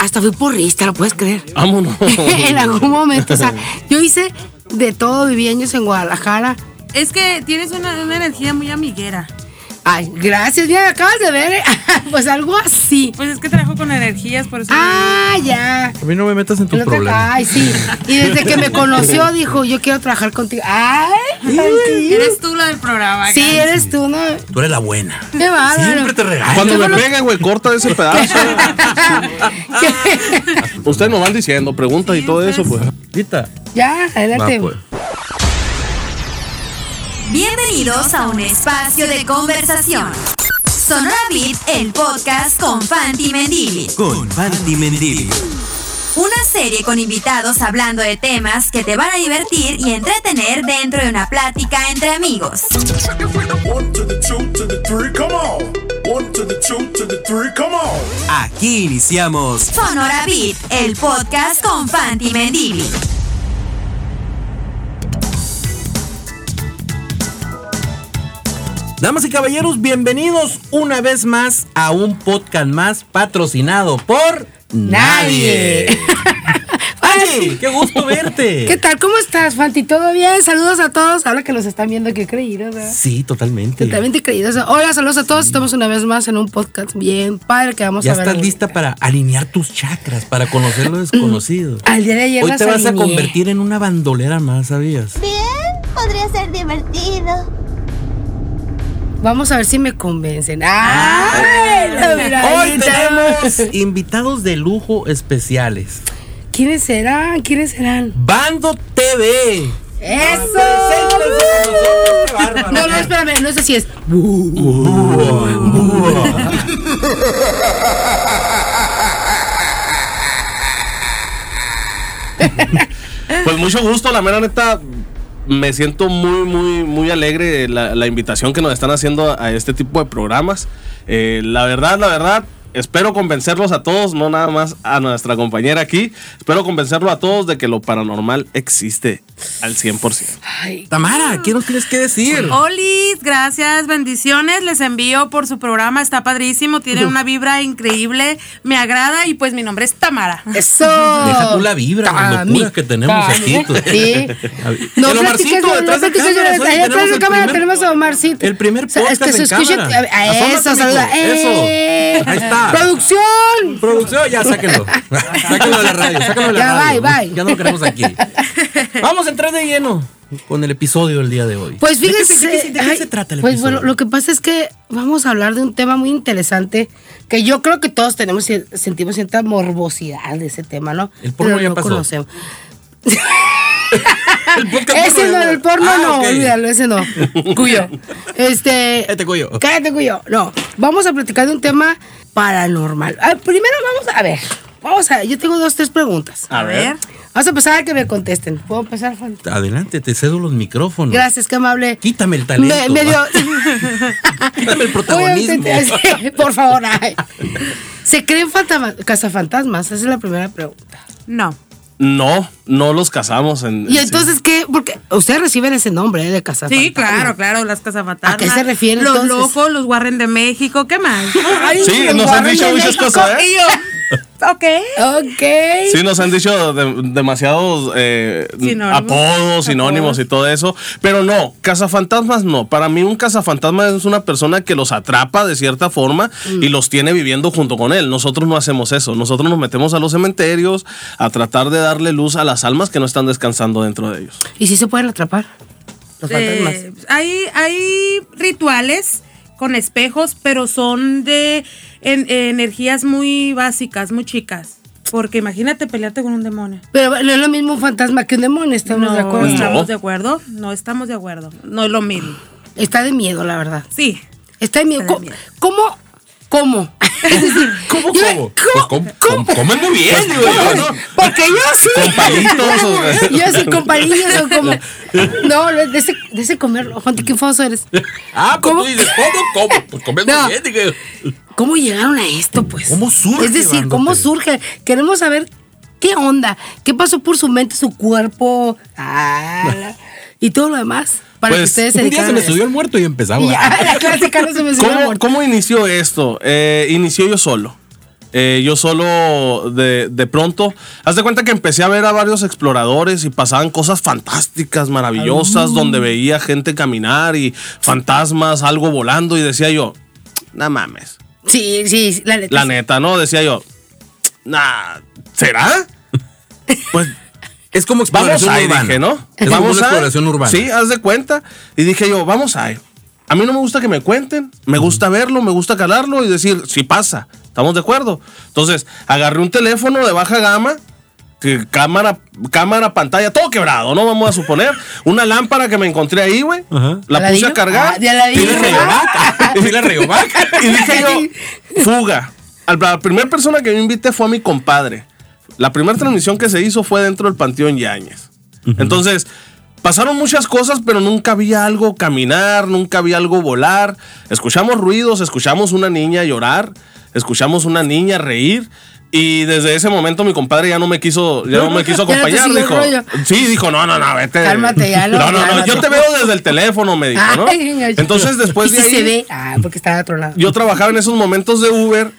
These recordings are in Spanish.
Hasta fui porrista, ¿lo puedes creer? Vámonos. en algún momento, o sea, yo hice de todo, viví años en Guadalajara. Es que tienes una, una energía muy amiguera. Ay, gracias, mira, acabas de ver, pues algo así. Pues es que trabajo con energías, por eso. Ah, ya. A mí no me metas en que- problemas. Ay, sí. Y desde que me conoció dijo, yo quiero trabajar contigo. Ay, Eres tú la del programa. sí, Gaby. eres tú, ¿no? Tú eres la buena. Qué bárbaro. Siempre te regaño. Cuando me pegue, güey, corta ese pedazo. Ustedes nos van diciendo preguntas y todo eso, pues. Ahorita. ya, adelante. Va, pues. Bienvenidos a un espacio de conversación. Sonora Beat, el podcast con Fanti Mendili. Con Fanti Mendili. Una serie con invitados hablando de temas que te van a divertir y entretener dentro de una plática entre amigos. One to the two to the three, come on. One to the two to the three, come on. Aquí iniciamos Sonora Beat, el podcast con Fanti Mendili. Damas y caballeros, bienvenidos una vez más a un podcast más patrocinado por Nadie. Fanti, qué gusto verte. ¿Qué tal? ¿Cómo estás, Fanti? ¿Todo bien? Saludos a todos. Ahora que nos están viendo, qué creídos, ¿verdad? Sí, totalmente. Totalmente creídos. Hola, saludos a todos. Estamos una vez más en un podcast bien padre que vamos Ya a ver. estás lista para alinear tus chakras, para conocer lo desconocido. Al día de ayer Hoy las te vas a convertir en una bandolera más, ¿sabías? Bien, podría ser divertido. Vamos a ver si me convencen. ¡Ay! la Hoy tenemos invitados de lujo especiales. ¿Quiénes serán? ¿Quiénes serán? Bando TV. ¡Eso! No, no, espérame, no es así, es. Pues mucho gusto, la mera neta. Me siento muy, muy, muy alegre de la, invitación que nos están haciendo a, a este tipo de programas. Eh, la verdad, la verdad, espero convencerlos a todos, no nada más a nuestra compañera aquí. Espero convencerlo a todos de que lo paranormal existe al 100%. Ay, Tamara, ¿qué nos tienes que decir? Olis, gracias, bendiciones. Les envío por su programa, está padrísimo, tiene una vibra increíble, me agrada y pues mi nombre es Tamara. ¡Eso! Deja tú la vibra, las Tami, locuras que tenemos Tami. aquí. tú. Sí. No, No el Omarcito, detrás de allá atrás tenemos de cámara primer- tenemos a Omarcito. el primer O sea, es que podcast se en escuche. cámara. a- a eso, saluda. eso. ¡Eh! Ahí está. ¡Producción! Producción, ya sáquenlo. sáquenlo de la radio, sáquenlo de la Ya, radio. bye, bye. Ya no lo queremos aquí. Vamos a entrar de lleno con el episodio del día de hoy. Pues ¿De qué fíjense. se- ¿De qué, se- de qué ay, se trata el Pues episodio? bueno, lo que pasa es que vamos a hablar de un tema muy interesante que yo creo que todos tenemos sentimos cierta morbosidad de ese tema, ¿no? El porno Pero ya no pasó. conocemos. El podcast Ese porno, no, el porno Ah, no, olvídalo, ese no. Cuyo. Este. Cállate, Cuyo. Cállate, Cuyo. No. Vamos a platicar de un tema paranormal. Ah, primero vamos a ver. Vamos a yo tengo dos, tres preguntas. A ver. Vamos a empezar a que me contesten. ¿Puedo empezar, Juan? Adelante, te cedo los micrófonos. Gracias, qué amable. Quítame el talento. Me, me dio. Quítame el protagonismo. Oye, por favor, ay. ¿Se creen fantasmas, cazafantasmas? Esa es la primera pregunta. No. No, no los casamos en. Y en- entonces, ¿qué? Porque ustedes reciben ese nombre ¿eh? de cazafantasmas. Sí, claro, claro, las cazafantasmas. ¿A qué se refiere, Los entonces? locos, los Warren de México, ¿qué más? Ay, Sí, nos han dicho muchas cosas, ¿eh? Ok. Ok. Sí, nos han dicho de- demasiados eh, Sinónimos. apodos, sinónimos y todo eso. Pero no, cazafantasmas no. Para mí un cazafantasma es una persona que los atrapa de cierta forma y los tiene viviendo junto con él. Nosotros no hacemos eso. Nosotros nos metemos a los cementerios a tratar de darle luz a las almas que no están descansando dentro de ellos. ¿Y si se pueden atrapar? Los fantasmas. Eh, hay, hay rituales con espejos, pero son de en- energías muy básicas, muy chicas. Porque imagínate pelearte con un demonio. Pero no es lo mismo un fantasma que un demonio, estamos de acuerdo. No. estamos de acuerdo. No estamos de acuerdo. No es lo mismo. Está de miedo, la verdad. Sí. Está de miedo. Está de ¿Cómo? miedo. ¿Cómo? ¿Cómo? ¿Cómo, cómo? Pues, ¿cómo? ¿Cómo? Comen muy bien, digo yo, ¿no? Porque yo sí. Con palitos, o- Yo sí, con palillos o como. No, de ese, de ese comer. Juan, ¿qué famoso eres? Ah, pues ¿Cómo? tú dices, ¿cómo? ¿Cómo? Pues comen No. muy bien, digo. ¿Cómo llegaron a esto, pues? ¿Cómo surge, Es decir, Bándote? ¿cómo surge? Queremos saber qué onda, qué pasó por su mente, su cuerpo, ah, y todo lo demás. Para que Pues, ustedes se Un día se me subió el muerto y empezaba. Y ya, la clásica no se me subió el ¿Cómo, muerto. cómo inició esto? Eh, inició yo solo. eh, yo solo de, de pronto, haz de cuenta que empecé a ver a varios exploradores y pasaban cosas fantásticas, maravillosas, donde veía gente caminar y fantasmas, algo volando y decía yo, no mames. Sí, sí, la neta. La neta, ¿no? Decía yo, nah, ¿será? Pues Es como vamos exploración ahí, urbana. dije, ¿no? Es como vamos una a- exploración urbana. Sí, haz de cuenta. Y dije yo, vamos a A mí no me gusta que me cuenten, me gusta verlo, me gusta calarlo y decir, si pasa, ¿estamos de acuerdo? Entonces, agarré un teléfono de baja gama, que cámara, cámara, pantalla, todo quebrado, ¿no? Vamos a suponer. Una lámpara que me encontré ahí, güey. La puse ¿Aladino? a cargar. Ah, de Aladino. y. Sí, la y dije yo, fuga. Al- La primera persona que yo invité fue a mi compadre. La primera transmisión que se hizo fue dentro del Panteón Yáñez. Entonces, pasaron muchas cosas, pero nunca había algo caminar, nunca había algo volar. Escuchamos ruidos, escuchamos una niña llorar, escuchamos una niña reír. Y desde ese momento mi compadre ya no me quiso, ya no me quiso Ya no te acompañar. dijo, rollo. sí, dijo, no, no, no, vete. Cálmate, ya lo- No, no, no, yo te veo desde el teléfono, me dijo, ¿no? Entonces después de ahí se ve, ah, porque estaba atronado. yo trabajaba en esos momentos de Uber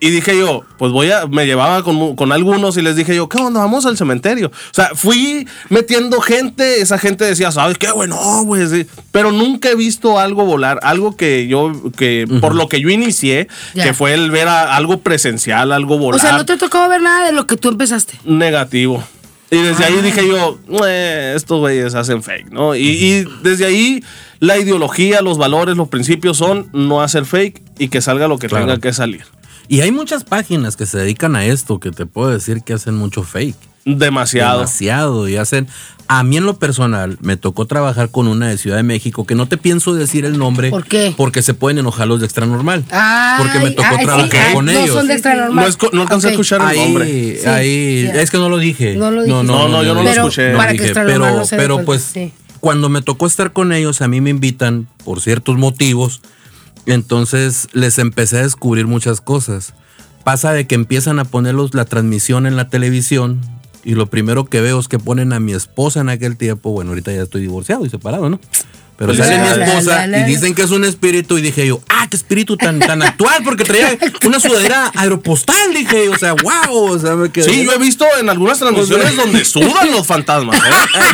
y dije yo, pues voy a, me llevaba con, con algunos y les dije yo, ¿qué onda? Vamos al cementerio. O sea, fui metiendo gente, esa gente decía, ¿sabes qué, güey? No, güey. sí". Pero nunca he visto algo volar, algo que yo, que por lo que yo inicié, Ya. que fue el ver a- algo presencial, algo volar. O sea, no te tocó ver nada de lo que tú empezaste. negativo. Y desde ahí dije yo, "Eh, estos güeyes hacen fake, ¿no? Y, y desde ahí la ideología, los valores, los principios son no hacer fake y que salga lo que Claro. tenga que salir. Y hay muchas páginas que se dedican a esto que te puedo decir que hacen mucho fake. Demasiado. Demasiado. Y hacen. A mí en lo personal me tocó trabajar con una de Ciudad de México que no te pienso decir el nombre. ¿Por qué? Porque se pueden enojar los de extra normal. Ay, porque me tocó ay, sí, trabajar ay, con no ellos. son de extra normal. No, es no alcancé a escuchar el Ahí, nombre. Sí, ahí, es que no lo dije. No lo dijiste. No, no, yo no lo escuché. para que dije, extra pero, no pero pues sí. cuando me tocó estar con ellos, a mí me invitan por ciertos motivos. Entonces les empecé a descubrir muchas cosas. Pasa de que empiezan a ponerlos la transmisión en la televisión y lo primero que veo es que ponen a mi esposa en aquel tiempo. Bueno, ahorita ya estoy divorciado y separado, ¿no? Pero sale mi La, esposa la, la. y dicen que es un espíritu y dije yo, ah, qué espíritu tan, tan actual porque traía una sudadera aeropostal, dije yo, o sea, wow, o sea, me quedé... Sí, yo he visto en algunas transmisiones donde sudan los fantasmas. ¿eh?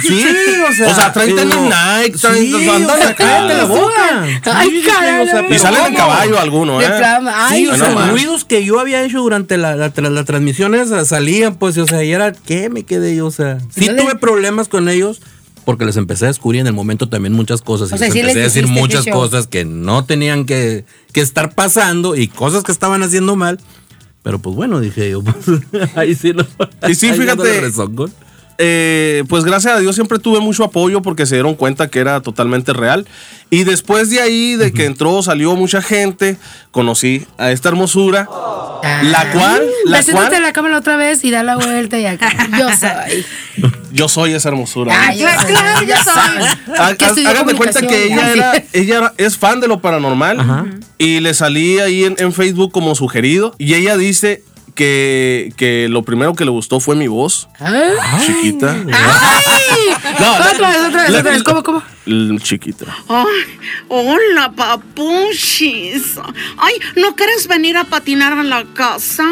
Sí, o sea. O sea, traen tenis Nike, traen- sí, andan o sea, la boca. Ay, caray, o sea, no. Y salen en caballo alguno, De ¿eh? ay, Sí, o sea, más. ruidos que yo había hecho durante la, la, tra- la transmisión esa salían, pues, o sea, y era, ¿qué me quedé yo? O sea, sí tuve problemas con ellos porque les empecé a descubrir en el momento también muchas cosas. O y sea, les sí empecé a les decir dijiste, muchas cosas que no tenían que, que estar pasando y cosas que estaban haciendo mal. Pero pues bueno, dije yo, pues, ahí sí lo. Y sí, fíjate. Eh, pues gracias a Dios siempre tuve mucho apoyo porque se dieron cuenta que era totalmente real. Y después de ahí, de que entró, salió mucha gente, conocí a esta hermosura, la cual, la Preséntate cual, a la cámara otra vez y da la vuelta y acá. Yo soy. yo soy esa hermosura. Ay, yo claro, yo soy. de cuenta que ella era, ella era- es fan de lo paranormal y le salí ahí en, en Facebook como sugerido y ella dice que, que lo primero que le gustó fue mi voz, Ay. chiquita. ¡Ay! No, otra vez, otra vez, otra vez. ¿Cómo, cómo? Chiquita. Ay, hola, papuchis. Ay, ¿no quieres venir a patinar a la casa?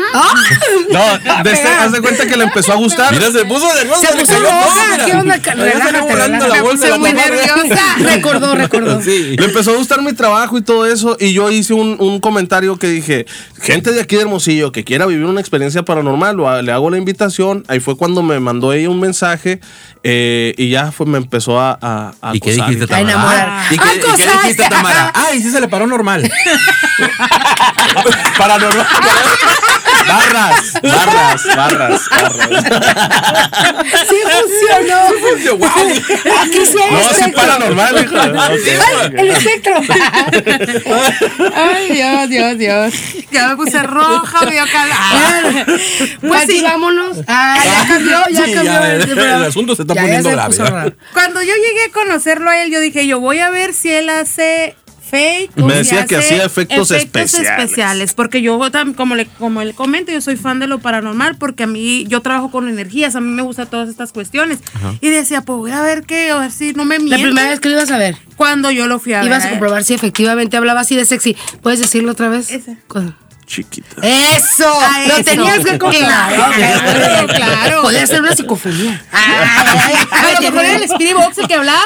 No, desde, haz de cuenta que le empezó a gustar. Mira, se puso nerviosa. Se puso loca. ¿Qué onda? Relájate, volando la bolsa de la muy mamá. nerviosa. Recordó, recordó. Sí. Le empezó a gustar mi trabajo y todo eso. Y yo hice un, un comentario que dije: gente de aquí de Hermosillo que quiera vivir una experiencia paranormal, le hago la invitación. Ahí fue cuando me mandó ella un mensaje eh, y ya fue, me empezó a, a, a ¿Y acosar. Dijiste, A Tamara? enamorar. Ah, ¿Y qué, ¡Ay, y qué dijiste, Tamara? Ay, sí se le paró normal. Paranormal. barras, barras, barras, barras. Sí funcionó. Aquí sí hay No, sí espectro. paranormal, hijo. Ay, el espectro. Ay, Dios, Dios, Dios. Ya me puse roja, me dio calor. Pues sí, vámonos. Ah, ya cambió, ya Sí, cambió. ya, el- el asunto se está Ya, ya poniendo se grave. Cuando yo llegué a conocerlo a él, yo dije, yo voy a ver si él hace fake. o Me decía que hacía efectos especiales. especiales, Porque yo, como le, como le comento, yo soy fan de lo paranormal porque a mí, yo trabajo con energías, a mí me gustan todas estas cuestiones. Y decía, pues voy a ver qué, a ver si no me La miente. primera vez que lo ibas a ver, Cuando yo lo fui a ver. ibas a él. comprobar si efectivamente hablaba así de sexy. ¿Puedes decirlo otra vez? Ese. Con- chiquita. Eso, Ah, lo eso. tenías que confirmar. Claro, claro. Podría ser una psicofonía. A lo mejor era el Speedy Box el que hablaba.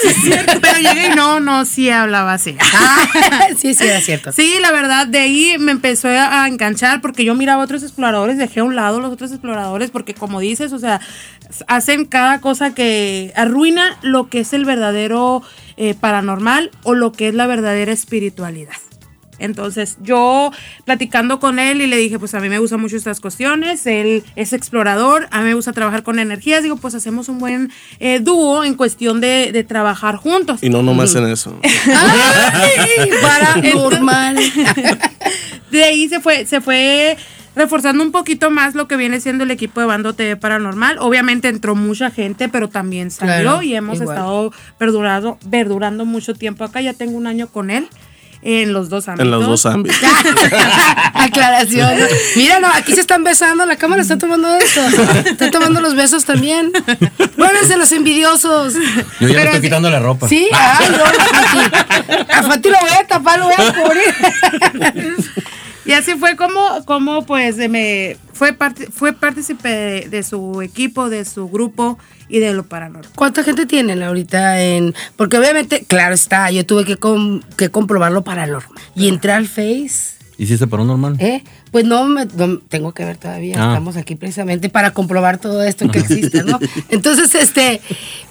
Sí, es cierto. Pero llegué y no, no, sí hablaba así. Ah, sí, sí, era cierto. Sí, la verdad, de ahí me empezó a, enganchar porque yo miraba a otros exploradores, dejé a un lado los otros exploradores porque como dices, o sea, hacen cada cosa que arruina lo que es el verdadero eh, paranormal o lo que es la verdadera espiritualidad. Entonces yo platicando con él y le dije, pues a mí me gustan mucho estas cuestiones, él es explorador, a mí me gusta trabajar con energías, digo, pues hacemos un buen eh, dúo en cuestión de, de trabajar juntos. Y no nomás en eso. Ay, paranormal. De ahí se fue, se fue reforzando un poquito más lo que viene siendo el equipo de Bando TV Paranormal. Obviamente entró mucha gente, pero también salió Claro, y hemos igual. estado perdurado, verdurando mucho tiempo acá. Ya tengo un año con él en los dos ámbitos. En los dos ámbitos. Aclaración. Mira, no, aquí se están besando, la cámara está tomando eso. Está tomando los besos también. Pónganse los envidiosos. Yo ya Pero me estoy quitando la ropa. Sí, ay, no, Fati. A Fati lo voy a tapar, lo voy a cubrir. Y así fue como, como pues me fue parte, fue partícipe de, su equipo, de su grupo y de lo paranormal. ¿Cuánta gente tienen ahorita en...? Porque obviamente, claro está, yo tuve que, com- que comprobarlo paranormal. Y entré al Face... ¿Hiciste paranormal? ¿Eh? Pues no, me, no, tengo que ver todavía. Ah. Estamos aquí precisamente para comprobar todo esto que existe, ¿no? Entonces, este,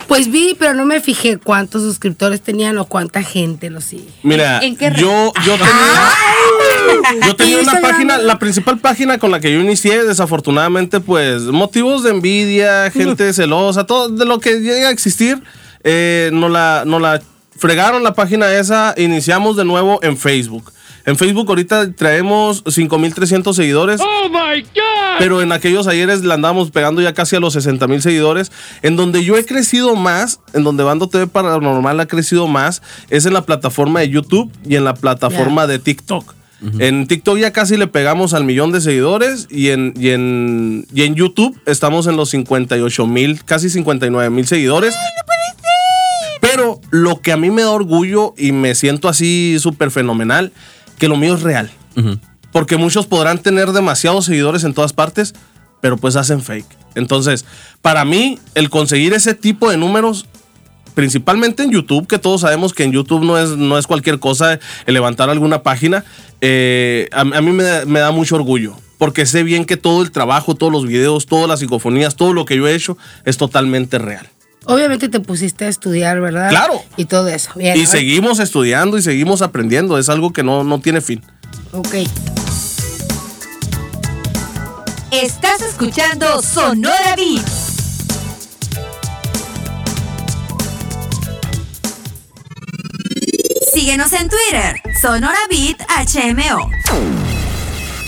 pues vi, pero no me fijé cuántos suscriptores tenían o cuánta gente lo sigue. Mira, ¿En qué yo, yo tenía, yo tenía una página, la principal página con la que yo inicié, desafortunadamente, pues, motivos de envidia, gente celosa, todo de lo que llega a existir, eh, nos la, nos la fregaron la página esa, iniciamos de nuevo en Facebook. En Facebook ahorita traemos 5.300 seguidores. ¡Oh, my God! Pero en aquellos ayeres le andábamos pegando ya casi a los 60.000 seguidores. En donde yo he crecido más, en donde Bando TV Paranormal ha crecido más, es en la plataforma de YouTube y en la plataforma de TikTok. En TikTok ya casi le pegamos al millón de seguidores y en, y en, y en YouTube estamos en los 58 mil, casi 59 mil seguidores. Pero lo que a mí me da orgullo y me siento así súper fenomenal, que lo mío es real. Porque muchos podrán tener demasiados seguidores en todas partes, pero pues hacen fake. Entonces, para mí, el conseguir ese tipo de números, principalmente en YouTube, que todos sabemos que en YouTube no es, no es cualquier cosa el levantar alguna página, eh, a, a mí me, da- me da mucho orgullo. Porque sé bien que todo el trabajo, todos los videos, todas las psicofonías, todo lo que yo he hecho es totalmente real. Obviamente te pusiste a estudiar, ¿verdad? Claro. Y todo eso. Bien, Y seguimos estudiando y seguimos aprendiendo. Es algo que no, no tiene fin. Ok. Estás escuchando Sonora Beat. Síguenos en Twitter, Sonora Beat HMO.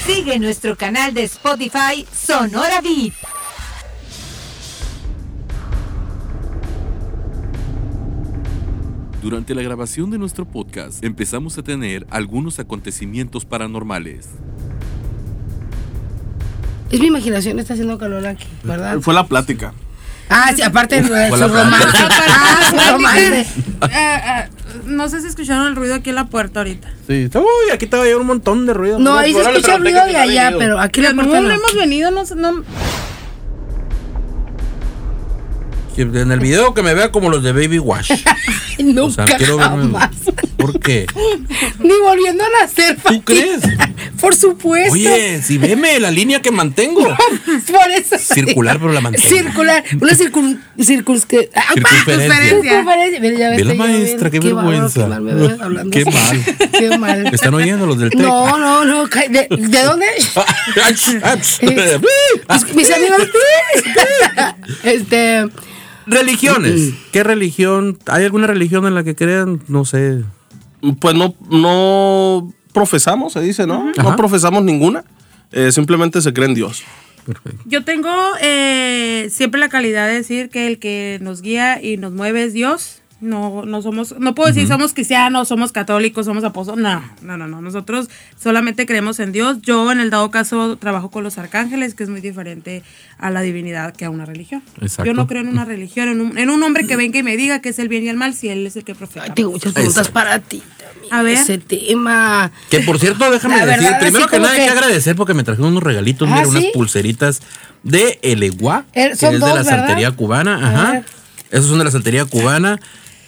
Sigue nuestro canal de Spotify, Sonora Beat. Durante la grabación de nuestro podcast empezamos a tener algunos acontecimientos paranormales. Es mi imaginación, está haciendo calor aquí, ¿verdad? Fue la plática. Ah, sí, aparte de su la romance. Ah, su romance. Ah, ah, no sé si escucharon el ruido aquí en la puerta ahorita. Sí. Uy, aquí te va a llevar un montón de ruido. No, ahí se escucha el ruido de allá, pero aquí la no, puerta no no. hemos venido, no, sé, no. En el video que me vea como los de Baby Wash. Nunca O sea, quiero verme. jamás. ¿Por qué? Ni volviendo a nacer. ¿Tú crees? Por supuesto. Oye, si veme la línea que mantengo. Por eso. Circular, pero la mantengo. Circular. Una circun... circuns... que- ah, Circunferencia. circunferencia. Ve la maestra, qué bárbaro, vergüenza. Qué mal Qué mal. Qué mal. ¿Me están oyendo los del TEC? No, no, no. ¿De, ¿de dónde? Mis- Mis amigos. este. Religiones. ¿Qué religión? ¿Hay alguna religión en la que crean? No sé. Pues no, no profesamos, se dice, ¿no? Ajá. No profesamos ninguna. Eh, simplemente se cree en Dios. Perfecto. Yo tengo eh, siempre la calidad de decir que el que nos guía y nos mueve es Dios. No, no somos, no puedo decir somos cristianos, somos católicos, somos apóstoles. No, no, no, no. Nosotros solamente creemos en Dios. Yo, en el dado caso, trabajo con los arcángeles, que es muy diferente a la divinidad que a una religión. Exacto. Yo no creo en una religión, en un, en un hombre que venga y me diga que es el bien y el mal, si él es el que profeta. Ay, tengo muchas preguntas para ti también. A ver. Ese tema. Que por cierto, déjame La decir, verdad, primero que nada hay que- agradecer porque me trajeron unos regalitos, Ah, mira, unas pulseritas de El Eguá, Eh, que son es de la ¿verdad? santería cubana, ajá. Esos son de la santería cubana.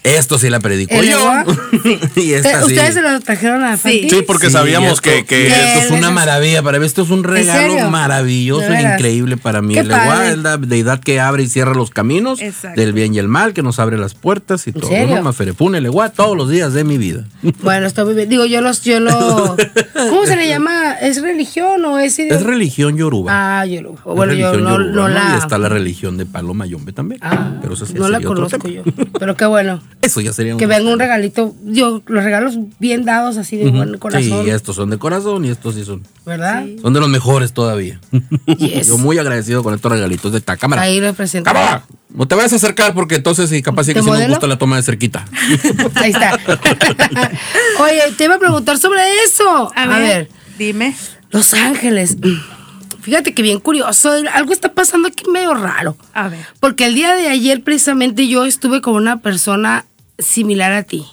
Esto sí la predico ¿El yo. Eguá? y esta Eh, sí. ¿Ustedes se lo trajeron a Fanti? Sí, porque sabíamos esto- que- que- esto es una maravilla para mí. Esto es un regalo maravilloso ¿De e increíble para mí. El Eguá es la deidad que abre y cierra los caminos Exacto. del bien y el mal, que nos abre las puertas y ¿En todo. ¿no? Maferepune, el Eguá, todos los días de mi vida. Bueno, está muy bien. Digo, yo los, yo lo. ¿Cómo se le llama? ¿Es religión o es Es religión yoruba. Ah, yo. Es Bueno, yo religión no, yoruba, no ¿no? la. Y está la religión de Paloma Yombe también. Ah, pero eso sí no la otro conozco yo. Pero qué bueno. Eso ya sería Que un- venga un regalito. Yo, los regalos bien dados, así de buen corazón. Sí, estos son de corazón y estos sí son. ¿Verdad? Son de los mejores todavía. Yes. Yo muy agradecido con estos regalitos de esta cámara. Ahí lo presento. ¡Cámara! No te vayas a acercar porque entonces sí, capaz sí que ¿Te sí nos gusta la toma de cerquita. Ahí está. Oye, te iba a preguntar sobre eso. A ver, dime. Los Ángeles. Fíjate que bien curioso. Algo está pasando aquí medio raro. A ver. Porque el día de ayer precisamente yo estuve con una persona similar a ti,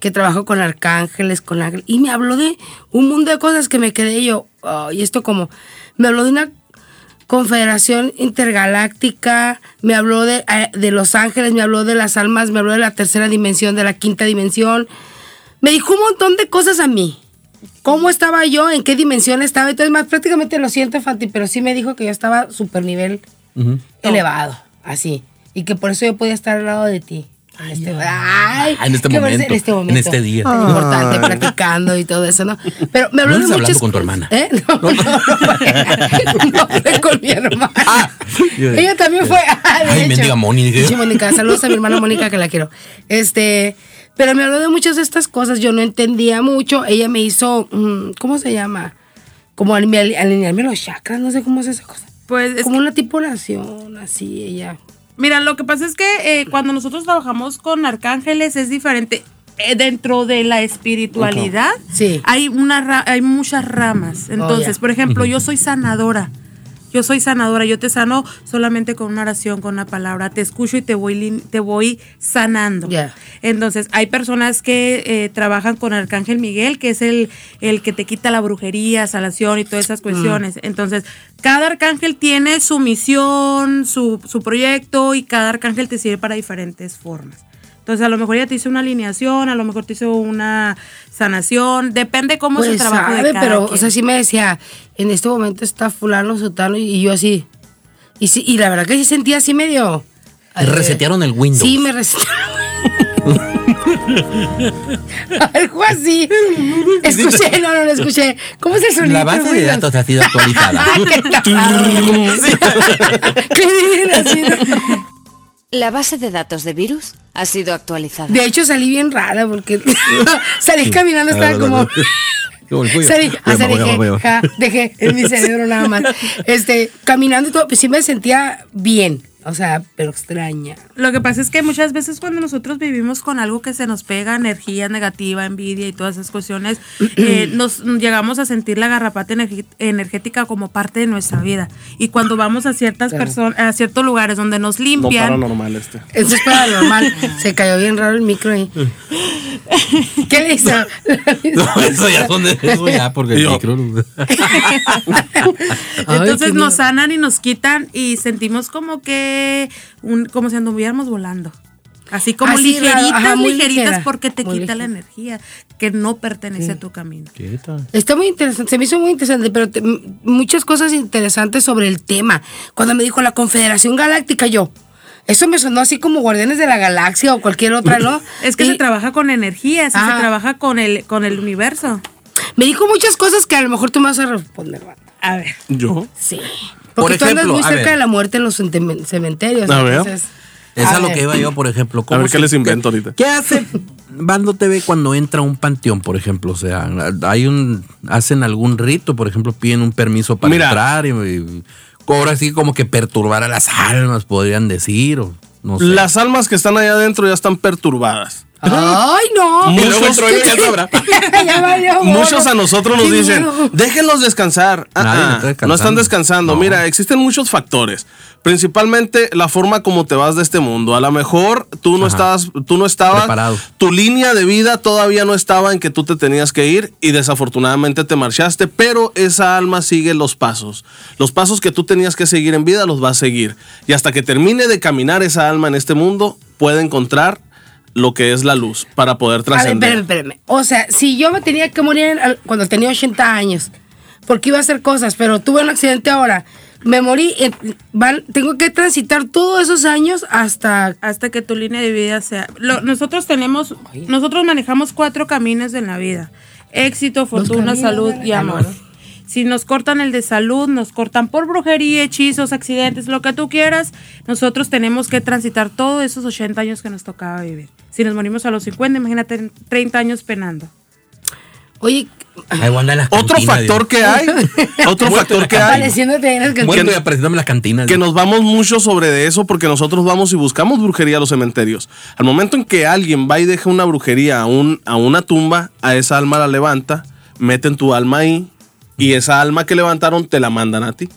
que trabajó con arcángeles, con ángeles, y me habló de un mundo de cosas que me quedé yo, y esto como, me habló de una confederación intergaláctica, me habló de, eh, de los ángeles, me habló de las almas, me habló de la tercera dimensión, de la quinta dimensión, me dijo un montón de cosas a mí. ¿Cómo estaba yo? ¿En qué dimensión estaba? Entonces, más prácticamente lo siento, Fanti, pero sí me dijo que yo estaba super nivel elevado, así. Y que por eso yo podía estar al lado de ti. En este, ay, Ah, en este que momento, En este en momento. este día. Tan Importante, platicando y todo eso, ¿no? Pero me habló ¿No de muchas hablando con tu hermana? ¿Eh? No, no, no, fue- no fue con mi hermana. Ella también fue. ah, Ay, mendiga dije. Sí, Mónica, saludos a mi hermana Mónica que la quiero. Este, pero me habló de muchas de estas cosas, yo no entendía mucho. Ella me hizo, mm, ¿cómo se llama? Como aline- alinearme los chakras, no sé cómo es esa cosa. Pues es Como una tripulación, así, ella. Mira, lo que pasa es que eh, cuando nosotros trabajamos con arcángeles es diferente. Eh, dentro de la espiritualidad Sí. hay, una hay muchas ramas. Entonces, ya. por ejemplo, yo soy sanadora. Yo soy sanadora, yo te sano solamente con una oración, con una palabra. Te escucho y te voy, te voy sanando. Entonces, hay personas que eh, trabajan con Arcángel Miguel, que es el, el que te quita la brujería, sanación y todas esas cuestiones. Entonces, cada arcángel tiene su misión, su, su proyecto y cada arcángel te sirve para diferentes formas. Entonces, a lo mejor ya te hizo una alineación, a lo mejor te hizo una sanación, depende cómo es el Pues trabajo de sabe, cada pero, quien. o sea, sí me decía, en este momento está fulano, sutano, y, y yo así. Y, sí, y la verdad que sí sentía así medio... Te resetearon el Windows. Sí, me resetearon. Algo así. Escuché, no, no lo escuché. ¿Cómo es el sonido? La base de datos ha sido actualizada. Ay, qué cagado. Qué bien, así. La base de datos de virus ha sido actualizada. De hecho, salí bien rara porque salí caminando, estaba como. Dejé, en mi cerebro nada más. Este, caminando y todo, pues sí me sentía bien. O sea, pero extraña. Lo que pasa es que muchas veces cuando nosotros vivimos con algo que se nos pega, energía negativa, envidia y todas esas cuestiones, eh, nos llegamos a sentir la garrapata energética como parte de nuestra vida. Y cuando vamos a ciertas Claro. personas, a ciertos lugares donde nos No limpian, paranormal este. Eso es paranormal. Se cayó bien raro el micro ahí. ¿Qué le hizo? No, eso ya son de eso ya, porque el micro. entonces nos sanan y nos quitan y sentimos como que un, como si anduviéramos volando. Así como Así ligeritas, ajá, ligeritas ligera, porque te muy quita la energía que no pertenece a tu camino. Está muy interesante, se me hizo muy interesante, pero te- muchas cosas interesantes sobre el tema. Cuando me dijo la Confederación Galáctica, yo, eso me sonó así como Guardianes de la Galaxia o cualquier otra, ¿no? Es que Y se trabaja con energías, se trabaja con el, con el universo. me dijo muchas cosas que a lo mejor tú me vas a responder. Wanda. A ver. ¿Yo? Sí. Por Porque tú andas ejemplo, muy a cerca ver. de la muerte en los cementerios. A ver. entonces, Es a, lo ver. que iba yo, por ejemplo. A ¿cómo ver qué se- les invento ahorita. ¿Qué hace Bando TV cuando entra a un panteón, por ejemplo? O sea, hay un hacen algún rito, por ejemplo, piden un permiso para Mira. entrar y, y ahora sí como que perturbar a las almas, podrían decir. o- No. Las almas que están allá adentro ya están perturbadas. Ay, no. Muchos, muchos a nosotros nos dicen, miedo. déjenlos descansar. Ah, Nadie ah, no están descansando. No. Mira, existen muchos factores. Principalmente la forma como te vas de este mundo. A lo mejor tú no Ajá. estabas, tú no estabas, Preparado. tu línea de vida todavía no estaba en que tú te tenías que ir y desafortunadamente te marchaste, pero esa alma sigue los pasos. Los pasos que tú tenías que seguir en vida los va a seguir. Y hasta que termine de caminar esa alma en este mundo, puede encontrar lo que es la luz para poder A ver, trascender. espérame, espérame. O sea, si yo me tenía que morir al- cuando tenía 80 años, porque iba a hacer cosas, pero tuve un accidente ahora, me morí, eh, van- tengo que transitar todos esos años hasta... hasta que tu línea de vida sea. lo- nosotros tenemos, nosotros manejamos cuatro caminos en la vida: éxito, fortuna, caminos salud y amor. Si nos cortan el de salud, nos cortan por brujería, hechizos, accidentes, lo que tú quieras, nosotros tenemos que transitar todos esos 80 años que nos tocaba vivir. Si nos morimos a los 50, imagínate 30 años penando. Oye, las Otro cantinas, factor Dios. que hay, otro factor que hay, apareciéndome en las cantinas. que Dios. nos vamos mucho sobre de eso porque nosotros vamos y buscamos brujería a los cementerios. Al momento en que alguien va y deja una brujería a, un, a una tumba, a esa alma la levanta, meten tu alma ahí y esa alma que levantaron te la mandan a ti.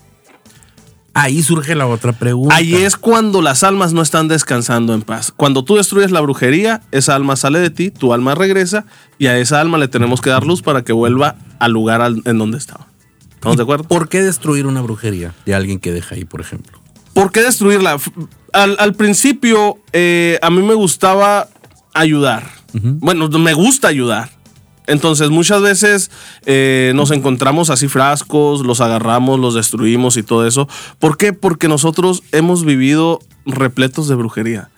Ahí surge la otra pregunta. Ahí es cuando las almas no están descansando en paz. Cuando tú destruyes la brujería, esa alma sale de ti, tu alma regresa y a esa alma le tenemos que dar luz para que vuelva al lugar en donde estaba. ¿Estamos de acuerdo? ¿Por qué destruir una brujería de alguien que deja ahí, por ejemplo? ¿Por qué destruirla? Al principio, eh, a mí me gustaba ayudar. Bueno, me gusta ayudar. Entonces, muchas veces eh, nos encontramos así frascos, los agarramos, los destruimos y todo eso. ¿Por qué? Porque nosotros hemos vivido repletos de brujería.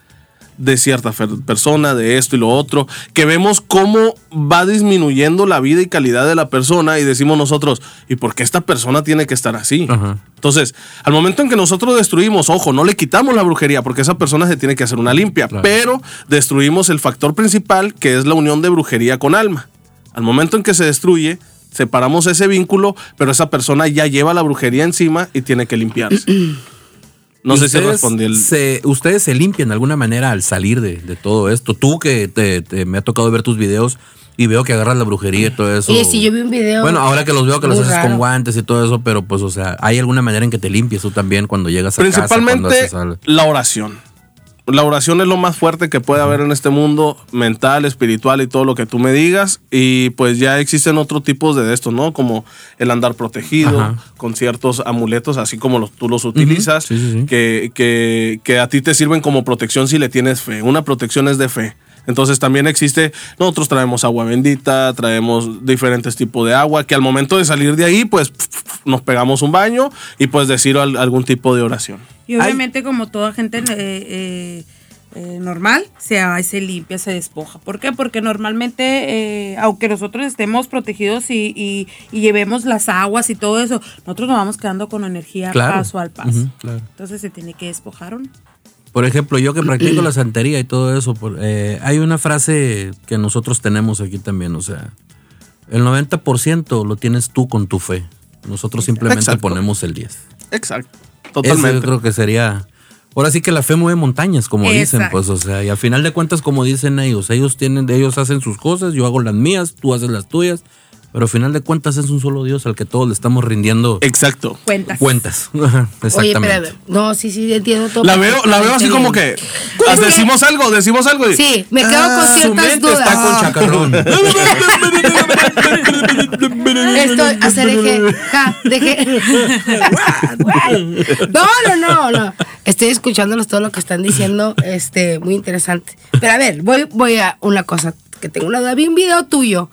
De cierta persona, de esto y lo otro, que vemos cómo va disminuyendo la vida y calidad de la persona y decimos nosotros, ¿y por qué esta persona tiene que estar así? Ajá. Entonces, al momento en que nosotros destruimos, ojo, no le quitamos la brujería porque esa persona se tiene que hacer una limpia, Claro. pero destruimos el factor principal que es la unión de brujería con alma. Al momento en que se destruye, separamos ese vínculo, pero esa persona ya lleva la brujería encima y tiene que limpiarse. No ¿Y sé si respondí el... Se, ustedes se limpian de alguna manera al salir de, de todo esto. Tú que te, te- me ha tocado ver tus videos y veo que agarras la brujería y todo eso. Oye, si yo vi un video. Bueno, ahora que los veo que los haces raro. con guantes y todo eso, pero pues, o sea, ¿hay alguna manera en que te limpies tú también cuando llegas a casa? cuando Principalmente haces algo? la oración. La oración es lo más fuerte que puede haber en este mundo, mental, espiritual y todo lo que tú me digas. Y pues ya existen otros tipos de esto, ¿no? Como el andar protegido, Ajá. con ciertos amuletos, así como los, tú los utilizas, Sí, sí, sí. Que, que, que a ti te sirven como protección si le tienes fe. Una protección es de fe. Entonces también existe, nosotros traemos agua bendita, traemos diferentes tipos de agua, que al momento de salir de ahí, pues nos pegamos un baño y pues decir al- algún tipo de oración. Y obviamente, como toda gente eh, eh, eh, normal, se se limpia, se despoja. ¿Por qué? Porque normalmente, eh, aunque nosotros estemos protegidos y, y- y llevemos las aguas y todo eso, nosotros nos vamos quedando con energía Claro. paso al paso. Claro. Entonces se tiene que despojar. ¿o no? Por ejemplo, yo que practico la santería y todo eso, por- eh, hay una frase que nosotros tenemos aquí también, o sea, el 90% lo tienes tú con tu fe. Nosotros simplemente Exacto. ponemos el 10. Exacto. Eso Totalmente. yo creo que sería. Ahora sí que la fe mueve montañas, como dicen, pues, o sea, y al final de cuentas, como dicen ellos, ellos tienen, ellos hacen sus cosas, yo hago las mías, tú haces las tuyas, pero al final de cuentas es un solo Dios al que todos le estamos rindiendo Exacto. Cuentas. cuentas. Oye, Exactamente. espérame. No, sí, sí, entiendo todo. La veo, la veo así como que decimos algo, decimos algo y Sí, me quedo con Su ciertas mente dudas. está con chacarrón. Estoy a hacer eje, ja, deje. No, no, no, no. Estoy escuchándolos todo lo que están diciendo, este, muy interesante. Pero a ver, voy, voy a una cosa que tengo una duda. Vi un video tuyo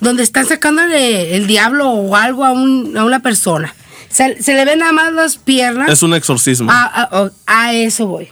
donde están sacándole el diablo o algo a, un, a una persona. Se, se le ven nada más las piernas. es un exorcismo. A, a- o- a eso voy.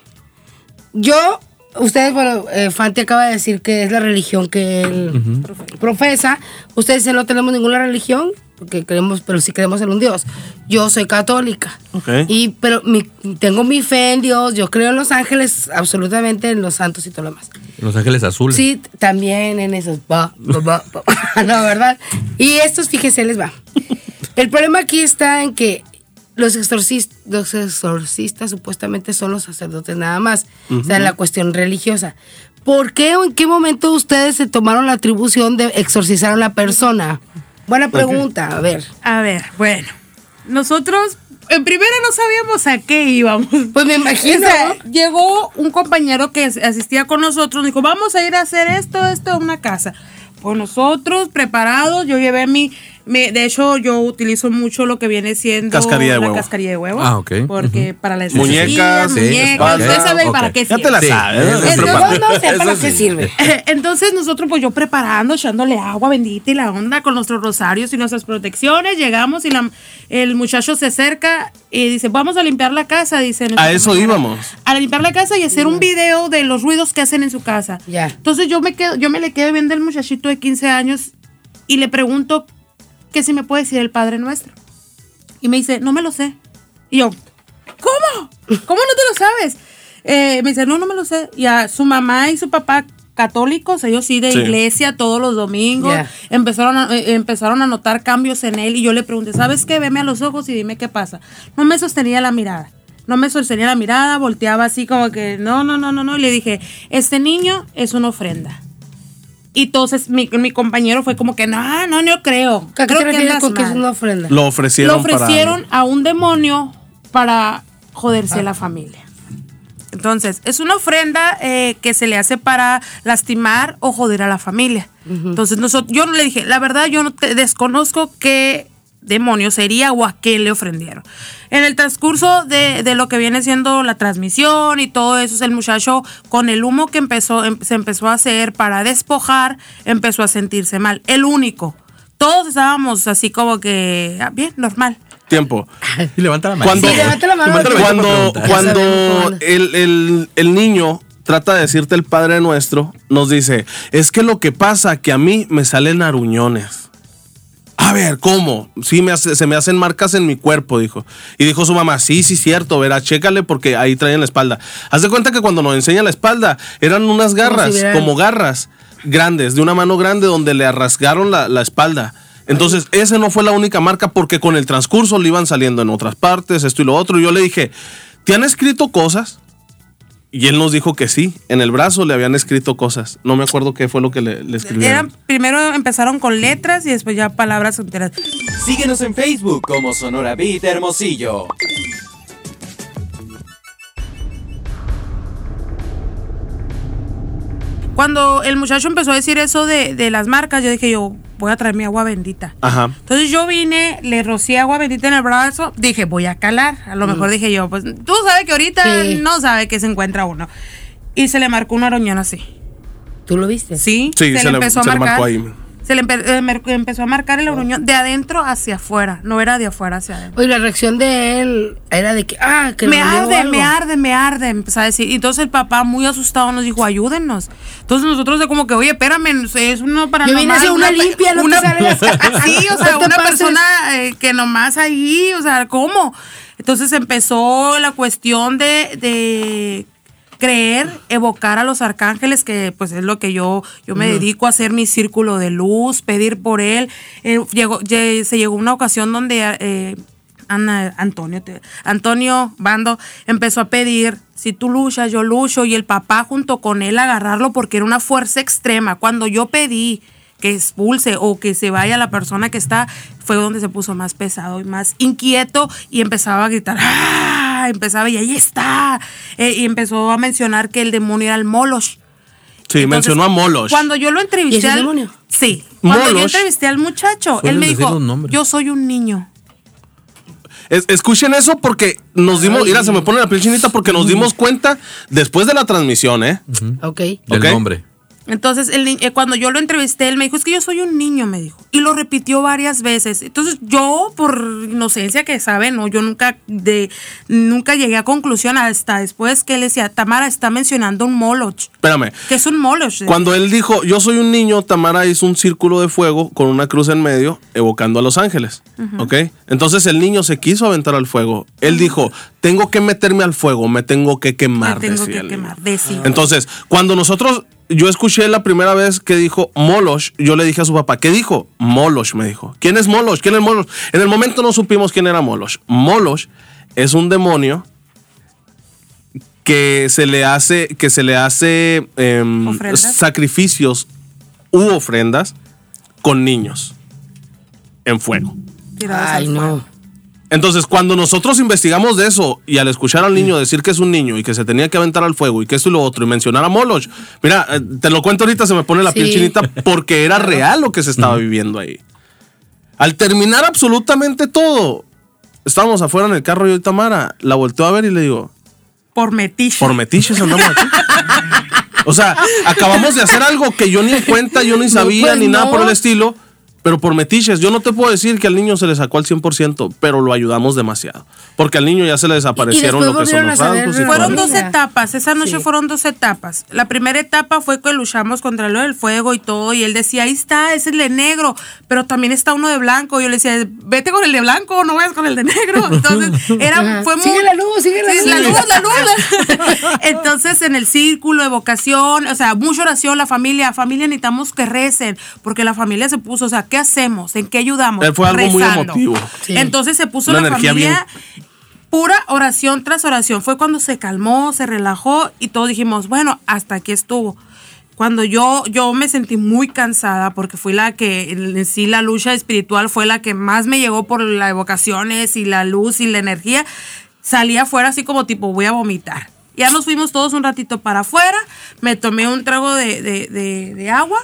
Yo, ustedes, bueno, eh, Fanti acaba de decir que es la religión que él profesa. Ustedes dicen, no tenemos ninguna religión, porque creemos, pero sí creemos en un Dios. Yo soy católica. Ok. Y, pero mi- tengo mi fe en Dios, yo creo en los ángeles, absolutamente en los santos y todo lo demás. Los ángeles azules. Sí, también en esos. Va, va, va, va. no, ¿verdad? Y estos, fíjense, les va. El problema aquí está en que los exorcistas, los exorcistas supuestamente son los sacerdotes nada más, o sea, en la cuestión religiosa. ¿Por qué o en qué momento ustedes se tomaron la atribución de exorcizar a una persona? Buena pregunta, a ver. A ver, bueno. Nosotros, en primera no sabíamos a qué íbamos. Pues me imagino. O sea, llegó un compañero que as- asistía con nosotros, dijo, vamos a ir a hacer esto, esto a una casa. Pues nosotros, preparados, yo llevé mi, de hecho, yo utilizo mucho lo que viene siendo Cascarilla de la huevo. cascarilla de huevo. Ah, ok. Porque para las Muñecas, sí, muñecas, usted sabe para qué Ya te la sirve. sabes. Sí, Yo no sé para qué sirve. Entonces nosotros pues yo preparando, echándole agua bendita y la onda con nuestros rosarios y nuestras protecciones, llegamos y la- el muchacho se acerca y dice, vamos a limpiar la casa, dice. A eso íbamos. A limpiar la casa y hacer un video de los ruidos que hacen en su casa. Ya. Entonces yo me quedo, yo me le quedo viendo al muchachito de 15 años y le pregunto que si me puede decir el Padre Nuestro. Y me dice, no me lo sé. Y yo, ¿cómo? ¿Cómo no te lo sabes? Eh, me dice, no, no me lo sé. Y a su mamá y su papá católicos, ellos sí de Sí. iglesia todos los domingos, empezaron, a, eh, empezaron a notar cambios en él y yo le pregunté, ¿sabes qué? Veme a los ojos y dime qué pasa. No me sostenía la mirada. No me sostenía la mirada, volteaba así como que, no, no, no, no, no. Y le dije, este niño es una ofrenda. Y entonces mi, mi compañero fue como que, no, no, no creo. ¿A qué Creo que con que es mal". una ofrenda? Lo ofrecieron, Lo ofrecieron para. a un demonio para joderse la familia. Entonces, es una ofrenda eh, que se le hace para lastimar o joder a la familia. Entonces, nosotros, yo no le dije, la verdad, yo no te desconozco qué demonio sería o a qué le ofrendieron. En el transcurso de, de lo que viene siendo la transmisión y todo eso, el muchacho con el humo que empezó, em- se empezó a hacer para despojar, empezó a sentirse mal. El único. Todos estábamos así como que, ah, bien, normal. Tiempo. Y levanta la mano. Cuando, Sí, levanta la mano. Levanta la mano para cuando, cuando el, el- el niño trata de decirte el Padre Nuestro, nos dice, es que lo que pasa que a mí me salen aruñones. A ver, ¿cómo? Sí, me hace- se me hacen marcas en mi cuerpo, dijo. Y dijo su mamá, sí, sí, cierto, verá, chécale porque ahí traen la espalda. Haz de cuenta que cuando nos enseña la espalda, eran unas garras, si como, garras grandes, de una mano grande donde le rasgaron la, la espalda. Entonces, esa no fue la única marca porque con el transcurso le iban saliendo en otras partes, esto y lo otro. Y yo le dije, ¿te han escrito cosas? Y él nos dijo que sí, en el brazo le habían escrito cosas. No me acuerdo qué fue lo que le, le escribieron. Primero empezaron con letras y después ya palabras enteras. Síguenos en Facebook como Sonora Beat Hermosillo. Cuando el muchacho empezó a decir eso de, de las marcas, yo dije, yo voy a traer mi agua bendita. Ajá. Entonces yo vine, le rocié agua bendita en el brazo, dije, voy a calar. A lo mejor dije yo, pues tú sabes que ahorita Sí. no sabe que se encuentra uno. Y se le marcó un aroñón así. ¿Tú lo viste? Sí, Sí, se, le, se le marcó ahí. Se le empe- eh, empezó a marcar el aruñón de adentro hacia afuera, no era de afuera hacia adentro. Oye, la reacción de él era de que, ah, que me arde, algo. me arde, me arde, empezó a decir. Y entonces el papá, muy asustado, nos dijo, ayúdennos. Entonces nosotros de como que, oye, espérame, es uno para Yo vine a hacer una limpia, no te salgas. Sí, o sea, te una persona eh, que nomás ahí, o sea, ¿cómo? Entonces empezó la cuestión de, de creer, evocar a los arcángeles, que pues es lo que yo, yo me dedico a hacer mi círculo de luz, pedir por él. Eh, llegó, lle- se llegó una ocasión donde eh, Ana- Antonio, te- Antonio Bando empezó a pedir, si tú luchas, yo lucho, y el papá junto con él agarrarlo porque era una fuerza extrema. Cuando yo pedí que expulse o que se vaya la persona que está, fue donde se puso más pesado y más inquieto y empezaba a gritar, ¡ah! Empezaba y ahí está. Eh, y empezó a mencionar que el demonio era el Moloch. Sí, Entonces, mencionó a Moloch. Cuando yo lo ¿Y entrevisté al demonio? Sí. Cuando yo entrevisté al muchacho, él me dijo, yo soy un niño. Es- escuchen eso porque nos dimos, mira, se me pone la piel chinita porque nos dimos cuenta después de la transmisión, ¿eh? Ok. Del Ok. nombre. Entonces, el eh, cuando yo lo entrevisté, él me dijo, es que yo soy un niño, me dijo. Y lo repitió varias veces. Entonces, yo, por inocencia que saben, no, yo nunca, de, nunca llegué a conclusión hasta después que él decía, Tamara está mencionando un moloch. Espérame. ¿Qué es un moloch? Cuando él dijo, yo soy un niño, Tamara hizo un círculo de fuego con una cruz en medio, evocando a los ángeles. ¿Ok? Entonces el niño se quiso aventar al fuego. Él dijo, tengo que meterme al fuego, me tengo que Me quemar. tengo decía que quemar. decía. Entonces, cuando nosotros yo escuché la primera vez que dijo Molosh, yo le dije a su papá, ¿qué dijo? Molosh me dijo. ¿Quién es Molosh? ¿Quién es Molosh? En el momento no supimos quién era Molosh. Molosh es un demonio que se le hace, que se le hace em, sacrificios u ofrendas con niños en fuego. Ay, no. Entonces, cuando nosotros investigamos de eso y al escuchar al niño decir que es un niño y que se tenía que aventar al fuego y que esto y lo otro y mencionar a Moloch, mira, eh, te lo cuento ahorita, se me pone la piel chinita porque era real lo que se estaba viviendo ahí. Al terminar absolutamente todo, estábamos afuera en el carro yo y Tamara, la volteó a ver y le digo, Por metiche. por metiches andamos aquí. O sea, acabamos de hacer algo que yo ni en cuenta, yo ni sabía, pues ni nada no. por el estilo. Pero por metiches, yo no te puedo decir que al niño se le sacó al 100%, pero lo ayudamos demasiado. Porque al niño ya se le desaparecieron lo que son los rasgos. y. Fueron dos etapas, esa noche Sí. fueron dos etapas. La primera etapa fue que luchamos contra lo del fuego y todo, y él decía, ahí está, ese es el de negro, pero también está uno de blanco. Yo le decía, vete con el de blanco, no vayas con el de negro. Entonces, era, Ajá. fue muy... Sigue la luz, sigue la Sí, luz. la luz, la luz. Entonces, en el círculo, evocación, o sea, mucha oración, la familia, familia necesitamos que recen, porque la familia se puso, o sea, ¿qué hacemos? ¿En qué ayudamos? Él fue algo muy Rezando. emotivo. Sí. Entonces se puso Una la energía familia pura oración tras oración. Fue cuando se calmó, se relajó y todos dijimos, bueno, hasta aquí estuvo. Cuando yo, yo me sentí muy cansada porque fui la que, en sí, la lucha espiritual fue la que más me llegó por las evocaciones y la luz y la energía. Salí afuera así como tipo, voy a vomitar. Ya nos fuimos todos un ratito para afuera, me tomé un trago de, de- de- de agua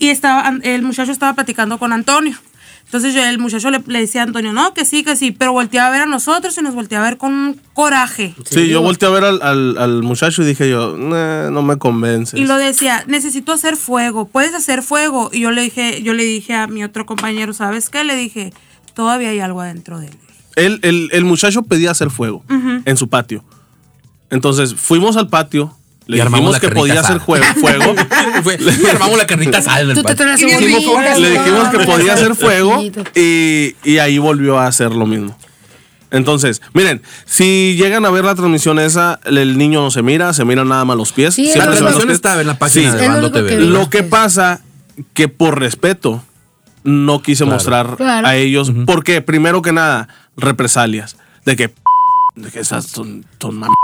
y estaba, el muchacho estaba platicando con Antonio. Entonces yo, el muchacho le, le decía a Antonio, no, que sí, que sí, pero volteaba a ver a nosotros y nos volteaba a ver con coraje. Sí, yo volteé a ver al, al- al muchacho y dije yo, "Nah, no me convence. Y lo decía, necesito hacer fuego, puedes hacer fuego. Y yo le dije, yo le dije a mi otro compañero, ¿sabes qué? Le dije, todavía hay algo adentro de él. Él, el, el muchacho pedía hacer fuego en su patio. Entonces fuimos al patio, le Y dijimos que podía hacer fuego. fuego. Fue- y armamos la carnita asada Le dijimos que podía hacer fuego y, y ahí volvió a hacer lo mismo. Entonces, miren, si llegan a ver la transmisión esa, el niño no se mira, se miran nada más los pies. Sí, La transmisión estaba en la página Sí. de Bando TV. que. Lo que pasa que por respeto no quise Claro. mostrar Claro. a ellos, porque primero que nada, represalias, de que, que esas son, son mamadas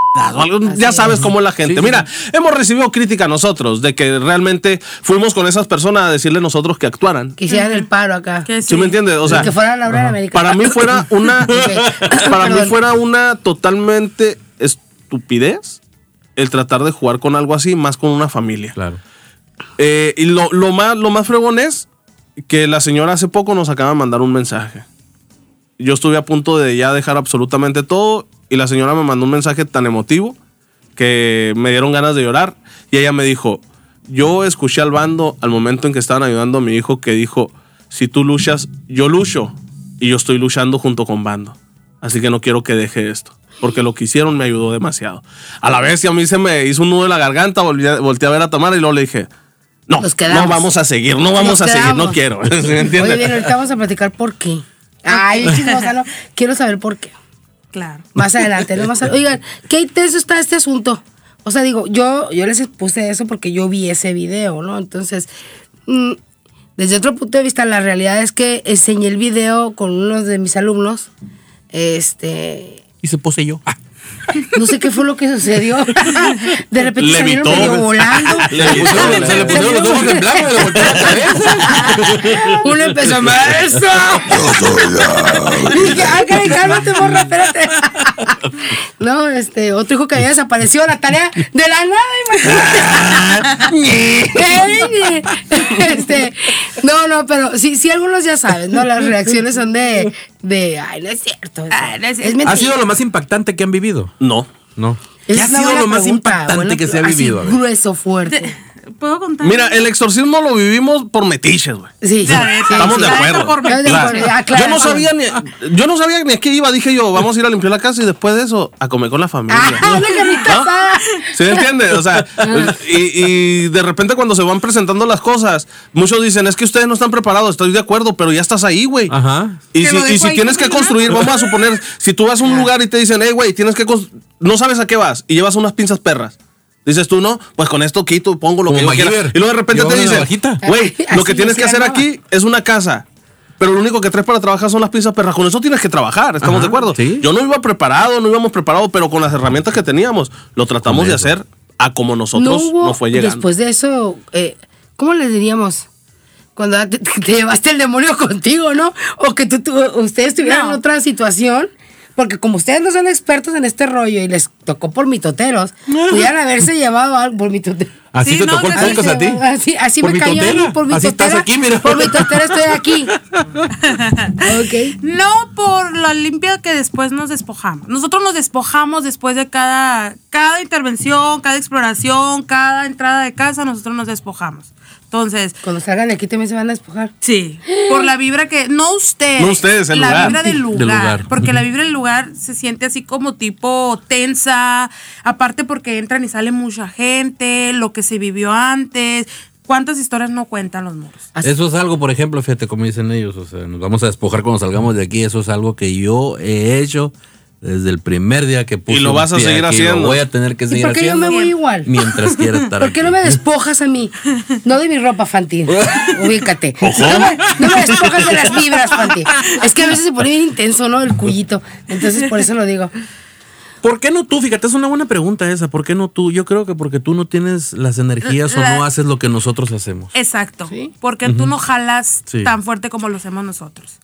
ya sabes cómo es la gente. Sí, sí, Mira, hemos recibido crítica nosotros de que realmente fuimos con esas personas a decirle nosotros que actuaran. Que hicieran el paro acá. Que ¿Sí me entiendes? O sea, que fuera la obra de América. para mí fuera una para mí fuera una totalmente estupidez el tratar de jugar con algo así más con una familia Claro. Eh, y lo, lo más lo más fregón es que la señora hace poco nos acaba de mandar un mensaje yo estuve a punto de ya dejar absolutamente todo y la señora me mandó un mensaje tan emotivo que me dieron ganas de llorar y ella me dijo yo escuché al bando al momento en que estaban ayudando a mi hijo que dijo si tú luchas yo lucho y yo estoy luchando junto con bando así que no quiero que deje esto porque lo que hicieron me ayudó demasiado a la vez y a mí se me hizo un nudo en la garganta volteé a ver a Tamara y luego le dije no, no vamos a seguir, no vamos Nos a seguir, no quiero. ¿Sí me entiendes? Oye, bien, ahorita vamos a platicar por qué. Ay, chismosa, no. Quiero saber por qué. Claro. Más adelante, no más adelante. Oigan, qué intenso está este asunto. O sea, digo, yo, yo les puse eso porque yo vi ese video, ¿no? Entonces, mm, desde otro punto de vista, la realidad es que enseñé el video con uno de mis alumnos. Este. Y se poseyó. Ah, No sé qué fue lo que sucedió. De repente salieron Levitó. medio volando. Le pusieron- se le pusieron los ojos en blanco y le volteó la cabeza. Uno empezó, maestro. Dije, ah, caray, cálmate, morra, espérate. No, este, otro hijo que había desaparecido la tarea de la nada, imagínate. este, no, no, pero sí, sí, algunos ya saben, ¿no? Las reacciones son de, de, ay, no es cierto. Ay, no es es cierto. mentira. ¿Ha sido lo más impactante que han vivido? No. No. ¿Qué ha sido lo más pregunta, impactante que se ha así, vivido? A ver. grueso, fuerte. ¿Puedo contar? Mira, el exorcismo lo vivimos por metiches, güey. Sí, Estamos sí. de acuerdo. por Claro. Yo no sabía ni yo no sabía ni a qué iba, dije yo, vamos a ir a limpiar la casa y después de eso a comer con la familia. Ah, ¿No? asada. ¿Sí me entiendes? O sea, y, y de repente cuando se van presentando las cosas, muchos dicen, es que ustedes no están preparados, estoy de acuerdo, pero ya estás ahí, güey. Ajá. Y si, y si tienes que construir, vamos a suponer, si tú vas a un lugar y te dicen, hey, güey, tienes que... No sabes a qué vas y llevas unas pinzas perras. Dices tú, no, pues con esto quito, pongo lo Como que yo quiera. Y luego de repente te dicen, güey, lo que tienes que hacer aquí es una casa. Pero lo único que traes para trabajar son las piezas perras. Con eso tienes que trabajar, ¿estamos Ajá, de acuerdo? sí. Yo no iba preparado, no íbamos preparados, pero con las herramientas que teníamos, lo tratamos Con de eso. hacer a como nosotros no hubo, nos fue llegando. después de eso, eh, ¿cómo le diríamos? Cuando te, te llevaste el demonio contigo, ¿no? O que tú, tú- ustedes tuvieran No. otra situación. Porque como ustedes no son expertos en este rollo y les tocó por mitoteros, pudieran haberse llevado algo por mitoteros. Así Sí, te no, tocó el podcast a ti. Así, así Por me cayó a mí, mitotera. por mi Así estás aquí, mira. Por mi totera estoy aquí. ok. No por la limpia que después nos despojamos. Nosotros nos despojamos después de cada, cada intervención, cada exploración, cada entrada de casa, nosotros nos despojamos. Entonces, Cuando salgan de aquí también se van a despojar. sí, por la vibra que, no ustedes, No ustedes, el la lugar. vibra del lugar, Del lugar. porque la vibra del lugar se siente así como tipo tensa, aparte porque entran y sale mucha gente, lo que se vivió antes, cuántas historias no cuentan los muros. Eso es algo, por ejemplo, fíjate como dicen ellos, o sea, nos vamos a despojar cuando salgamos de aquí, eso es algo que yo he hecho desde el primer día que puse Y lo vas a pie seguir aquí, haciendo. Lo voy a tener que ¿Y seguir por qué yo haciendo me voy igual? mientras quiera estar ¿Por qué aquí. no me despojas a mí? No de mi ropa, Fanti. Ubícate. No me, no me despojas de las vibras, Fanti. Es que a veces se pone bien intenso, ¿no? El cuyito. Entonces, por eso lo digo. ¿Por qué no tú? Fíjate, es una buena pregunta esa. ¿Por qué no tú? Yo creo que porque tú no tienes las energías o no haces lo que nosotros hacemos. Exacto. Porque tú no jalas Sí. tan fuerte como lo hacemos nosotros.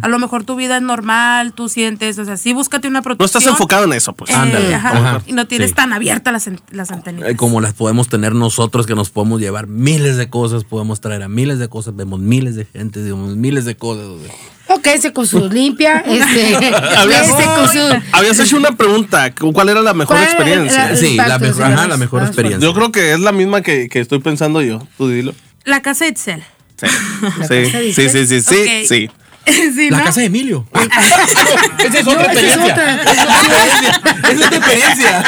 A lo mejor tu vida es normal, tú sientes, o sea, sí búscate una No protección. estás enfocado en eso, pues. eh, Ándale, ajá, ajá. Y no tienes Sí. tan abiertas las, las antenitas. Eh, Como las podemos tener nosotros, que nos podemos llevar miles de cosas, podemos traer a miles de cosas, vemos miles de gente, vemos miles de cosas. o sea. Ok, se con su limpia. Este. Habías, este con su. habías hecho una pregunta, ¿cuál era la mejor ¿Cuál era experiencia? Sí, la, mejor- ajá, la mejor experiencia. Yo creo que es la misma que, que estoy pensando yo. Tú dilo. La casa de Itzel. Sí, ¿La sí, sí, sí, sí, sí. Sí, La ¿no? casa de Emilio. esa es otra experiencia. Esa es otra experiencia. Esa es otra experiencia.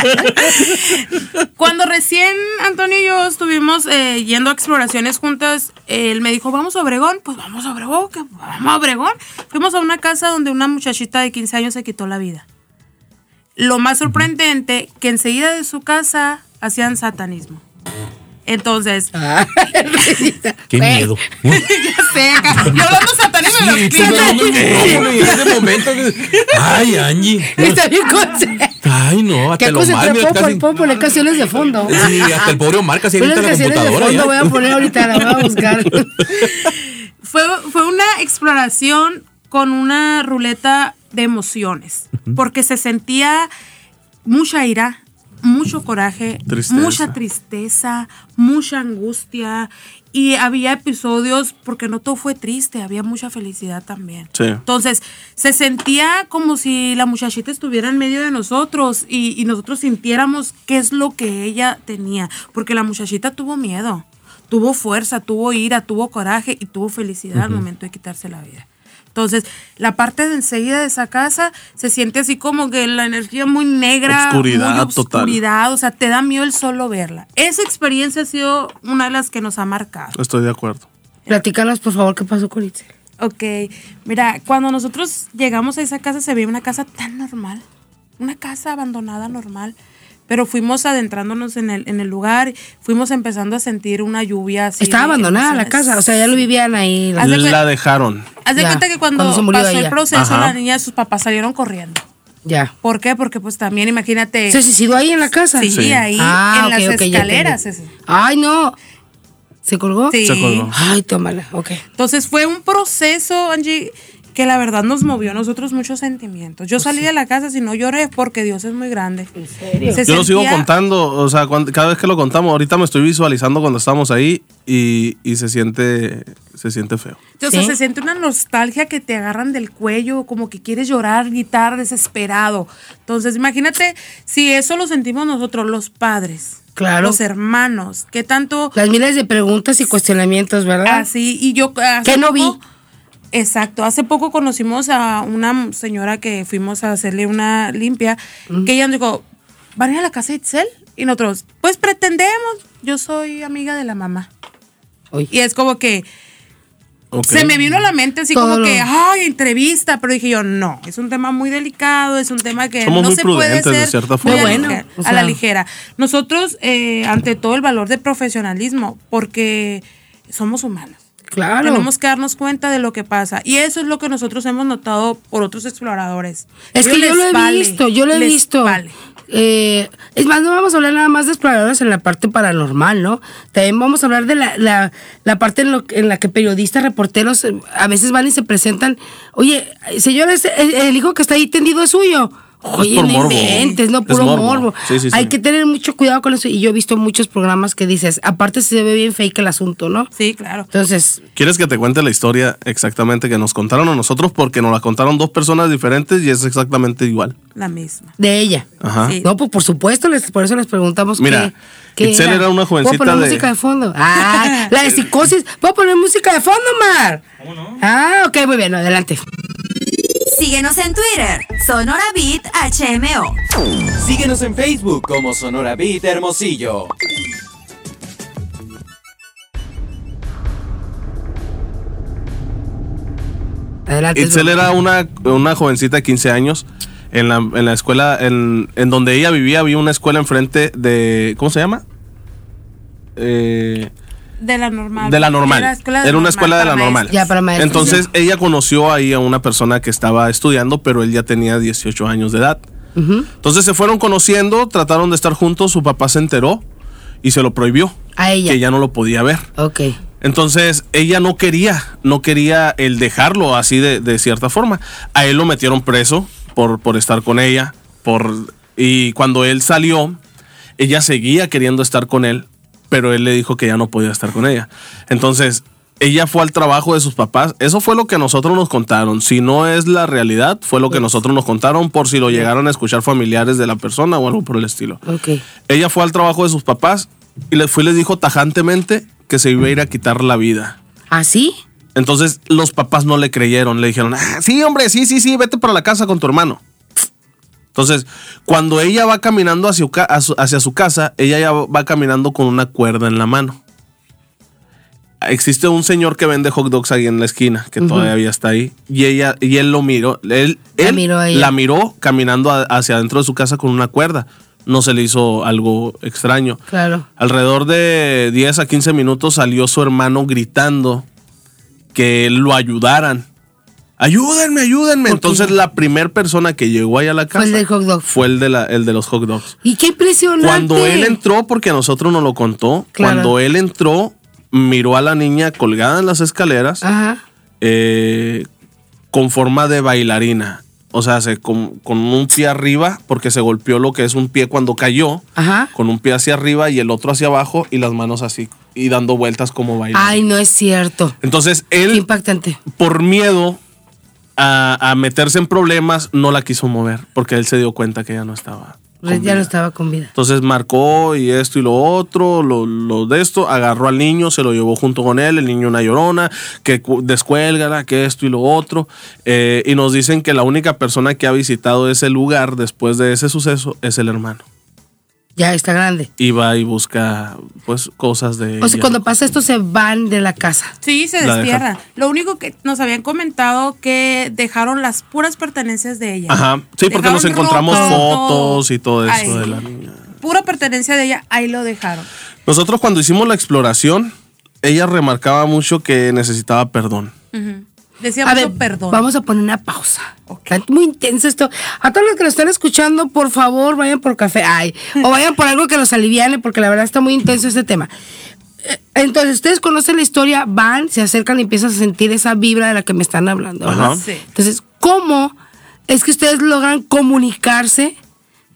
Cuando recién Antonio y yo estuvimos eh, yendo a exploraciones juntas, él me dijo, vamos a Obregón. Pues vamos a Obregón, que vamos a Obregón. Fuimos a una casa donde una muchachita de 15 años se quitó la vida. Lo más sorprendente, que enseguida de su casa hacían satanismo. Entonces, Ah. Qué miedo. ya sé, acá, yo hablando hablando el micrófono y en ese momento. Ay, Angie. Está bien. Ay, no, hasta ¿Qué lo cosa mal. puedo, casi- puedo poner canciones de fondo? Sí, hasta el pobre Omar casi avienta la canciones de computadora. fondo voy a poner ahorita, la voy a buscar. fue, fue una exploración con una ruleta de emociones, porque se sentía mucha ira, mucho coraje, Tristeza. mucha tristeza, mucha angustia y había episodios porque no todo fue triste, había mucha felicidad también. Sí. Entonces, se sentía como si la muchachita estuviera en medio de nosotros y, y nosotros sintiéramos qué es lo que ella tenía, porque la muchachita tuvo miedo, tuvo fuerza, tuvo ira, tuvo coraje y tuvo felicidad al momento de quitarse la vida. Entonces, la parte de enseguida de esa casa se siente así como que la energía muy negra, Obscuridad muy total. obscuridad, o sea, te da miedo el solo verla. Esa experiencia ha sido una de las que nos ha marcado. Estoy de acuerdo. Platícanos, por favor, qué pasó con Itzel. Ok, mira, cuando nosotros llegamos a esa casa se veía una casa tan normal, una casa abandonada normal, pero fuimos adentrándonos en el, en el lugar, fuimos empezando a sentir una lluvia así. Estaba abandonada la casa, o sea, ya lo vivían ahí. La cuen- dejaron. Haz de cuenta que cuando, cuando se murió pasó el proceso, Ajá. la niña y sus papás salieron corriendo. Ya. ¿Por qué? Porque pues también imagínate... ¿Se suicidó ahí en la casa? Sí, Sí. ahí Ah, en las escaleras. Ay, no. ¿Se colgó? Sí. Se colgó. Ay, tómala, ok. Entonces fue un proceso, Angie, que la verdad nos movió a nosotros muchos sentimientos. Yo salí de la casa si no lloré porque Dios es muy grande. ¿En serio? Yo lo sigo contando, o sea, cuando- cada vez que lo contamos, ahorita me estoy visualizando cuando estamos ahí y, y se siente se siente feo. O sea, ¿Sí? se siente una nostalgia que te agarran del cuello, como que quieres llorar, gritar, desesperado. Entonces, imagínate si eso lo sentimos nosotros, los padres, Claro. los hermanos, que tanto Las miles de preguntas y cuestionamientos, ¿verdad? así y yo hace ¿Qué no vi? Exacto, hace poco conocimos a una señora que fuimos a hacerle una limpia, que ella nos dijo, ¿van a ir a la casa de Itzel? Y nosotros, pues pretendemos, yo soy amiga de la mamá. Y es como que. Se me vino a la mente así Todo como lo- que, ay, entrevista, pero dije yo, no, es un tema muy delicado, es un tema que Somos no muy se puede prudentes, de hacer cierta forma. a, Bueno, a la ligera. Nosotros, eh, ante todo, el valor de profesionalismo, porque somos humanos. Claro. Tenemos que darnos cuenta de lo que pasa. Y eso es lo que nosotros hemos notado por otros exploradores. Es que yo lo he vale, visto, yo lo he visto. vale. Eh, es más, no vamos a hablar nada más de exploradores en la parte paranormal, ¿no? También vamos a hablar de la, la, la parte en, lo, en la que periodistas, reporteros, eh, a veces van y se presentan. Oye, señores, el, el hijo que está ahí tendido es suyo. Oye, por no morbo. inventes, no Es puro morbo. morbo. Sí, sí, sí. Hay que tener mucho cuidado con eso. Y yo he visto muchos programas que dices, aparte se ve bien fake el asunto, ¿no? Sí, claro. Entonces, ¿Quieres que te cuente la historia exactamente que nos contaron a nosotros? Porque nos la contaron dos personas diferentes y es exactamente igual. La misma. de ella. Ajá. Sí. No, pues por supuesto, les, por eso les preguntamos Mira, qué, qué Itzel era una jovencita ¿Puedo poner de- música de fondo? Ah, la de psicosis. ¿Puedo poner música de fondo, Mar? ¿Cómo no? Ah, ok, muy bien, adelante. Síguenos en Twitter, Sonora Beat HMO. Síguenos en Facebook como Sonora Beat Hermosillo. Adelante. Itzel era una, una jovencita de 15 años. En la, en la escuela, en, en donde ella vivía, había una escuela enfrente de. ¿Cómo se llama? Eh, De la normal. de la normal. Era, escuela Era una escuela de la normal. Ya, para maestros. Entonces ella conoció ahí a una persona que estaba estudiando, pero él ya tenía 18 años de edad. Entonces se fueron conociendo, trataron de estar juntos, su papá se enteró y se lo prohibió, A ella. que ya no lo podía ver. Ok. Entonces ella no quería, no quería el dejarlo así de, de cierta forma. A él lo metieron preso por, por estar con ella, por y cuando él salió, ella seguía queriendo estar con él, pero él le dijo que ya no podía estar con ella. Entonces ella fue al trabajo de sus papás. Eso fue lo que nosotros nos contaron. Si no es la realidad, fue lo que nosotros nos contaron por si lo llegaron a escuchar familiares de la persona o algo por el estilo. Ella fue al trabajo de sus papás y les fue les dijo tajantemente que se iba a ir a quitar la vida. ¿Así? Entonces los papás no le creyeron, le dijeron, ah, sí, hombre, sí, sí, sí, vete para la casa con tu hermano. Entonces, cuando ella va caminando hacia, su hacia casa, ella ya va caminando con una cuerda en la mano. Existe un señor que vende hot dogs ahí en la esquina, que todavía está ahí, y ella y él lo miró, él, La él miró la miró caminando hacia adentro de su casa con una cuerda. No se le hizo algo extraño. Claro. Alrededor de 10 a 15 minutos salió su hermano gritando que lo ayudaran. Ayúdenme, ayúdenme. Entonces la primera persona que llegó ahí a la casa Fue el del hot dog. fue el de, la- el de los hot dogs. Y qué impresionante. Cuando él entró, porque a nosotros nos lo contó, Claro. cuando él entró, miró a la niña colgada en las escaleras Ajá. eh, con forma de bailarina. O sea, se, con, con un pie arriba, porque se golpeó lo que es un pie cuando cayó, Ajá. con un pie hacia arriba y el otro hacia abajo y las manos así, y dando vueltas como bailarina. Ay, no es cierto. Entonces Qué él, impactante. por miedo a, a meterse en problemas, no la quiso mover, porque él se dio cuenta que ya no estaba. con Ya no estaba con vida. Entonces marcó y esto y lo otro, lo, lo de esto, agarró al niño, se lo llevó junto con él, el niño una llorona, que cu- descuélgala, que esto y lo otro. Eh, y nos dicen que la única persona que ha visitado ese lugar después de ese suceso es el hermano. Ya está grande. Y va y busca pues cosas de... O sea, ella. cuando pasa esto se van de la casa. Sí, se La despierran. Lo único que nos habían comentado que dejaron las puras pertenencias de ella. Ajá, sí, porque Dejaron nos encontramos ropa, fotos y todo eso Ay. de la niña. Pura pertenencia de ella, ahí lo dejaron. Nosotros cuando hicimos la exploración, ella remarcaba mucho que necesitaba perdón. Ujú. Decía A mucho ver, perdón. vamos a poner una pausa. Está muy intenso esto. A todos los que lo están escuchando, por favor, vayan por café. Ay, o vayan por algo que los aliviane, porque la verdad está muy intenso este tema. Eh, Entonces, ustedes conocen la historia, van, se acercan y empiezan a sentir esa vibra de la que me están hablando, ¿verdad? Ajá. Sí. Entonces, ¿cómo es que ustedes logran comunicarse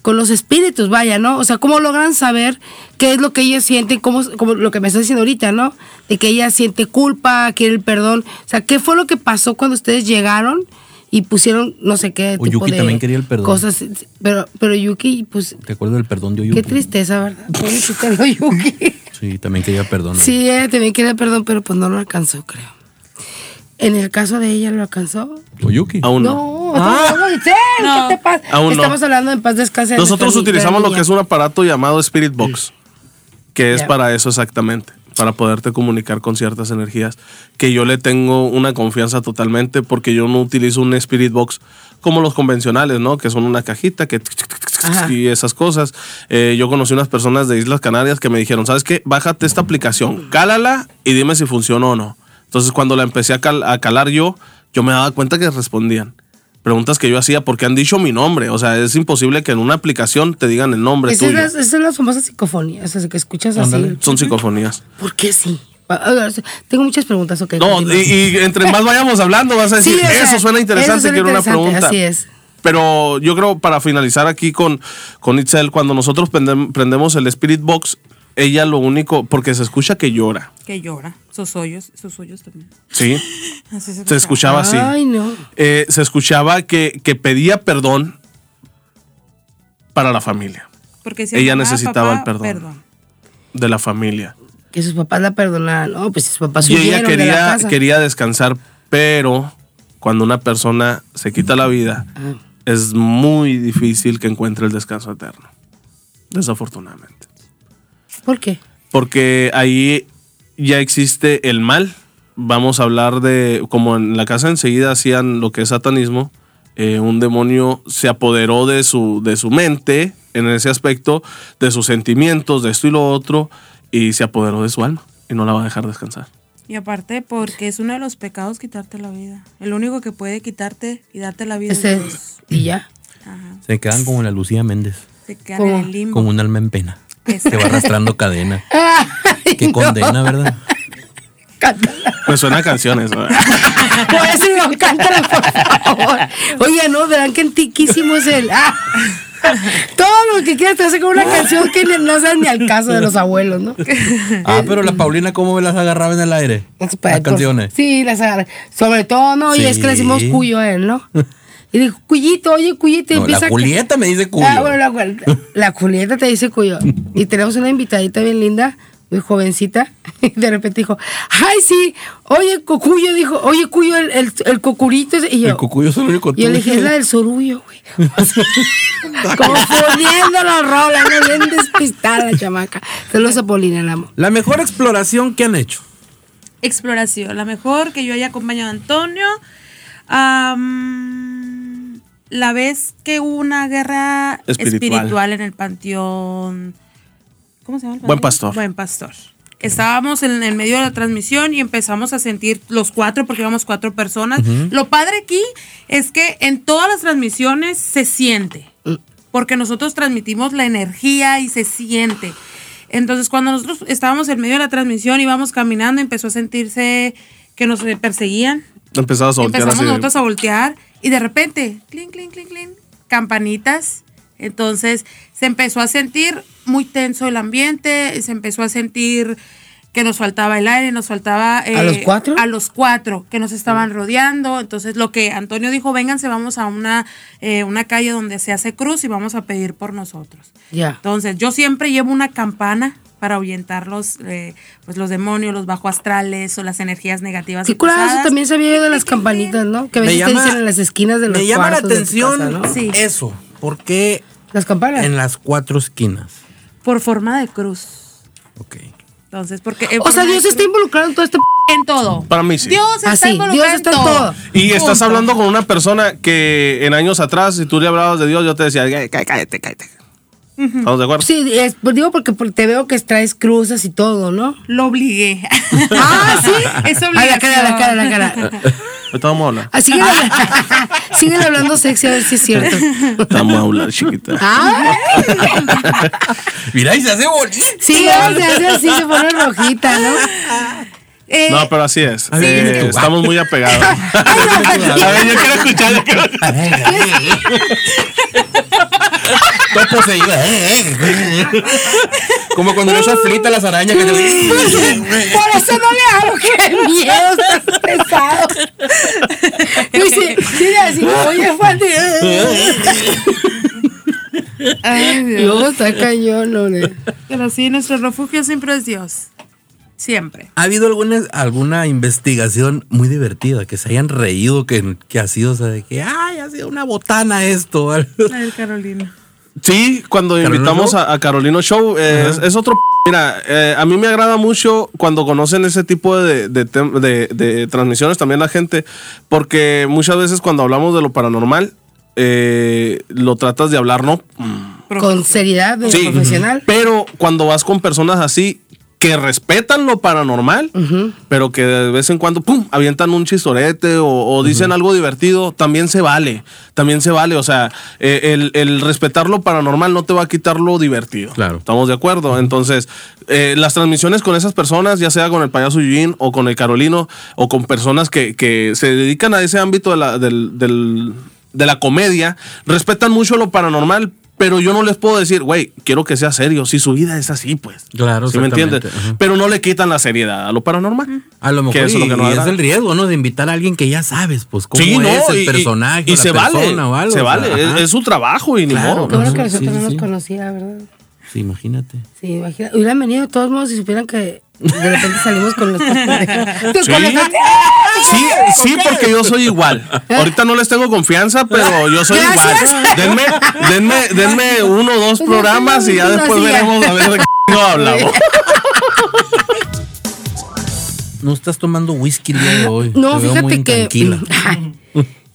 con los espíritus? Vaya, ¿no? O sea, ¿cómo logran saber qué es lo que ellas sienten? Cómo, como lo que me está diciendo ahorita, ¿no? De que ella siente culpa, quiere el perdón. O sea, ¿qué fue lo que pasó cuando ustedes llegaron y pusieron no sé qué O tipo Yuki de también quería el perdón. Cosas, pero, pero Yuki, pues, ¿Te acuerdas del perdón de Oyuki? qué tristeza, ¿verdad? Pobrecita Yuki. Sí, también quería perdón. Sí, ella también quería perdón, pero pues no lo alcanzó, creo. En el caso de ella, ¿lo alcanzó? Oyuki. Aún no. No, estamos hablando de Itzel, No. ¿qué te pasa? Aún no. Estamos hablando en paz descanse. de Nosotros nuestra ni- utilizamos lo que es un aparato llamado Spirit Box, que es para eso exactamente, para poderte comunicar con ciertas energías que yo le tengo una confianza totalmente porque yo no utilizo un Spirit Box como los convencionales, ¿no? Que son una cajita que y esas cosas. Eh, yo conocí unas personas de Islas Canarias que me dijeron, ¿sabes qué? Bájate esta aplicación, cálala y dime si funciona o no. Entonces cuando la empecé a, cal- a calar yo, yo me daba cuenta que respondían. Preguntas que yo hacía porque han dicho mi nombre. O sea, es imposible que en una aplicación te digan el nombre Esa es, tuyo. la, esa es la famosa psicofonía, que escuchas Ándale. así. Son psicofonías. ¿Por qué sí? A- a ver, Tengo muchas preguntas, ok. No, y, y entre más vayamos hablando, vas a decir, Sí, o sea, eso suena interesante, eso suena quiero una pregunta. así es. Pero yo creo, para finalizar aquí con, con Itzel, cuando nosotros prendem- prendemos el Spirit Box, ella lo único, porque se escucha que llora, Que llora. Sus hoyos, sus hoyos también. ¿sí? Así se Se escuchaba así. Ay, no. Eh, se escuchaba que, que pedía perdón para la familia, Porque si Ella necesitaba papá, el perdón. de la familia. Que sus papás la perdonaran. No, pues sus papás Y ella de la quería, casa. quería descansar, pero cuando una persona se quita la vida, Ah. es muy difícil que encuentre el descanso eterno. Desafortunadamente. ¿Por qué? Porque ahí ya existe el mal. Vamos a hablar de, como en la casa enseguida hacían lo que es satanismo, eh, un demonio se apoderó de su, de su mente en ese aspecto, de sus sentimientos, de esto y lo otro, y se apoderó de su alma y no la va a dejar descansar. Y aparte, porque es uno de los pecados quitarte la vida. El único que puede quitarte y darte la vida es Dios. y ya. Se quedan como la Lucía Méndez, Se quedan en el limbo. como un alma en pena. Que va arrastrando cadena. Qué no. condena, ¿verdad? Me suena a canciones. ¿verdad? Por eso no, cántala, por favor. Oye, no, verán que antiquísimo es el. Ah. Todo lo que quieras te hace como una canción que no sabes ni al caso de los abuelos, ¿no? Ah, pero la Paulina, ¿cómo me las agarraba en el aire? Las canciones. Sí, las agarra. Sobre todo, ¿no? Y es que le decimos cuyo a él, ¿no? Y digo, Cuyito, oye, Cuyito. No, la a- Julieta me dice cuyo. Ah, bueno, la, la Julieta te dice cuyo. Y tenemos una invitadita bien linda, muy jovencita. Y de repente dijo, ay, sí, oye, Cocuyo, dijo, oye, Cuyo, el, el, el cocurito. ese". Y yo, El cucuyo es el único y yo le dije, es la del sorullo, güey. Confundiendo la rola, no bien despistada la chamaca. Saludos a Polina, la amo. La mejor exploración que han hecho. Exploración. La mejor que yo haya acompañado a Antonio. am, la vez que hubo una guerra Espiritual. espiritual, en el panteón. ¿Cómo se llama? el Buen? Pastor. Buen Pastor. Estábamos en el medio de la transmisión y empezamos a sentir los cuatro, porque íbamos cuatro personas. Lo padre aquí es que en todas las transmisiones se siente, porque nosotros transmitimos la energía y se siente. Entonces, cuando nosotros estábamos en medio de la transmisión, íbamos caminando, empezó a sentirse que nos perseguían. Empezabas a voltear Empezamos nosotros a voltear y de repente, clink, clink, clink, clink, campanitas. Entonces se empezó a sentir muy tenso el ambiente, se empezó a sentir que nos faltaba el aire, nos faltaba... ¿A los cuatro? A los cuatro, que nos estaban rodeando. Entonces lo que Antonio dijo, vénganse, vamos a una, eh, una calle donde se hace cruz y vamos a pedir por nosotros. Ya. Entonces, yo siempre llevo una campana para ahuyentar los, eh, pues, los demonios, los bajo astrales o las energías negativas. Sí, y claro, eso también sabía yo de las campanitas, ¿no? Que a te dicen en las esquinas de los Me llama la atención casa, ¿no? eso. ¿Por qué Las campanas. en las cuatro esquinas? Por forma de cruz. Ok. Entonces, porque. en O sea, Dios está involucrado en todo este... En todo. Para mí sí. Dios está Ah, sí, involucrado Dios en está en todo. todo. Y estás hablando con una persona que en años atrás, si tú le hablabas de Dios, yo te decía, "Cá- cá- ¿Estamos de acuerdo? Sí, es- pues digo porque por- te veo que traes cruces y todo, ¿no? Lo obligué. Ah, sí. Es A la cara, a la cara, a la cara. Ahorita vamos a hablar. Ah, siguen, siguen hablando sexy a ver si es cierto. Vamos a hablar, chiquita. Ay. Mira, y se hace bonito. Sí, se hace así, se pone rojita, ¿no? Eh, No, pero así es. Eh, estamos muy apegados. a ver, yo quiero escuchar. yo quiero- Todo poseído. Como cuando no se aflita las arañas que Por eso no le hago, qué miedo, estás pesado. Yo sí, sí, así, oye, Juan, Ay, Dios. Está cañón, no, ne. Pero sí, nuestro refugio siempre es Dios. Siempre. ¿Ha habido alguna, alguna investigación muy divertida que se hayan reído que, que ha sido, o sea, de que, ay, ha sido una botana esto? La del Carolina. Sí, cuando ¿Carolina invitamos Show? a, a Carolino Show, eh, es, es otro p- Mira, eh, a mí me agrada mucho cuando conocen ese tipo de, de tem- de- de transmisiones también la gente, porque muchas veces cuando hablamos de lo paranormal, eh, lo tratas de hablar, ¿no? Con seriedad de Sí, profesional. pero cuando vas con personas así que respetan lo paranormal, pero que de vez en cuando, ¡pum!, avientan un chistorete o, o dicen algo divertido, también se vale, también se vale. O sea, eh, el, el respetar lo paranormal no te va a quitar lo divertido. Claro. ¿Estamos de acuerdo? Entonces, eh, las transmisiones con esas personas, ya sea con el payaso Yujin o con el Carolino o con personas que, que se dedican a ese ámbito de la, del- del- de la comedia, respetan mucho lo paranormal. Pero yo no les puedo decir, güey, quiero que sea serio. Si su vida es así, pues. Claro, ¿Sí me entiendes? ajá. Pero no le quitan la seriedad a lo paranormal. A lo mejor Que es lo y- que nos y es agrada. el riesgo, ¿no? De invitar a alguien que ya sabes, pues, cómo Sí, no, es el y- y- personaje, y la se vale, o algo. se o sea, vale, es- su trabajo y ni modo. Bueno Ajá, que nosotros sí, no nos conocía, ¿verdad? Sí, imagínate. Sí, imagina. Hubieran venido de todos modos si supieran que de repente salimos con pendejas. Sí. Con Sí, sí, porque yo soy igual. Ahorita no les tengo confianza, pero yo soy Gracias. igual. Denme, denme, denme uno o dos Pues programas y ya no, después veremos a ver de qué no hablamos. No estás tomando whisky el día de hoy. No, Te veo muy fíjate que.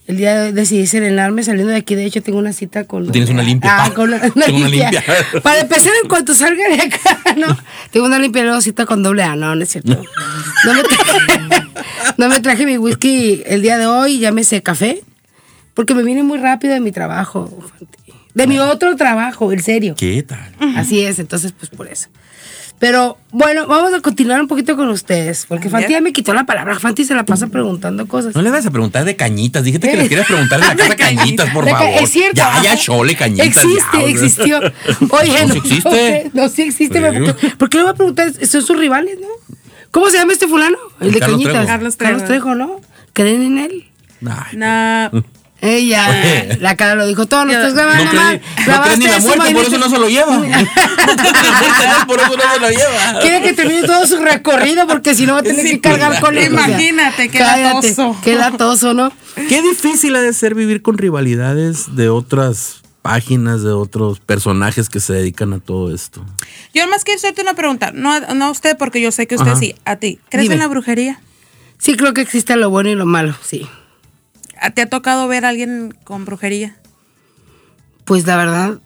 el día de hoy decidí serenarme saliendo de aquí. De hecho, tengo una cita con. Tienes una limpia, Ah, con una, una Tengo una limpia. limpia. Para empezar, en cuanto salga de acá, no. Tengo una limpia y luego cita con doble A. No, no es cierto. No me, traje, no me traje mi whisky el día de hoy, llámese café, porque me vine muy rápido de mi trabajo. De mi otro trabajo, en serio. ¿Qué tal? Así es, entonces, pues por eso. Pero bueno, vamos a continuar un poquito con ustedes, porque Fanti ya me quitó la palabra. Fanti se la pasa preguntando cosas. No le vas a preguntar de cañitas. Dijiste que les quieres preguntar de la casa cañitas, por De ca- favor. Es cierto. Ya, ya, chole, cañitas. Existe, ya, existió. Oye, No, no, sí existe. No, sí existe. Sí. ¿Por qué, por qué le voy a preguntar? Son sus rivales, ¿no? ¿Cómo se llama este fulano? El de Carlos Cañitas. Trejo. Carlos Carlos Trejo. ¿no? ¿Creen en él? Ay, Nah, Ella, la cara lo dijo todo, no estás no grabando cree, mal. no cree ni la muerte, por eso no se lo lleva. No cree la muerte, no, por eso no se lo lleva. Quiere que termine todo su recorrido porque si no va a tener que cargar con él. Imagínate, qué cállate, latoso. Qué latoso, ¿no? Qué difícil ha de ser vivir con rivalidades de otras páginas, de otros personajes que se dedican a todo esto. yo más quiero hacerte una pregunta. No, a- no a usted, porque yo sé que usted Ajá. sí. A ti. ¿Crees Dime. en la brujería? Sí, creo que existe lo bueno y lo malo, sí. ¿A- ¿Te ha tocado ver a alguien con brujería? Pues la verdad,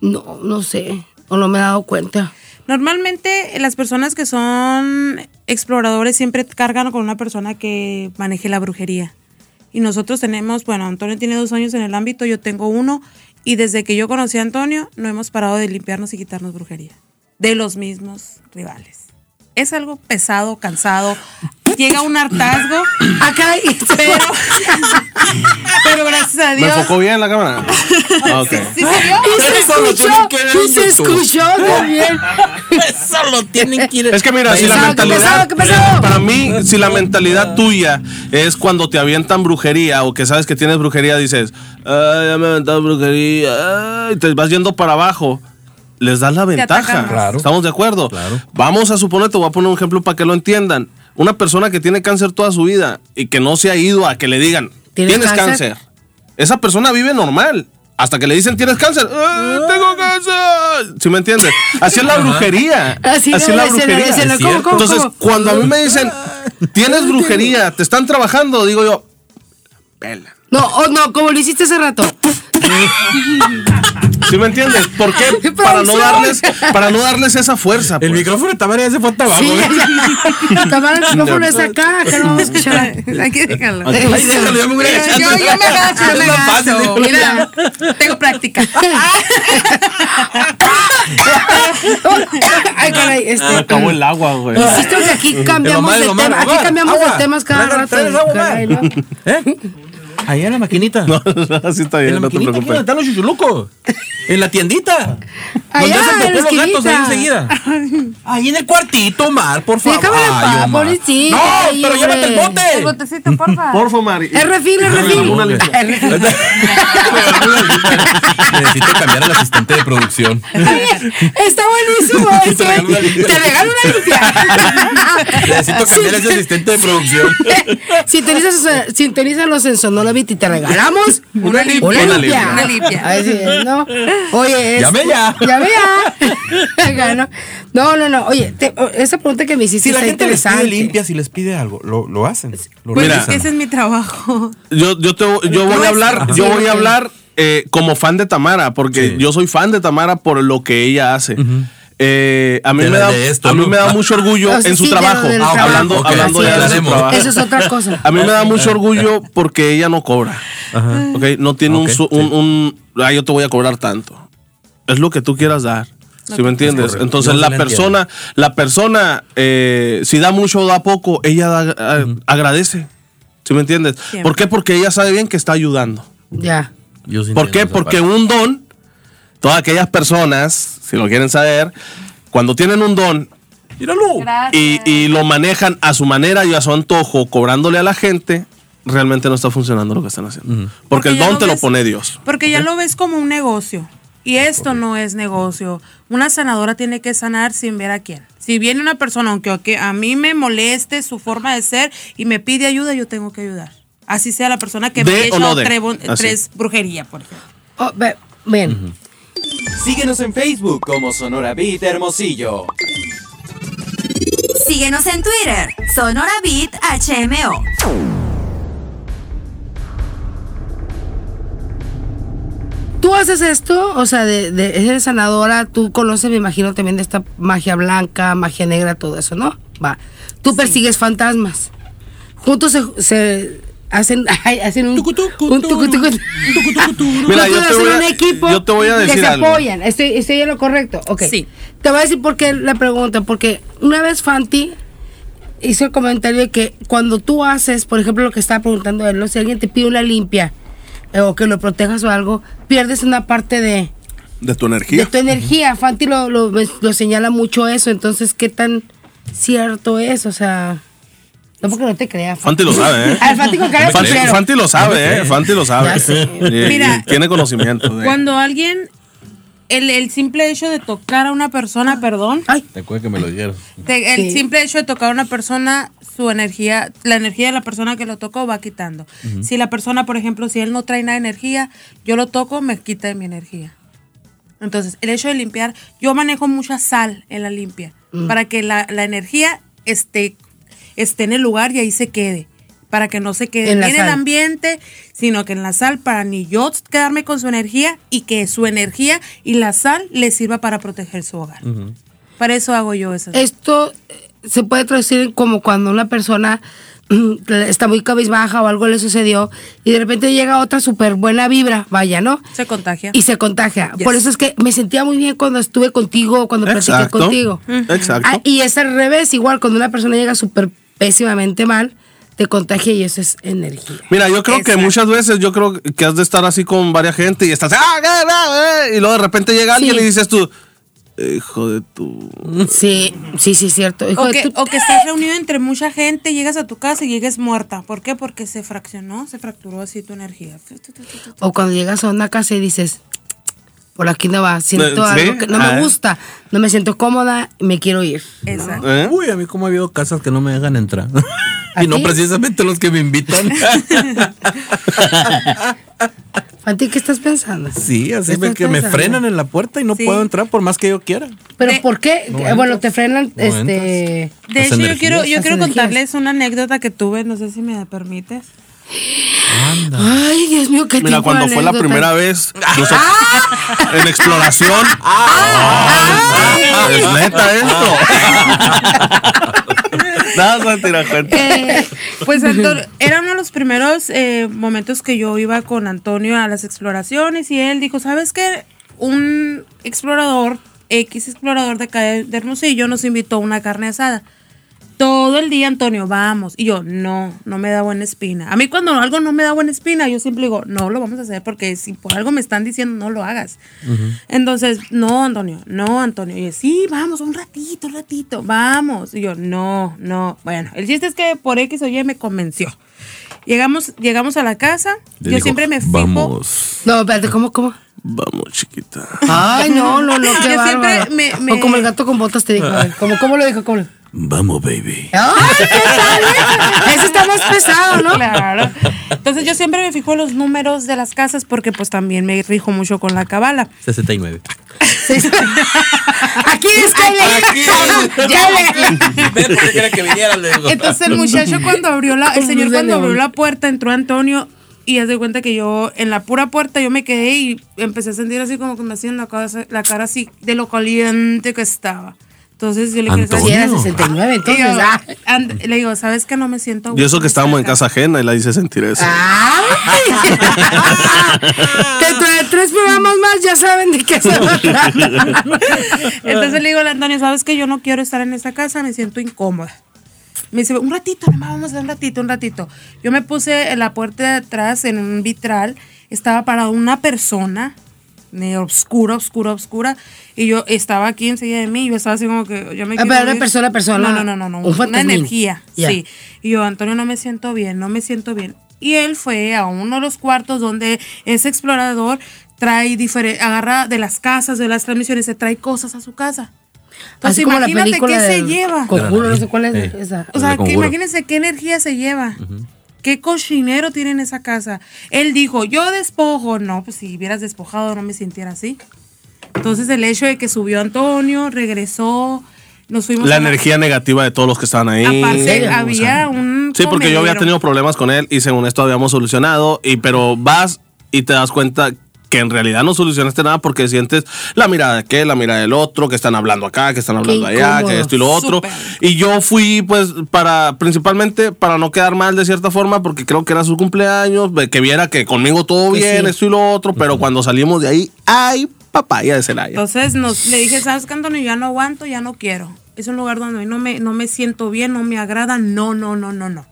no, no sé, o no me he dado cuenta. Normalmente las personas que son exploradores siempre cargan con una persona que maneje la brujería. Y nosotros tenemos, bueno, Antonio tiene dos años en el ámbito, yo tengo uno, y desde que yo conocí a Antonio no hemos parado de limpiarnos y quitarnos brujería. De los mismos rivales. Es algo pesado, cansado, llega un hartazgo, Acá, pero, pero gracias a ¿Me Dios. enfocó bien la cámara? Ah, ok. ¿Sí se vio? y se se escuchó también. Eso lo tienen que ir. Es que mira, si la mentalidad. pasó? ¿Qué pasó? Para mí, si la mentalidad tuya es cuando te avientan brujería o que sabes que tienes brujería, dices, ay, ya me aventaron brujería, ay, te vas yendo para abajo. Les das la ventaja. Claro. ¿Estamos de acuerdo? Claro. Vamos a suponer, te voy a poner un ejemplo para que lo entiendan. Una persona que tiene cáncer toda su vida y que no se ha ido a que le digan, ¿Tienes tienes, cáncer? cáncer? Esa persona vive normal. Hasta que le dicen, tienes cáncer. "Ay, tengo cáncer. ¿Sí me entiendes? Así es la brujería. Así Así es la brujería. debe ser. Es ¿Cómo, cierto. cómo, Entonces, cómo? cuando a mí me dicen, tienes brujería, te están trabajando, digo yo, pela. No, oh, no, como lo hiciste hace rato. ¿Sí me entiendes? ¿Por qué? Para no darles, para no darles esa fuerza. El pues. micrófono de Tamara ya se fue hasta abajo. Sí, ya. Cámara, el micrófono es acá, que no vamos a escuchar. Dejarlo. Ay, Ay, déjalo, ya me voy a Yo, yo me agacho, yo me agacho. Mira, tengo práctica. Ay, caray, este. Se acabó el agua, güey. Insisto que aquí cambiamos de el Omar, tema. Aquí cambiamos de temas cada rato. ¿Eh? Ahí en la maquinita. No, así está en bien, la no te preocupes. están los chuchulucos. En la tiendita. Allá, en la popó los gatos ahí enseguida. Ahí en el cuartito, Omar, por favor. Déjame Ay, Omar. pobrecita, No, ahí, pero llévate el hombre. El bote. botecito, porfa. Porfa. Es refil, es refil. Una limpia. Es refil. Necesito cambiar al asistente de producción. Está buenísimo eso. Te regalo una limpia. Te regalo una limpia. Necesito cambiar a ese asistente de producción. Sintonizas- Sintonízalos en Y te regalamos Una limpia. Una Una limpia. limpia. Una limpia. Así es, ¿no? Oye, es- Llame ya. Llame ya. ¿no? no, no, no. Oye, te- esa pregunta que me hiciste Si la está gente les pide limpias y les pide algo, lo, lo hacen. Lo Pues Mira. es que ese es mi trabajo. Yo, yo, te- yo voy a hablar, yo voy a hablar eh, como fan de Tamara, porque Sí. yo soy fan de Tamara por lo que ella hace. Eh, a mí, De me da, esto, a mí ¿no? me da mucho orgullo O sea, en su sí, trabajo. Ah, hablando hablando sí, de su hablaremos. trabajo. Eso es otra cosa. A mí me da mucho orgullo porque ella no cobra. ¿ok? No tiene un, un, un, "Ah, yo te voy a cobrar tanto. Es lo que tú quieras dar. ¿Sí me entiendes? Entonces la persona, la persona, eh, si da mucho o da poco, ella da- a- agradece. ¿Sí me entiendes? Siempre. ¿Por qué? Porque ella sabe bien que está ayudando. Ya. Yo sí ¿Por qué? Porque parte. un don, todas aquellas personas, si lo quieren saber, cuando tienen un don y, y lo manejan a su manera y a su antojo, cobrándole a la gente, realmente no está funcionando lo que están haciendo. Porque, el don te lo pone Dios. Porque ya lo ves como un negocio. Y esto no es negocio. Una sanadora tiene que sanar sin ver a quién. Si viene una persona, aunque a mí me moleste su forma de ser y me pide ayuda, yo tengo que ayudar. Así sea la persona que me ¿De ha hecho no tres, brujería, por ejemplo. Oh. Síguenos en Facebook como Sonora Beat Hermosillo. Síguenos en Twitter, Sonora Beat HMO. Tú haces esto, o sea, de, de eres sanadora, tú conoces, me imagino, también de esta magia blanca, magia negra, todo eso, ¿no? Va. Tú persigues fantasmas. Juntos se, se hacen, ay, hacen un, un. Mira, yo te hacen voy a- un equipo yo te voy a que decir se algo. apoyan. Estoy, estoy en lo correcto. Ok. Sí. Te voy a decir por qué la pregunta. Porque una vez Fanti hizo el comentario de que cuando tú haces, por ejemplo, lo que estaba preguntando él, ¿no? si alguien te pide una limpia eh, o que lo protejas o algo, pierdes una parte de, De tu de energía. tu energía. Fanti lo, lo, lo señala mucho eso. Entonces, ¿qué tan cierto es? O sea, no porque no te creas. Fanti lo sabe, ¿eh? Ah, Fanti con cara Fanti, lo sabe, ¿eh? Fanti lo sabe. Y- Mira, tiene conocimiento. de- Cuando alguien, el, el simple hecho de tocar a una persona, perdón, Ay, Te acuerdas que me lo dijeron. te- el Sí. simple hecho de tocar a una persona, su energía, la energía de la persona que lo tocó va quitando. Si la persona, por ejemplo, si él no trae nada de energía, yo lo toco, me quita de mi energía. Entonces, el hecho de limpiar, yo manejo mucha sal en la limpia, para que la, la energía esté, esté en el lugar y ahí se quede. Para que no se quede En en el ambiente, sino que en la sal, para ni yo quedarme con su energía y que su energía y la sal le sirva para proteger su hogar. Para eso hago yo eso. esto eh, se puede traducir como cuando una persona mm, está muy cabizbaja o algo le sucedió y de repente llega otra súper buena vibra, vaya, ¿no? Se contagia. Y se contagia. Yes. Por eso es que me sentía muy bien cuando estuve contigo, cuando platiqué Exacto. contigo. Exacto. Ah, y es al revés, igual cuando una persona llega súper pésimamente mal, te contagia y eso es energía. Mira, yo creo que muchas veces yo creo que has de estar así con varias gente y estás ah, ah, ah, eh", y luego de repente llega alguien Sí. y dices tú hijo de tu Sí, sí, sí, cierto. Hijo O de que, tu- o que estés reunido entre mucha gente, llegas a tu casa y llegues muerta. ¿Por qué? Porque se fraccionó, se fracturó así tu energía. O cuando llegas a una casa y dices, por aquí no va, siento ¿Sí? algo que no Ah. me gusta, no me siento cómoda y me quiero ir. Exacto. ¿Eh? Uy, a mí como ha habido casas que no me dejan entrar. ¿A y no ti? precisamente los que me invitan. Fanti, ¿qué estás pensando? sí, así ¿Qué me, que me frenan en la puerta y no Sí. puedo entrar por más que yo quiera. ¿Pero De- por qué? No Eh, bueno, entras. te frenan, No este... De hecho, yo quiero, yo quiero energías. contarles una anécdota que tuve, no sé si me permites. Ay, Dios mío, qué Mira, cuando fue la primera vez nosotros- en exploración. es neta esto. Nada, cuenta. Eh, pues Antonio, era uno de los primeros eh, momentos que yo iba con Antonio a las exploraciones y él dijo, ¿sabes qué? Un explorador, X explorador de acá de de Hermosillo nos invitó a una carne asada. Todo el día, Antonio, vamos. Y yo, no, no me da buena espina. A mí cuando algo no me da buena espina, yo siempre digo, no lo vamos a hacer porque si por algo me están diciendo, no lo hagas. Entonces, no, Antonio, no, Antonio. Y yo, sí, vamos, un ratito, un ratito, vamos. Y yo, no, no. Bueno, el chiste es que por X o Y me convenció. Llegamos, llegamos a la casa. Le yo digo, siempre me fijo. Vamos. No, espérate, ¿cómo, cómo? Vamos, chiquita. Ay, no, no, no, qué Yo siempre bárbaro. me- me- O como el gato con botas te dijo. ver, ¿Cómo, cómo lo dijo? ¿Cómo lo- Vamos, baby. ¡Ay, qué tal! Ese está más pesado, ¿no? Claro. Entonces yo siempre me fijo en los números de las casas porque pues también me rijo mucho con la cabala. 69. Aquí está el Ya le- que viniera luego. Entonces el muchacho cuando abrió la, el señor Luz de cuando abrió la puerta entró Antonio y haz de cuenta que yo en la pura puerta yo me quedé y empecé a sentir así como que me hacían la cara, la cara así de lo caliente que estaba. Entonces yo le dije, ¿sabes Sí, era qué? 69, entonces. Yo, ah. and- le digo, ¿sabes que no me siento a Y eso gusto que estábamos en casa ajena y la hice sentir eso. ¡Ay! Dentro de tres programas más ya saben de qué se va a tratar. Entonces le digo al Antonio, ¿sabes que yo no quiero estar en esta casa? Me siento incómoda. Me dice, un ratito, nomás vamos a dar un ratito, un ratito. Yo me puse en la puerta de atrás, en un vitral, estaba para una persona, medio oscura, oscura, oscura, y yo estaba aquí enseguida de mí, y yo estaba así como que, yo me Ah, pero era ir. persona, persona. No, no, no, no, no, Un una energía, Ya. sí. Y yo, Antonio, no me siento bien, no me siento bien. Y él fue a uno de los cuartos donde ese explorador trae diferente, agarra de las casas, de las transmisiones, se trae cosas a su casa. Entonces, Así como la imagínate película qué se lleva. Conjuro, no sé cuál es Eh. esa. O sea, que imagínense qué energía se lleva. ¿Qué cochinero tiene en esa casa? Él dijo, yo despojo. No, pues si hubieras despojado no me sintiera así. Entonces el hecho de que subió Antonio, regresó, nos fuimos La a energía negativa de todos los que estaban ahí. Aparte, había un Sí, porque yo había tenido problemas con él y según esto habíamos solucionado. Y pero vas y te das cuenta que en realidad no solucionaste nada porque sientes la mirada de aquel, la mirada del otro, que están hablando acá, que están hablando allá, incómodo. que esto y lo otro. Súper. Y yo fui, pues, para, principalmente para no quedar mal de cierta forma, porque creo que era su cumpleaños, que viera que conmigo todo Que bien, sí. esto y lo otro, pero cuando salimos de ahí, ay, papaya de Celaya. Entonces nos, le dije, ¿sabes qué, Antonio? Ya no aguanto, ya no quiero. Es un lugar donde no me, no me siento bien, no me agrada. No, no, no, no, no.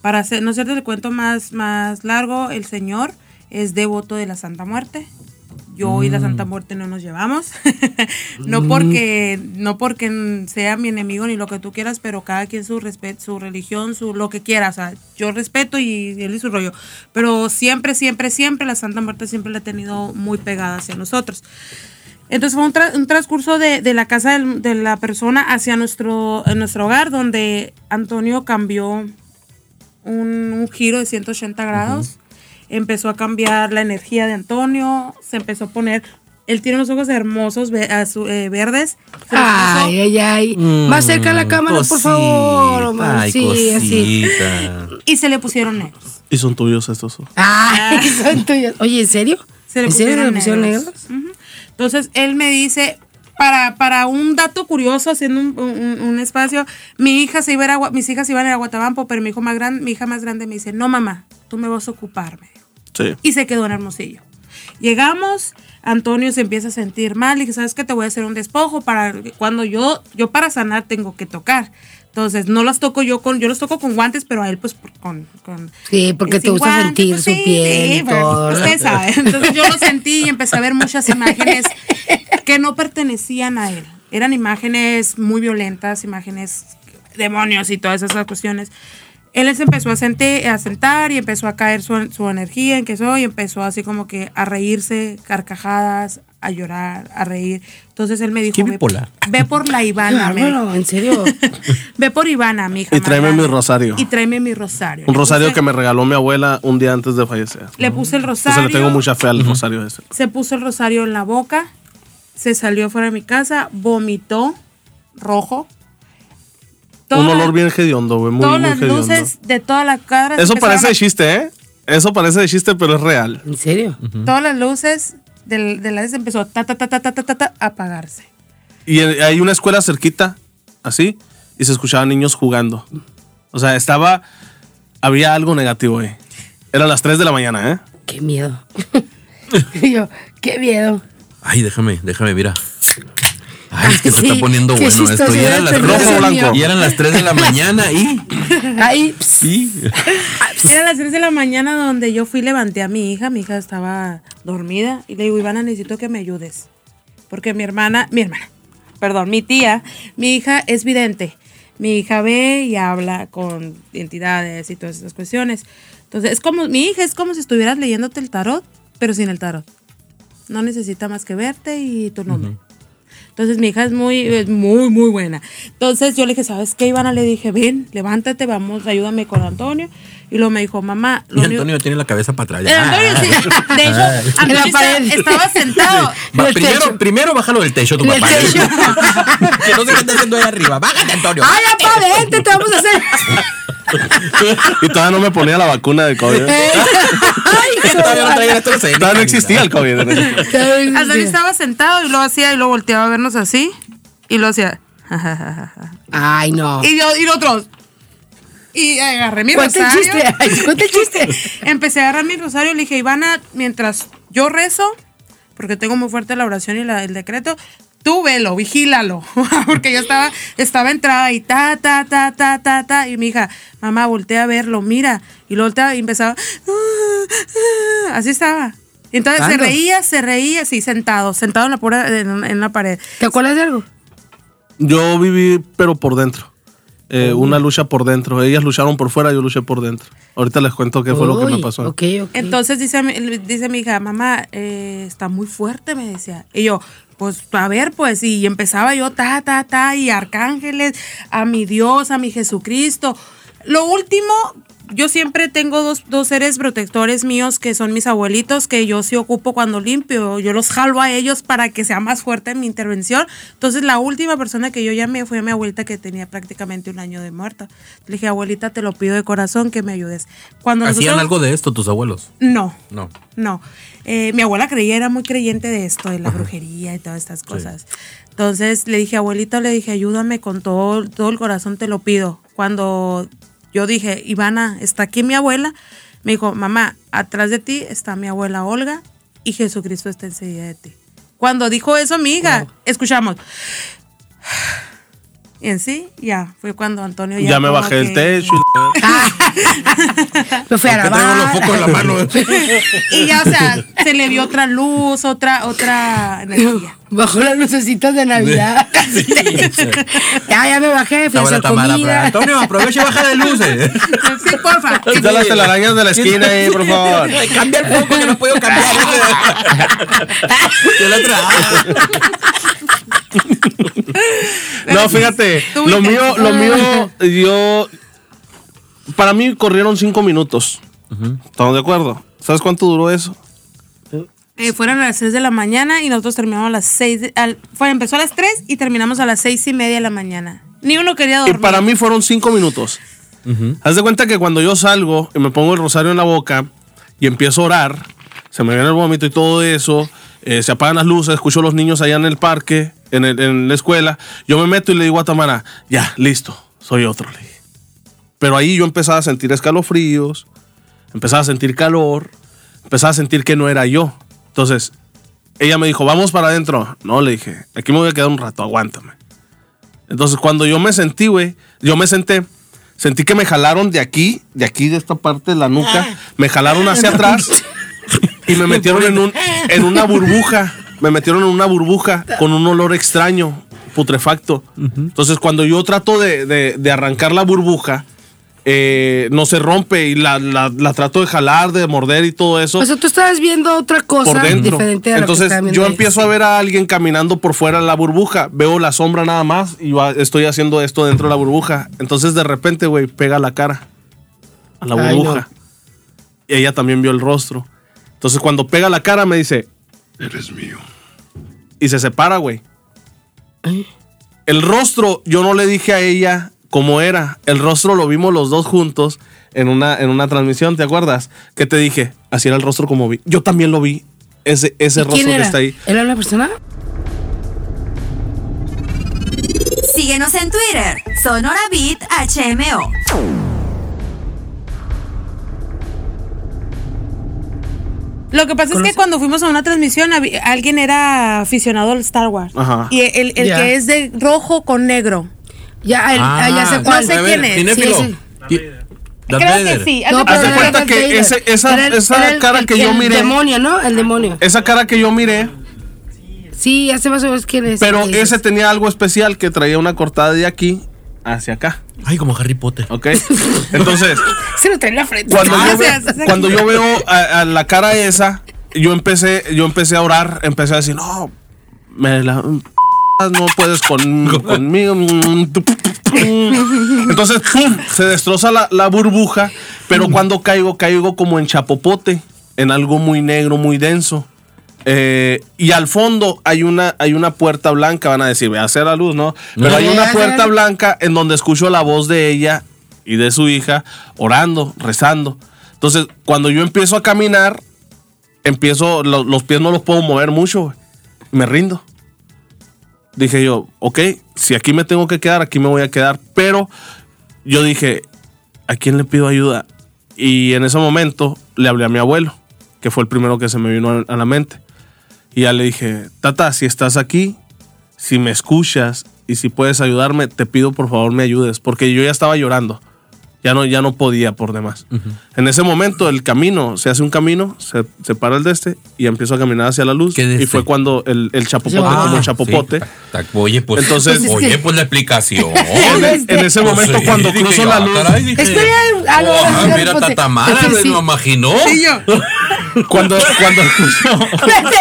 Para hacer, no hacerte el cuento más, más largo, el señor es devoto de la Santa Muerte. Yo y la Santa Muerte no nos llevamos. no porque no porque sea mi enemigo ni lo que tú quieras, pero cada quien su respeto, su religión, su lo que quiera, o sea, yo respeto y él y su rollo, pero siempre siempre siempre la Santa Muerte siempre la ha tenido muy pegada hacia nosotros. Entonces fue un, tra- un transcurso de, de la casa del- de la persona hacia nuestro, en nuestro hogar, donde Antonio cambió un, un giro de 180 grados. Empezó a cambiar la energía de Antonio, se empezó a poner... Él tiene unos ojos hermosos, ve- azu- eh, verdes. Se Ay, ay, ay. Más cerca a la cámara, por favor. Omar. Mm, Ay, sí, así. cosita. y se le pusieron negros. Y son tuyos estos. Ay, son tuyos. Oye, ¿en serio? Se le ¿En serio le pusieron negros. Entonces él me dice, para, para un dato curioso, haciendo un, un- un espacio, mi hija se iba a ir a, Gua- mis hijas iban a ir a Guatabampo, pero mi hijo más grande, mi hija más grande me dice, no mamá, tú me vas a ocupar, me dijo. Sí. Y se quedó en Hermosillo. Llegamos, Antonio se empieza a sentir mal, y ¿sabes qué? Te voy a hacer un despojo para cuando yo, yo para sanar tengo que tocar. Entonces, no las toco yo con, yo los toco con guantes, pero a él pues con, con Sí, porque te sin gusta guantes, sentir pues, su sí, piel sí, y bueno, todo. Usted sabe. Entonces yo lo sentí y empecé a ver muchas imágenes que no pertenecían a él. Eran imágenes muy violentas, imágenes demonios y todas esas cuestiones. Él se empezó a, sentir, a sentar y empezó a caer su, su energía en que soy y empezó así como que a reírse, carcajadas, a llorar, a reír. Entonces él me dijo, Qué ve, bipolar. ve por la Ivana. Bárbaro, en serio. Ve por Ivana, mi hija. Y tráeme mi rosario. Y tráeme mi rosario. Un Le rosario puse- que me regaló mi abuela un día antes de fallecer. Le puse el Entonces rosario. le tengo mucha fe al rosario ese. Se puso el rosario en la boca, se salió fuera de mi casa, vomitó rojo un olor bien hediondo, güey. Muy, todas muy las hediondo. luces de toda la cara. Eso parece de chiste, ¿eh? Eso parece de chiste, pero es real. ¿En serio? Todas las luces de, de la vez empezó ta, ta, ta, ta, ta, ta, ta, a apagarse. Y hay una escuela cerquita, así, y se escuchaban niños jugando. O sea, estaba. Había algo negativo ahí. Era las 3 de la mañana, ¿eh? Qué miedo. Yo, qué miedo. Ay, déjame, déjame, mira. Ay, es que se Sí, está poniendo bueno esto. Y eran, las eres, tres, Dios mío. y eran las 3 de la mañana y. Ahí, Sí. Eran las 3 de la mañana donde yo fui levanté a mi hija. Mi hija estaba dormida y le digo, Ivana, necesito que me ayudes. Porque mi hermana, mi hermana, perdón, mi tía, mi hija es vidente. Mi hija ve y habla con entidades y todas esas cuestiones. Entonces, es como, mi hija es como si estuvieras leyéndote el tarot, pero sin el tarot. No necesita más que verte y tu nombre. Entonces mi hija es muy, es muy, muy buena. Entonces yo le dije, ¿sabes qué, Ivana? Le dije, ven, levántate, vamos, ayúdame con Antonio. Y luego me dijo, mamá, Y único- Antonio tiene la cabeza para atrás. Eh, Antonio, sí. De hecho. Antonio estaba, estaba sentado. Va, primero, primero bájalo del techo, tu Del papá. techo. que no sé qué está haciendo ahí arriba. Bájate, Antonio. ¡Ay, papá, vente, te vamos a hacer! Y todavía no me ponía la vacuna de COVID. ¡Ay, Todavía no traía esto Todavía no existía el COVID. Antonio estaba sentado y lo hacía y lo volteaba a vernos así. Y lo hacía. Ay, no. Y yo, y otros. Y agarré mi Cuenta el rosario. chiste, ay, cuenta el chiste. Empecé a agarrar mi rosario y le dije, Ivana, mientras yo rezo, porque tengo muy fuerte la oración y la- el decreto, tú velo, vigílalo. porque yo estaba, estaba entrada y ta, ta, ta, ta, ta, ta. Y mi hija, mamá, voltea a verlo, mira. Y lo volteaba y empezaba. Así estaba. Entonces se reía, se reía, sí, sentado, sentado en la, pura, en, en la pared. ¿Te acuerdas de algo? Yo viví, pero por dentro. Eh, Una lucha por dentro. Ellas lucharon por fuera, yo luché por dentro. Ahorita les cuento qué fue lo que me pasó. Ok, ok. Entonces dice, mi- dice mi hija, mamá, eh, está muy fuerte, me decía. Y yo, pues a ver, pues, y empezaba yo, ta, ta, ta, y arcángeles, a mi Dios, a mi Jesucristo. Lo último, yo siempre tengo dos, dos seres protectores míos que son mis abuelitos, que yo sí ocupo cuando limpio. Yo los jalo a ellos para que sea más fuerte mi intervención. Entonces, la última persona que yo llamé fue a mi abuelita que tenía prácticamente un año de muerta. Le dije, abuelita, te lo pido de corazón que me ayudes. Cuando ¿Hacían nosotros- algo de esto tus abuelos? No, No. no. Eh, mi abuela creía, era muy creyente de esto, de la brujería y todas estas cosas. Entonces le dije, abuelita, le dije, ayúdame con todo, todo el corazón, te lo pido. Cuando yo dije, Ivana, está aquí mi abuela, me dijo, mamá, atrás de ti está mi abuela Olga y Jesucristo está enseguida de ti. Cuando dijo eso, mi hija, escuchamos. Y en sí, ya, fue cuando Antonio ya. Ya me bajé del que- techo. Me fui a ¿Por qué traigo los focos en la mano? Y ya, o sea, se le vio otra luz, otra, otra energía. Bajo las lucecitas de Navidad. ya, ya me bajé, fui a la hacer comida. Antonio, aprovecha y baja de luces. Sí, porfa. Quita las telarañas de la esquina ahí, por favor. Cambia el foco que no puedo cambiar. Y el otro, ah. No, fíjate, lo y- mío, lo mío, yo. Para mí corrieron cinco minutos. ¿Estamos de acuerdo? ¿Sabes cuánto duró eso? Eh, fueron a las 6 de la mañana y nosotros terminamos a las 6. de- al- fue, empezó a las 3 y terminamos a las 6 y media de la mañana. Ni uno quería Y dormir. para mí fueron cinco minutos. Haz de cuenta que cuando yo salgo y me pongo el rosario en la boca y empiezo a orar, se me viene el vómito y todo eso, eh, se apagan las luces, escucho a los niños allá en el parque, en, el- en la escuela, yo me meto y le digo a Tamara, ya, listo, soy otro. le dije. Pero ahí yo empezaba a sentir escalofríos, empezaba a sentir calor, empezaba a sentir que no era yo. Entonces, ella me dijo, vamos para adentro. No, le dije, aquí me voy a quedar un rato, aguántame. Entonces, cuando yo me sentí, güey, yo me senté, sentí que me jalaron de aquí, de aquí, de esta parte de la nuca, me jalaron hacia atrás y me metieron en, un, en una burbuja. Me metieron en una burbuja con un olor extraño, putrefacto. Entonces, cuando yo trato de, de- de arrancar la burbuja, eh, no se rompe y la, la- la trato de jalar, de morder y todo eso O sea, tú estabas viendo otra cosa por dentro. diferente a lo que Entonces yo empiezo a ver a alguien caminando por fuera de la burbuja, veo la sombra nada más y yo estoy haciendo esto dentro de la burbuja. Entonces de repente, güey, pega la cara a la Ay, burbuja. Y ella también vio el rostro. Entonces cuando pega la cara me dice, Eres mío. y se separa, güey. El rostro, yo no le dije a ella cómo era. El rostro lo vimos los dos juntos en una, en una transmisión, ¿te acuerdas? Que te dije, así era el rostro como vi. Yo también lo vi. Ese, ese ¿Y rostro quién que está ahí. ¿Era una persona? Síguenos en Twitter, Sonora Beat HMO. Lo que pasa es que cuando fuimos a una transmisión, alguien era aficionado al Star Wars. Ajá. Y el, el que es de rojo con negro. Ya, el- ah, ya sé no cuál. sé quién es. Sí, sí. Creo que sí. No, Haz de cuenta que ese- esa- el- esa el- cara el- que yo el miré- demonio, ¿no? El demonio. Esa cara que yo miré, Sí, ya sé más o menos quién es. pero ese tenía algo especial que traía una cortada de aquí hacia acá. Ay, como Harry Potter. ¿Ok? Entonces, Se lo trae en la frente. cuando, yo, ve- cuando yo veo a, a la cara esa, yo empecé, yo empecé a orar, empecé a decir, no, me la no puedes con, conmigo. Entonces, ¡pum! se destroza la, la burbuja, pero cuando caigo, caigo como en chapopote, en algo muy negro, muy denso. Eh, y al fondo hay una, hay una puerta blanca, van a decir, ve a hacer la luz, ¿no? Pero hay una puerta blanca en donde escucho la voz de ella y de su hija orando, rezando. Entonces, cuando yo empiezo a caminar, empiezo, lo- los pies no los puedo mover mucho, me rindo. Dije yo, ok, si aquí me tengo que quedar, aquí me voy a quedar. Pero yo dije, ¿a quién le pido ayuda? Y en ese momento le hablé a mi abuelo, que fue el primero que se me vino a la mente. Y ya le dije, Tata, si estás aquí, si me escuchas y si puedes ayudarme, te pido por favor me ayudes, porque yo ya estaba llorando. Ya no, ya no podía por demás. En ese momento el camino, se hace un camino, se, se para el de este y empiezo a caminar hacia la luz. Y fue cuando el, el chapopote, Ah, como chapopote. sí. Ta- Oye, pues, Entonces- oye, pues la explicación. En, en ese momento Sí, cuando dije cruzo la ah, luz. caray, dije, Espera, a lo- oh, a mira, ponte- Tatamara, Sí, me sí. lo imaginó. Sí, yo. Cuando, cuando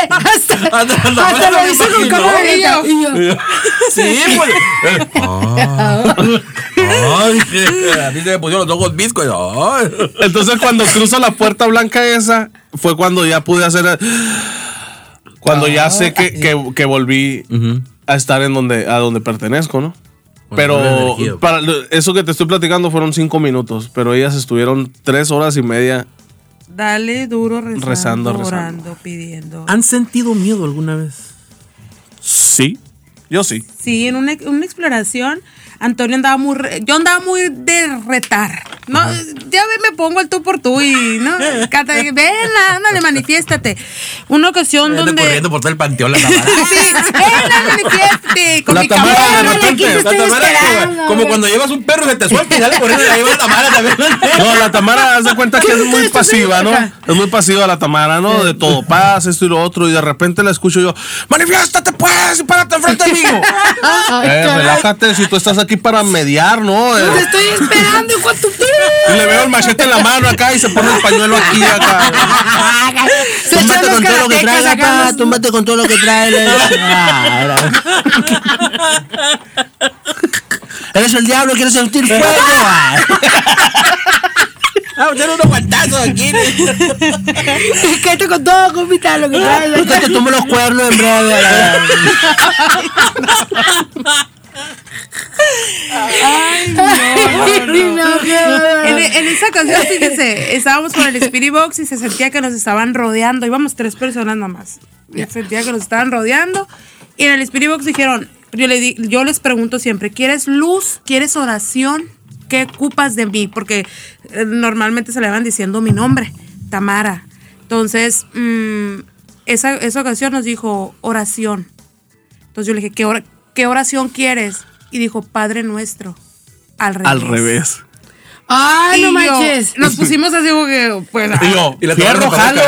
hasta, hasta lo hice con. Y yo, Sí, pues. Ah, Ay, a mí se me pusieron los ojos viscos. Ay. Entonces cuando cruzo la puerta blanca esa, fue cuando ya pude hacer... Cuando ya sé que, que, que volví a estar en donde, a donde pertenezco, ¿no? Bueno, Pero para eso que te estoy platicando fueron cinco minutos, pero ellas estuvieron tres horas y media. Dale duro rezando, Rezando, rezando. orando, pidiendo. ¿Han sentido miedo alguna vez? Sí, yo sí. Sí, en una, una exploración, Antonio andaba muy. yo andaba muy de retar. No, ya me pongo el tú por tú y, ¿no? Cata, ven, ándale, manifiéstate. Una ocasión Ando donde. corriendo por todo el panteón la Tamara. Sí, ven, manifiéstate. Con La mi Tamara de repente, aquí la estoy Tamara es como- esperando. como cuando llevas un perro se te suelta y sale corriendo y la lleva la Tamara también. No, la Tamara, haz de cuenta que es muy pasiva, ¿no? Es muy pasiva la Tamara, ¿no? De todo paz, esto y lo otro. Y de repente la escucho yo, manifiéstate pues y párate enfrente de mí. Ay, eh, relájate, si tú estás aquí para mediar, ¿no? Eh, Te estoy esperando, hijo de tu y le veo el machete en la mano acá y se pone el pañuelo aquí acá. Se echan los karatecas acá, los- túmbate con todo lo que trae. Eres el diablo, quieres sentir fuego. Vamos a hacer unos guantazos aquí. Cállate con todo, compita, lo que te tomo los cuernos en breve. Ay, no, no, no. En, en esa ocasión, fíjese, estábamos con el Spirit Box y se sentía que nos estaban rodeando. Íbamos tres personas nada más. Se sentía que nos estaban rodeando. Y en el Spirit Box dijeron, yo, le di- yo les pregunto siempre, ¿quieres luz? ¿Quieres oración? ¿Qué ocupas de mí? Porque eh, normalmente se le van diciendo mi nombre, Tamara. Entonces, mm, esa, esa ocasión nos dijo oración. Entonces yo le dije, ¿qué, qué oración quieres? Y dijo, Padre nuestro. Al revés. Al revés. Ay, Y no yo- manches. Nos pusimos así como que, pues. Y yo, Y la fierro, jalo.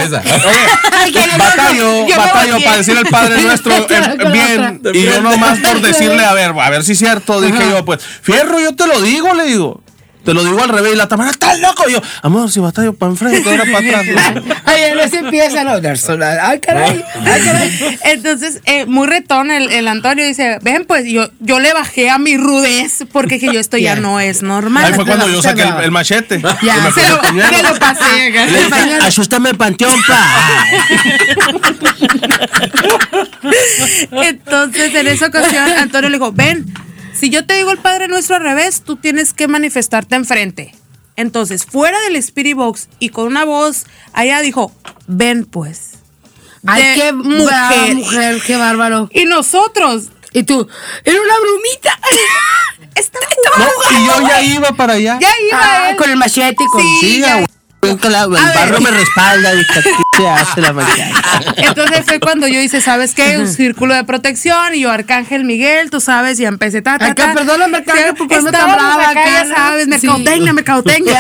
Batallo, batallo para decirle al Padre Nuestro eh, bien. Y yo nomás por decirle, a ver, a ver si es cierto. Dije yo, pues, fierro, yo te lo digo, le digo. Te lo digo al revés. Y la Tamara, estás loco. Y yo, amor, si batallo para enfrente, ahora para atrás. Ay, no se empieza a dar sola. Ay, caray. Ay, caray. Entonces, eh, muy retón el, el Antonio dice, ven, pues yo, yo le bajé a mi rudez porque dije yo esto ya no es normal. Ahí fue cuando yo saqué el, el machete. Ya, Y me se lo, lo pasé dije, asústame el panteón, pa. Entonces, en esa ocasión, Antonio le dijo, ven, si yo te digo el Padre Nuestro al revés, tú tienes que manifestarte enfrente. Entonces, fuera del Spirit Box y con una voz, allá dijo, ven pues. Ay, De qué mujer. mujer, qué bárbaro. Y nosotros, Y tú, era una brumita. estaba jugando. y yo ya iba para allá. Ya iba Ah, él. con el machete y con. Sí, Sí, ya- El barro me respalda. ¿qué se hace la mañana? Entonces fue cuando yo hice, ¿sabes qué? Un círculo de protección y yo, Arcángel Miguel, tú sabes, y empecé ta, ta, Acá, ta. perdóname, Arcángel, por ponerme tan brava acá, acá, sabes, Sí. mercadotecnia, mercadotecnia.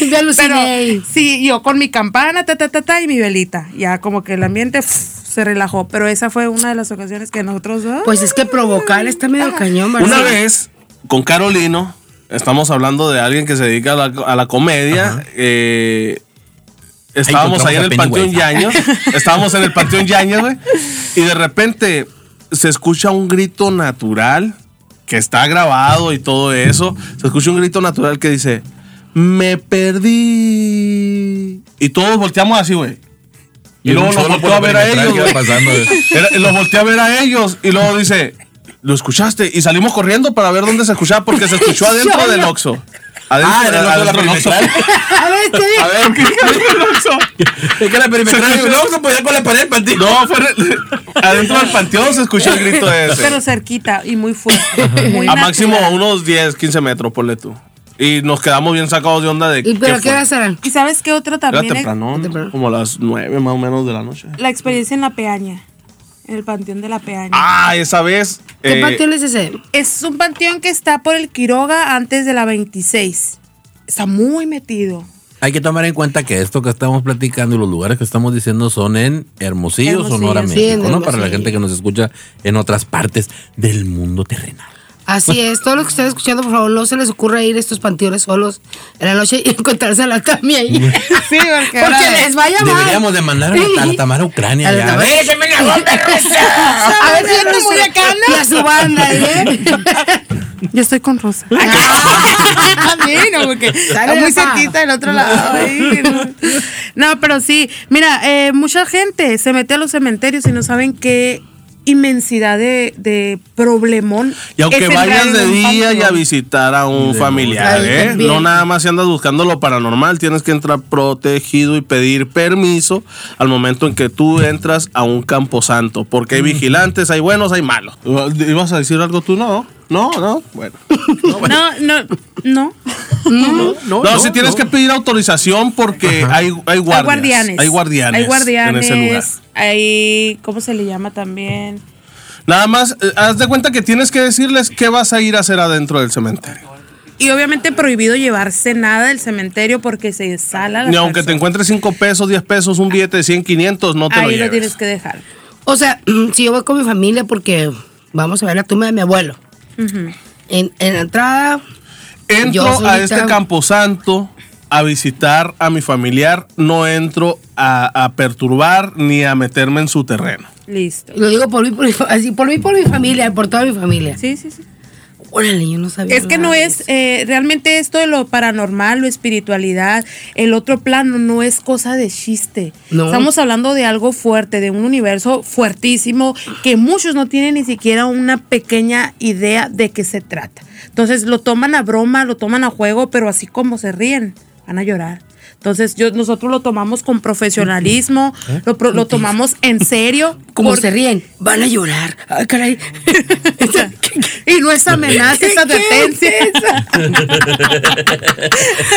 Me Pero aluciné. sí, yo con mi campana, ta, ta, ta, ta, y mi velita. Ya como que el ambiente se relajó. Pero esa fue una de las ocasiones que nosotros... ah, Pues es que provocar está medio cañón, ¿verdad? Una vez, con Carolino, estamos hablando de alguien que se dedica a la, a la comedia. eh, estábamos ahí en el Panteón. Yaños. estábamos en el Panteón Yaños, güey. Y de repente se escucha un grito natural que está grabado y todo eso. Se escucha un grito natural que dice, me perdí. Y todos volteamos así, güey. Y, Y luego los volteó a ver a ellos. Era- Los volteé a ver a ellos. Y luego dice, ¿lo escuchaste? Y salimos corriendo para ver dónde se escuchaba porque se escuchó adentro del Oxxo. Adentro, Ah, era el Oxxo de la adentro del Oxxo. perimetral. A ver, te digo. A ver, ¿qué adentro del Oxxo? Es que la perimetral Se no se podía con la pared del panteón. No, fue adentro del panteón se escuchó el grito ese. Pero cerquita y muy fuerte. muy A natural. máximo unos 10, 15 metros, ponle tú. Y nos quedamos bien sacados de onda de ¿Y pero qué qué horas eran? ¿Y sabes qué otra Era también? temprano, Temprano. como a las 9 más o menos de la noche. La experiencia en la peaña. En el panteón de la peaña. Ah, esa vez. ¿Qué eh, panteón es ese? Es un panteón que está por el Quiroga antes de la 26. Está muy metido. Hay que tomar en cuenta que esto que estamos platicando y los lugares que estamos diciendo son en Hermosillo, Hermosillo, Sonora, sí, México, ¿no? Para la gente que nos escucha en otras partes del mundo terrenal. Así es, todos los que están escuchando, por favor, no se les ocurra ir a estos panteones solos en la noche y encontrarse a la Tami ahí. Sí, porque, Porque les vaya mal. Deberíamos de mandar a la, a la Tamara a Ucrania. A ya. Tamara. ¡Déjenme la bomba rusa! A ver si yo te voy acá, Y a su banda, ¿eh? Yo estoy con Rosa. También, no, porque está muy cerquita del otro lado. ahí, no. No, pero sí. Mira, eh, mucha gente se mete a los cementerios y no saben qué inmensidad de, de problemón. Y aunque vayas de día y a visitar a un De familiar. ¿eh? No nada más si andas buscando lo paranormal, tienes que entrar protegido y pedir permiso al momento en que tú entras a un camposanto, porque hay vigilantes, hay buenos, hay malos. ¿Ibas a decir algo tú? No, no, no, bueno. No, no, no. No, si tienes que pedir autorización porque hay, hay guardias. Hay guardianes. Hay guardianes. Hay guardianes. En ese lugar. Hay. ¿Cómo se le llama también? Nada más, eh, haz de cuenta que tienes que decirles qué vas a ir a hacer adentro del cementerio. Y obviamente prohibido llevarse nada del cementerio porque se sala la Ni aunque te encuentres 5 pesos, 10 pesos, un billete de 100, 500, no te lo Ahí lo tienes que dejar. O sea, si yo voy con mi familia porque vamos a ver la tumba de mi abuelo. En, en la entrada, Entro a este camposanto a visitar a mi familiar, no entro a, a perturbar ni a meterme en su terreno. Listo. lo digo por mí, por así, por mí, por mi familia, por toda mi familia. Sí, sí, sí. Órale, yo no sabía. Es que no es, eh, realmente esto de lo paranormal, lo espiritualidad, el otro plano no es cosa de chiste. No. Estamos hablando de algo fuerte, de un universo fuertísimo que muchos no tienen ni siquiera una pequeña idea de qué se trata. Entonces lo toman a broma, lo toman a juego, pero así como se ríen, van a llorar. Entonces yo, nosotros lo tomamos con profesionalismo, lo, pro- lo tomamos en serio. Como se ríen, van a llorar. Ay, caray. y no es amenaza, es advertencia.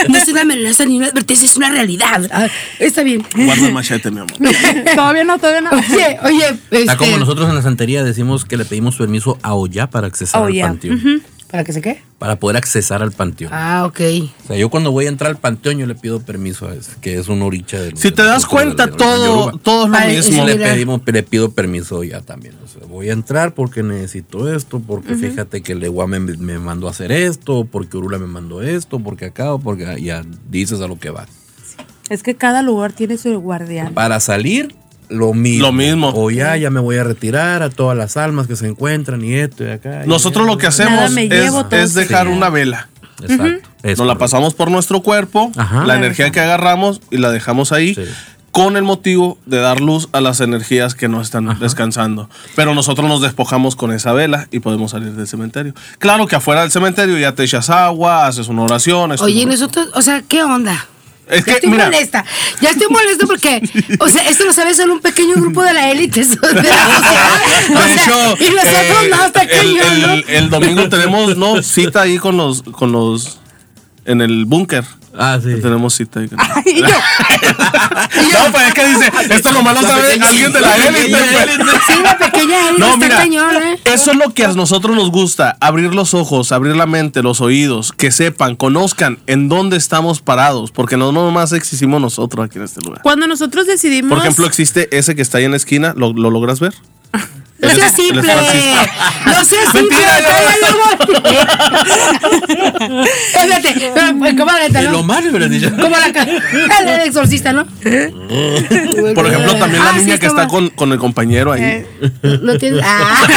No es una amenaza ni una advertencia, es una realidad. Ah, está bien. Guarda el machete, mi amor. todavía no, todavía no. Oye, oye, Está este, como nosotros en la santería decimos que le pedimos permiso a Oya para accesar Oh, al ya. panteón. Ujú. ¿Para que se qué? Para poder accesar al panteón. Ah, ok. O sea, yo cuando voy a entrar al panteón, yo le pido permiso a ese, que es un oricha del. Si te das cuenta, todo, todo es lo mismo. sí, le pedimos, le pido permiso ya también. O sea, voy a entrar porque necesito esto, porque fíjate que el Eguá me, me mandó a hacer esto, porque Urula me mandó esto, porque acá, o porque ya dices a lo que va. Es que cada lugar tiene su guardián. Para salir, lo mismo. Lo mismo. O ya, ya me voy a retirar a todas las almas que se encuentran y esto y acá. y Nosotros ya. lo que hacemos es, dejar una vela. Exacto. Nos la pasamos por nuestro cuerpo, Ajá. la energía que agarramos y la dejamos ahí. Sí. Con el motivo de dar luz a las energías que no están descansando. Pero nosotros nos despojamos con esa vela y podemos salir del cementerio. Claro que afuera del cementerio ya te echas agua, haces una oración. Oye, nosotros, o sea, ¿qué onda? Es que, estoy mira, molesta. Ya estoy molesta porque, o sea, esto lo sabe solo un pequeño grupo de la élite. de hecho, y nosotros eh, más pequeños, el, ¿no? el- el domingo tenemos no cita ahí con los, con los en el búnker. Ah, sí. Tenemos cita ahí. Y yo, No, pues es que dice, esto nomás lo sabe alguien de la élite. pues. Sí, la pequeña élite No, mira, cañón, ¿eh? eso es lo que a nosotros nos gusta, abrir los ojos, abrir la mente, los oídos, que sepan, conozcan en dónde estamos parados, porque no nomás existimos nosotros aquí en este lugar. cuando nosotros decidimos. Por ejemplo, existe ese que está ahí en la esquina, ¿lo, lo logras ver? No seas simple. No seas simple. Espérate, pues, ¿cómo la neta, El no? Omar, hubieras dicho. Como la ca- el exorcista, ¿no? Por ejemplo, también la Ah, sí, niña que está con, con el compañero ahí. No tiene. Ah.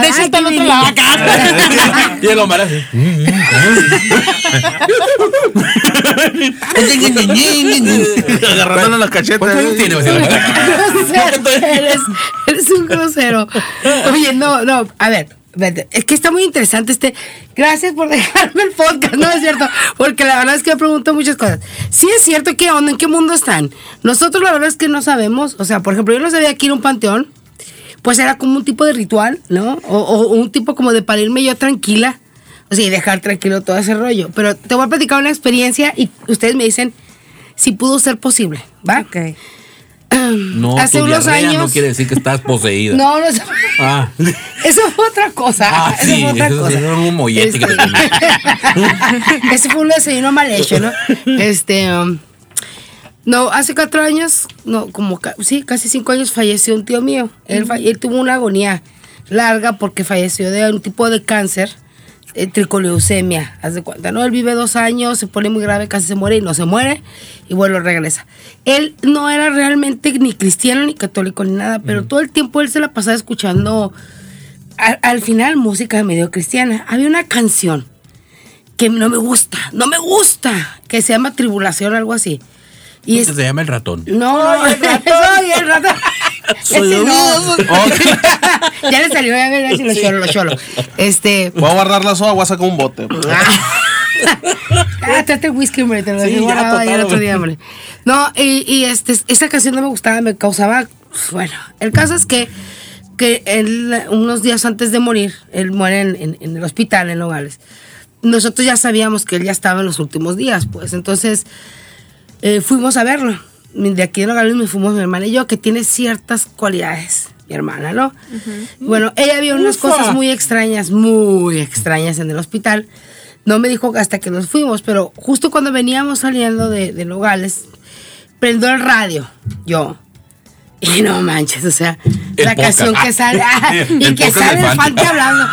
De hecho, está al otro lado niña. Y el Omar así. Agarrándole las cachetas. ¿Cuántos años tiene? eres, un grosero. Oye, no, no, a ver, es que está muy interesante este. Gracias por dejarme el podcast, no es cierto, porque la verdad es que me pregunto muchas cosas. Sí es cierto, ¿qué onda? ¿En qué mundo están? Nosotros la verdad es que no sabemos, o sea, por ejemplo, yo no sabía que ir a un panteón, pues era como un tipo de ritual, ¿no? O, o un tipo como de para irme yo tranquila, o sea, y dejar tranquilo todo ese rollo. Pero te voy a platicar una experiencia y ustedes me dicen si pudo ser posible, ¿va? Ok. No, Hace unos diarrea no años- quiere decir que estás poseída. No, no, eso, Ah, eso fue otra cosa. ah eso sí, fue otra eso cosa. es un mollete que Este, te. Ese fue un desayuno mal hecho, ¿no? Este. um, no, hace cuatro años, no, como sí, casi cinco años falleció un tío mío. Él tuvo una agonía larga porque falleció de un tipo de cáncer, eh, tricoleucemia, haz de cuenta, ¿no? Él vive dos años, se pone muy grave, casi se muere y no se muere y bueno, regresa. Él no era realmente ni cristiano ni católico ni nada, pero todo el tiempo él se la pasaba escuchando al, al final música medio cristiana. Había una canción que no me gusta, no me gusta, que se llama Tribulación, algo así. Y es, Se llama el ratón. no, el ratón. Ese el no. ya le salió, ya ver si lo cholo, lo cholo. Este. Voy a guardar la soda, voy a sacar un bote. Ah, trate el whisky, hombre, te lo Sí, dejé ya, guardado ahí el total, otro día, hombre. No, y, y, este, esa canción no me gustaba, me causaba. Bueno, el caso es que, que él, unos días antes de morir, él muere en, en- en el hospital en Nogales. Nosotros ya sabíamos que él ya estaba en los últimos días, pues. Entonces, eh, fuimos a verlo. De aquí de Nogales me fuimos mi hermana y yo, que tiene ciertas cualidades, mi hermana, ¿no? Bueno, ella vio unas Ufa. cosas muy extrañas, muy extrañas en el hospital. No me dijo hasta que nos fuimos, pero justo cuando veníamos saliendo de, de Nogales, prendo el radio, yo. Y no manches, o sea, El la podcast. canción que sale, ah, y El que sale el Fante. Fante hablando.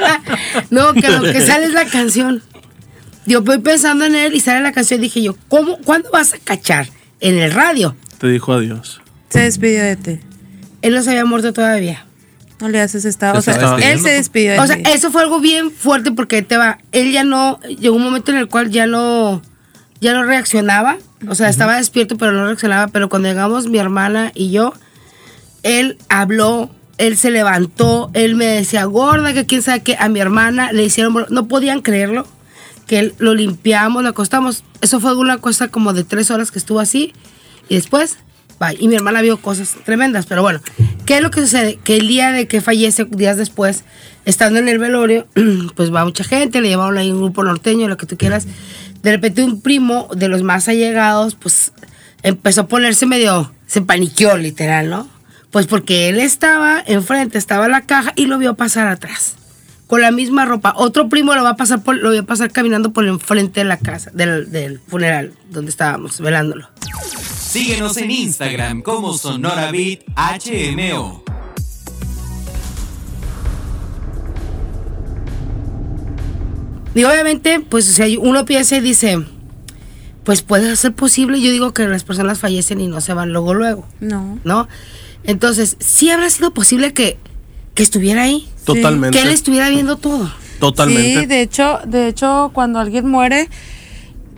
no, que lo que sale es la canción. Yo voy pensando en él y sale la canción. Dije yo, ¿cómo, ¿cuándo vas a cachar? En el radio. Te dijo adiós. Se despidió de ti. Él no se había muerto todavía. No le haces esta. O Se sea, estaba él se despidió de O sea, ti. eso fue algo bien fuerte porque te va. Él ya no. Llegó un momento en el cual ya no. Ya no reaccionaba. O sea, estaba despierto, pero no reaccionaba. Pero cuando llegamos, mi hermana y yo, él habló. Él se levantó, él me decía gorda, que quién sabe qué, a mi hermana le hicieron, no podían creerlo, que lo limpiamos, lo acostamos. Eso fue una cosa como de tres horas que estuvo así. Y después, bye. Y mi hermana vio cosas tremendas. Pero bueno, ¿qué es lo que sucede? Que el día de que fallece, días después, estando en el velorio, pues va mucha gente, le llevaron ahí un grupo norteño, lo que tú quieras. De repente un primo de los más allegados, pues empezó a ponerse medio, se paniqueó literal, ¿no? Pues porque él estaba enfrente, estaba la caja y lo vio pasar atrás. Con la misma ropa. Otro primo lo va a pasar por, lo vio pasar caminando por enfrente de la casa, del, del funeral, donde estábamos, velándolo. Síguenos en Instagram como Sonora Beat HMO. Y obviamente, pues, o sea, uno piensa y dice, pues puede ser posible. Yo digo que las personas fallecen y no se van luego, luego, No. ¿no? Entonces, sí habrá sido posible que, que estuviera ahí. Totalmente. Que él estuviera viendo todo. Totalmente. Sí, de hecho, de hecho, cuando alguien muere.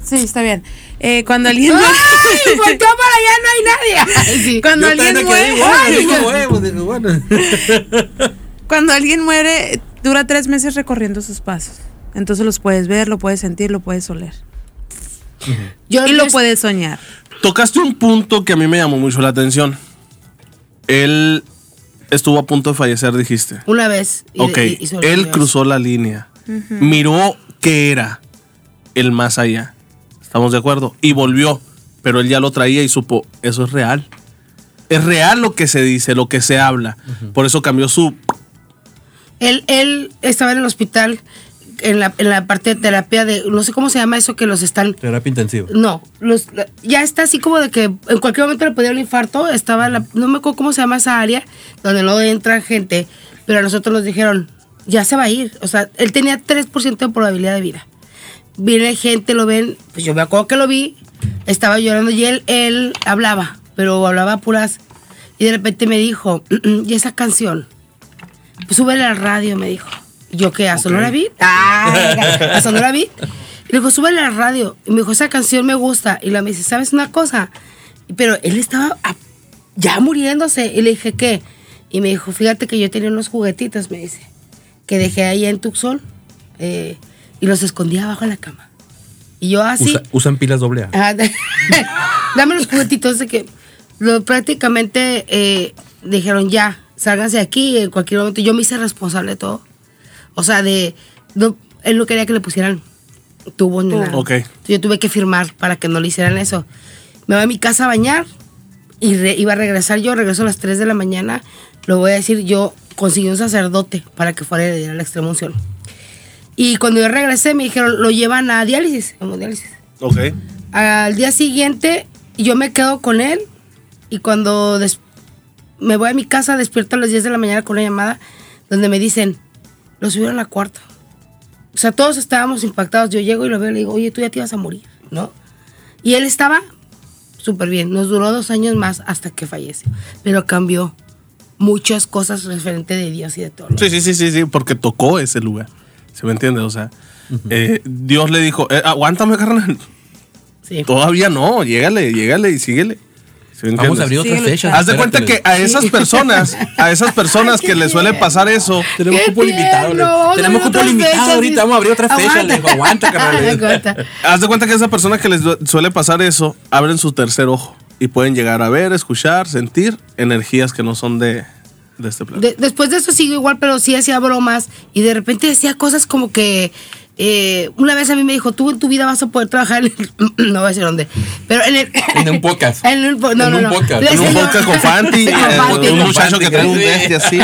Sí, está bien. Eh, cuando alguien muere. ¡Ay! Para allá, no hay nadie. Sí. Cuando Yo alguien quedé muere. digo, bueno. Cuando alguien muere, dura tres meses recorriendo sus pasos. Entonces los puedes ver, lo puedes sentir, lo puedes oler. Yo Y lo puedes soñar. Tocaste un punto que a mí me llamó mucho la atención. Él estuvo a punto de fallecer, dijiste. Una vez. y- Ok, y- y él cruzó la línea. Miró qué era el más allá. ¿Estamos de acuerdo? Y volvió. Pero él ya lo traía y supo, eso es real. Es real lo que se dice, lo que se habla. Por eso cambió su... Él, él estaba en el hospital en la, en la parte de terapia de, no sé cómo se llama eso que los están Terapia intensiva. no, los, ya está así como de que en cualquier momento le podía un infarto. Estaba, la- no me acuerdo cómo se llama esa área, donde no entra gente. Pero a nosotros nos dijeron, ya se va a ir. O sea, él tenía 3% de probabilidad de vida. Viene gente, lo ven. Pues yo me acuerdo que lo vi. Estaba llorando y él, él hablaba, pero hablaba puras. Y de repente me dijo, ¿y esa canción? Pues súbele al radio, me dijo. Yo qué, a Sonora Beat. Ah, a Sonora Beat. Y le dijo, súbele al radio. Y me dijo, esa canción me gusta. Y la me dice, ¿sabes una cosa? Pero él estaba a- ya muriéndose. Y le dije, ¿qué? Y me dijo, fíjate que yo tenía unos juguetitos, me dice, que dejé ahí en Tucson. eh, y los escondía abajo de la cama. Y yo así. Usa- usan pilas doble A. Ah, dame los juguetitos de que lo, prácticamente eh, dijeron ya, sálganse de aquí en cualquier momento. Yo me hice responsable de todo. O sea, de. No, él no quería que le pusieran tubos ni nada. Ok. Entonces, Yo tuve que firmar para que no le hicieran eso. Me voy a mi casa a bañar y re- iba a regresar yo. Regreso a las 3 de la mañana. Lo voy a decir, yo conseguí un sacerdote para que fuera a la extrema unción. Y cuando yo regresé, me dijeron, lo llevan a diálisis, hemodiálisis. Ok. Al día siguiente, yo me quedo con él y cuando des- me voy a mi casa, despierto a las 10 de la mañana con una llamada donde me dicen, lo subieron a la cuarta. O sea, todos estábamos impactados. Yo llego y lo veo y le digo, oye, tú ya te ibas a morir, ¿no? Y él estaba súper bien. Nos duró dos años más hasta que falleció. Pero cambió muchas cosas referente de Dios y de todo. Sí, sí, sí, sí, sí, porque tocó ese lugar. ¿Se me entiende? O sea, eh, Dios le dijo, eh, aguántame, carnal. Sí. Todavía no, llégale, llégale y síguele. ¿Se me Vamos a abrir otra Síguele, fecha. Haz de cuenta que a esas personas, a esas personas que les suele pasar eso, Tenemos ¡Qué cupo limitado. a Tenemos cupo otras limitado fechas, ahorita. dice. Vamos a abrir otra fecha. Le dijo, aguanta, carnal. Aguanta. haz de cuenta que a esas personas que les suele pasar eso, abren su tercer ojo y pueden llegar a ver, escuchar, sentir energías que no son de, de este planeta. De- después de eso sigo igual, pero sí hacía bromas y de repente decía cosas como que eh, una vez a mí me dijo, tú en tu vida vas a poder trabajar en el- no voy a decir dónde, pero en el... En un podcast. En un, no, En no, un no. podcast. En un podcast con Fanti, Sí, con eh, Fanti. un muchacho que trae un bestia así.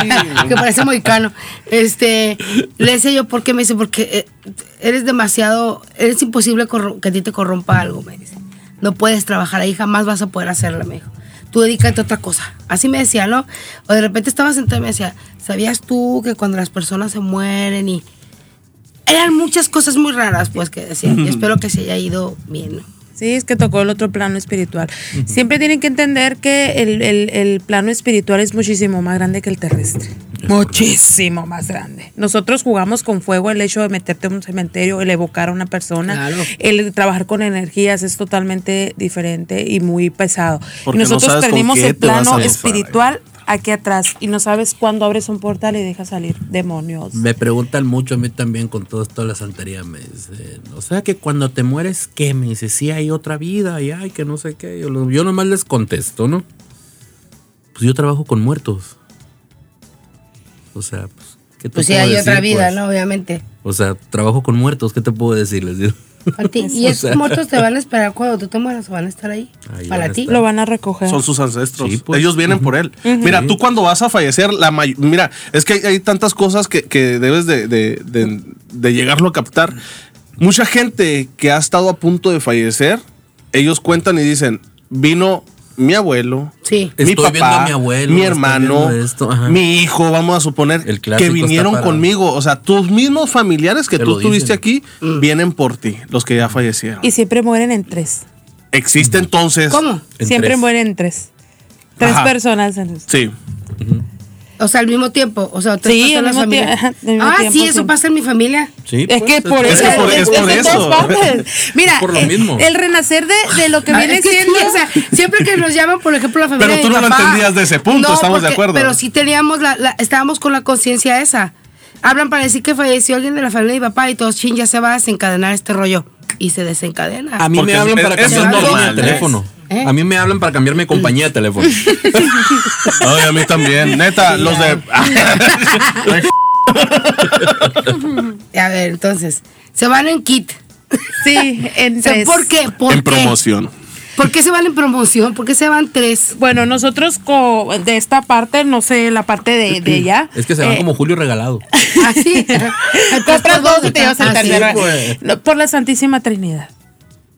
que parece mohicano. Este, le decía yo, ¿por qué? Me dice, porque eh, eres demasiado, eres imposible que a ti te corrompa algo, me dice. No puedes trabajar ahí, jamás vas a poder hacerla, me dijo. Tú dedícate a otra cosa. Así me decía, ¿no? O de repente estaba sentada y me decía, ¿sabías tú que cuando las personas se mueren y... Eran muchas cosas muy raras, pues, que decía. Y espero que se haya ido bien, ¿no? Sí, es que tocó el otro plano espiritual. Siempre tienen que entender que el, el- el plano espiritual es muchísimo más grande que el terrestre. Muchísimo más grande. Nosotros jugamos con fuego el hecho de meterte en un cementerio, el evocar a una persona, Claro. el trabajar con energías es totalmente diferente y muy pesado. Porque y no nosotros qué el plano espiritual aquí atrás y no sabes cuándo abres un portal y dejas salir demonios. Me preguntan mucho a mí también con todo esto de la santería. Me dicen, o sea que cuando te mueres, ¿qué? Me dice, sí hay otra vida y hay que no sé qué. Yo, nomás les contesto, ¿no? Pues yo trabajo con muertos. O sea, pues, ¿qué te Pues sí, puedo hay decir, otra vida, pues? ¿no? Obviamente. O sea, trabajo con muertos, ¿qué te puedo decir? Les digo. Ti. Y esos sea. muertos te van a esperar cuando tú te mueras o van a estar ahí. Ahí para ti. Lo van a recoger. Son sus ancestros. Sí, pues. Ellos vienen por él. Mira, tú cuando vas a fallecer, la may- mira, es que hay, hay tantas cosas que, que debes de, de- de- de llegarlo a captar. Mucha gente que ha estado a punto de fallecer, ellos cuentan y dicen, vino mi abuelo, Sí. mi Estoy viendo papá, a mi abuelo, mi hermano, esto, mi hijo, vamos a suponer, El que vinieron conmigo. O sea, tus mismos familiares que Te tú tuviste aquí, vienen por ti, los que ya fallecieron. Y siempre mueren en tres. Existe entonces... ¿Cómo? En siempre tres. mueren en tres. Tres Ajá. personas. En Sí. O sea, al mismo tiempo. O sea, tres Sí, al mismo familia. tie- ajá, mismo Ah, tiempo, sí, eso sí. pasa en mi familia. Sí, Es pues, que por es eso. que por- es por eso. todas partes. Mira, por lo eh, mismo. el renacer de, de lo que Ah, viene que sí, siendo. o sea, siempre que nos llaman, por ejemplo, la familia Pero tú de mi no lo papá- entendías de ese punto, estamos de acuerdo. Pero sí teníamos la, la- estábamos con la conciencia esa. Hablan para decir que falleció alguien de la familia de mi papá y todos, chin, ya se va a desencadenar este rollo. Y se desencadena. A mí Porque me hablan es- para eso cambiarme es de normal, teléfono. ¿Eh? A mí me hablan para cambiarme de compañía de teléfono. Ay, a mí también. Neta, los de. A ver, entonces, se van en kit. Sí, en O sea, tres. ¿Por qué? ¿Por en qué? promoción. ¿Por qué se van en promoción? ¿Por qué se van tres? Bueno, nosotros co- de esta parte, no sé, la parte de, de ella. Es que se van eh, como Julio regalado. Así. Compras dos y te llevas el Así, tercero. pues. No, Por la Santísima Trinidad.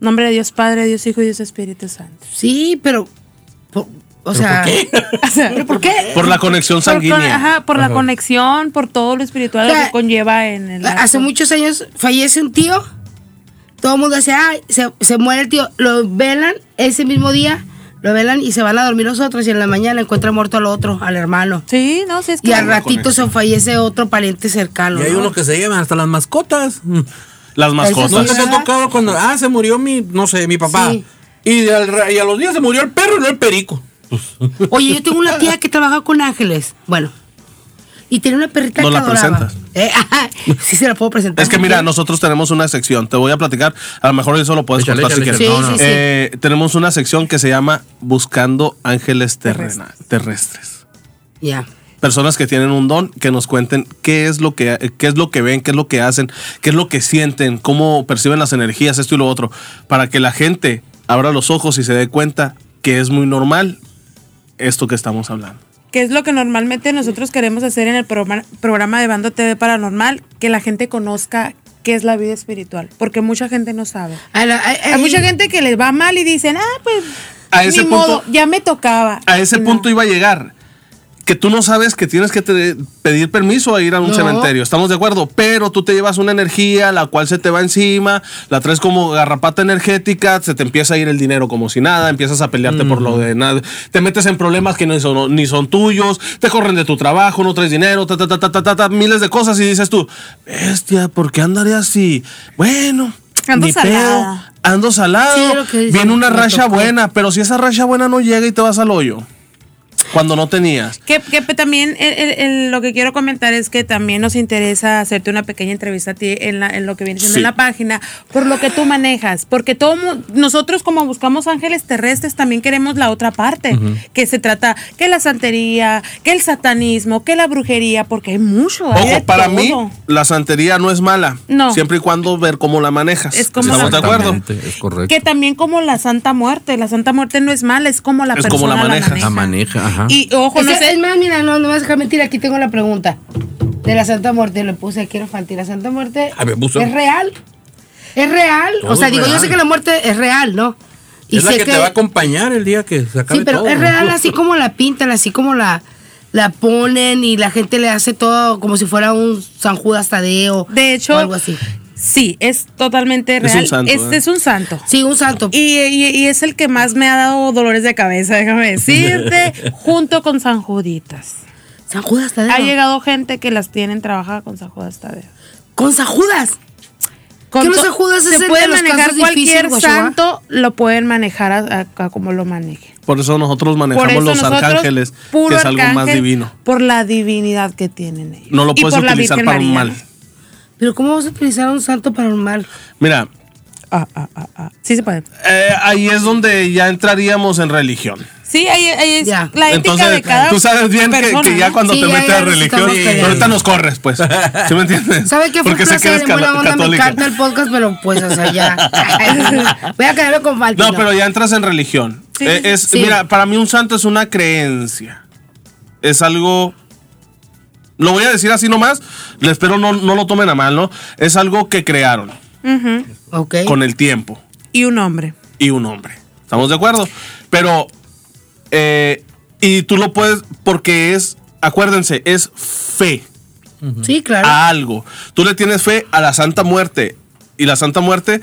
Nombre de Dios Padre, Dios Hijo y Dios Espíritu Santo. Sí, pero. por- o sea. O sea, ¿Pero por qué? Por la conexión por, con- sanguínea. ajá, por la conexión, por todo lo espiritual O sea, que conlleva en el. Hace acto. muchos años fallece un tío. Todo el mundo dice, ay, se, se muere el tío. Lo velan ese mismo día, lo velan y se van a dormir los otros. Y en la mañana encuentran muerto al otro, al hermano. Sí, no, sí, es que. Y al ratito se fallece otro pariente cercano. Y hay ¿no? uno que se llevan hasta las mascotas. Las mascotas. ¿No te ha tocado cuando, ah, se murió mi, no sé, mi papá? Sí. Y, al y a los días se murió el perro y no el perico. Oye, yo tengo una tía que trabaja con ángeles. Bueno. Y tiene una perrita ¿Nos que la adoraba. presentas? Eh, ajá, sí se la puedo presentar. Es que mira, nosotros tenemos una sección, te voy a platicar, a lo mejor eso lo puedes Échale, contar si échale, quieres. Sí, sí, sí. Eh, tenemos una sección que se llama Buscando Ángeles terrena- terrestres. Ya. Personas que tienen un don, que nos cuenten qué es lo que qué es lo que ven, qué es lo que hacen, qué es lo que sienten, cómo perciben las energías, esto y lo otro, para que la gente abra los ojos y se dé cuenta que es muy normal esto que estamos hablando. que es lo que normalmente nosotros queremos hacer en el programa, programa de Bando TV Paranormal, que la gente conozca qué es la vida espiritual, porque mucha gente no sabe. A la- a- a- Hay mucha gente que les va mal y dicen, ah, pues, A ese ni punto- modo, ya me tocaba. A ese no. punto iba a llegar. Que tú no sabes que tienes que te- pedir permiso a ir a un No. cementerio, estamos de acuerdo, pero tú te llevas una energía, la cual se te va encima, la traes como garrapata energética, se te empieza a ir el dinero como si nada, empiezas a pelearte por lo de nada, te metes en problemas que no son, ni son tuyos, te corren de tu trabajo, no traes dinero, ta, ta, ta, ta, ta, ta, ta, miles de cosas y dices tú, bestia, ¿por qué andaré así? Bueno, Ando ni salada. pedo, ando salado, Sí, viene una racha buena, pero si esa racha buena no llega y te vas al hoyo, cuando no tenías. Que, que también el- el- el- lo que quiero comentar es que también nos interesa hacerte una pequeña entrevista a ti en, la, en lo que viene siendo Sí. en la página, por lo que tú manejas, porque todo mu- nosotros como buscamos ángeles terrestres también queremos la otra parte, que se trata que la santería, que el satanismo, que la brujería, porque hay mucho. hay Ojo, para todo. mí, la santería no es mala. No. Siempre y cuando ver cómo la manejas. Es como ¿Estamos de acuerdo? Es correcto. Que también como la Santa Muerte, la Santa Muerte no es mala, es como la Es persona como la la manejas. maneja. La maneja, ajá. Y ojo, Es, no sé, es más, mira, no, no me vas a dejar mentir. Aquí tengo la pregunta. De la Santa Muerte. Le puse aquí infantil. ¿La Santa Muerte A ver, puso. es real? ¿Es real? Todo o sea, es digo, yo sé que la muerte es real, ¿no? es la sé que, te va a acompañar el día que se acabe Sí, pero todo. es real así como la pintan, así como la, la ponen y la gente le hace todo como si fuera un San Judas Tadeo. De hecho, o algo así. Sí, es totalmente Es real. un santo, Este ¿eh? es un santo. Sí, un santo. Y, y- y es el que más me ha dado dolores de cabeza, déjame decirte, junto con San Juditas. San Judas Tadeo. Ha llegado gente que las tienen trabajada con San Judas Tadeo. Con San Judas. Con ¿Qué no San Judas es el se de puede los manejar casos cualquier santo, lo pueden manejar a, a- a como lo maneje. Por eso nosotros manejamos eso los nosotros, arcángeles, puro que es algo más arcángel, divino. Por la divinidad que tienen ellos. No lo puedes por la utilizar para un mal. Pero ¿cómo vas a utilizar un santo para un mal? Mira, Ah, ah, ah, ah. Sí se puede. eh, ahí es donde ya entraríamos en religión. Sí, ahí, ahí es Ya. la ética Entonces, de cada tú sabes bien que- persona, que, ya cuando Sí, te ya, metes a religión, peleando. ahorita nos corres, pues. ¿Sí me entiendes? ¿Sabe qué? Fue Porque sé que clase eres de buena onda, me católica. encanta el podcast, pero pues, o sea, ya. Voy a quedarme con Falti. No, pero ya entras en religión. Sí, Eh, sí, es, sí. Mira, para mí un santo es una creencia. Es algo. Lo voy a decir así nomás. Les espero no, no lo tomen a mal, ¿no? Es algo que crearon con el tiempo Y un hombre. y un hombre. ¿Estamos de acuerdo? Pero. eh, y tú lo puedes. Porque es. Acuérdense, es fe Sí, claro. a algo. Tú le tienes fe a la Santa Muerte y la Santa Muerte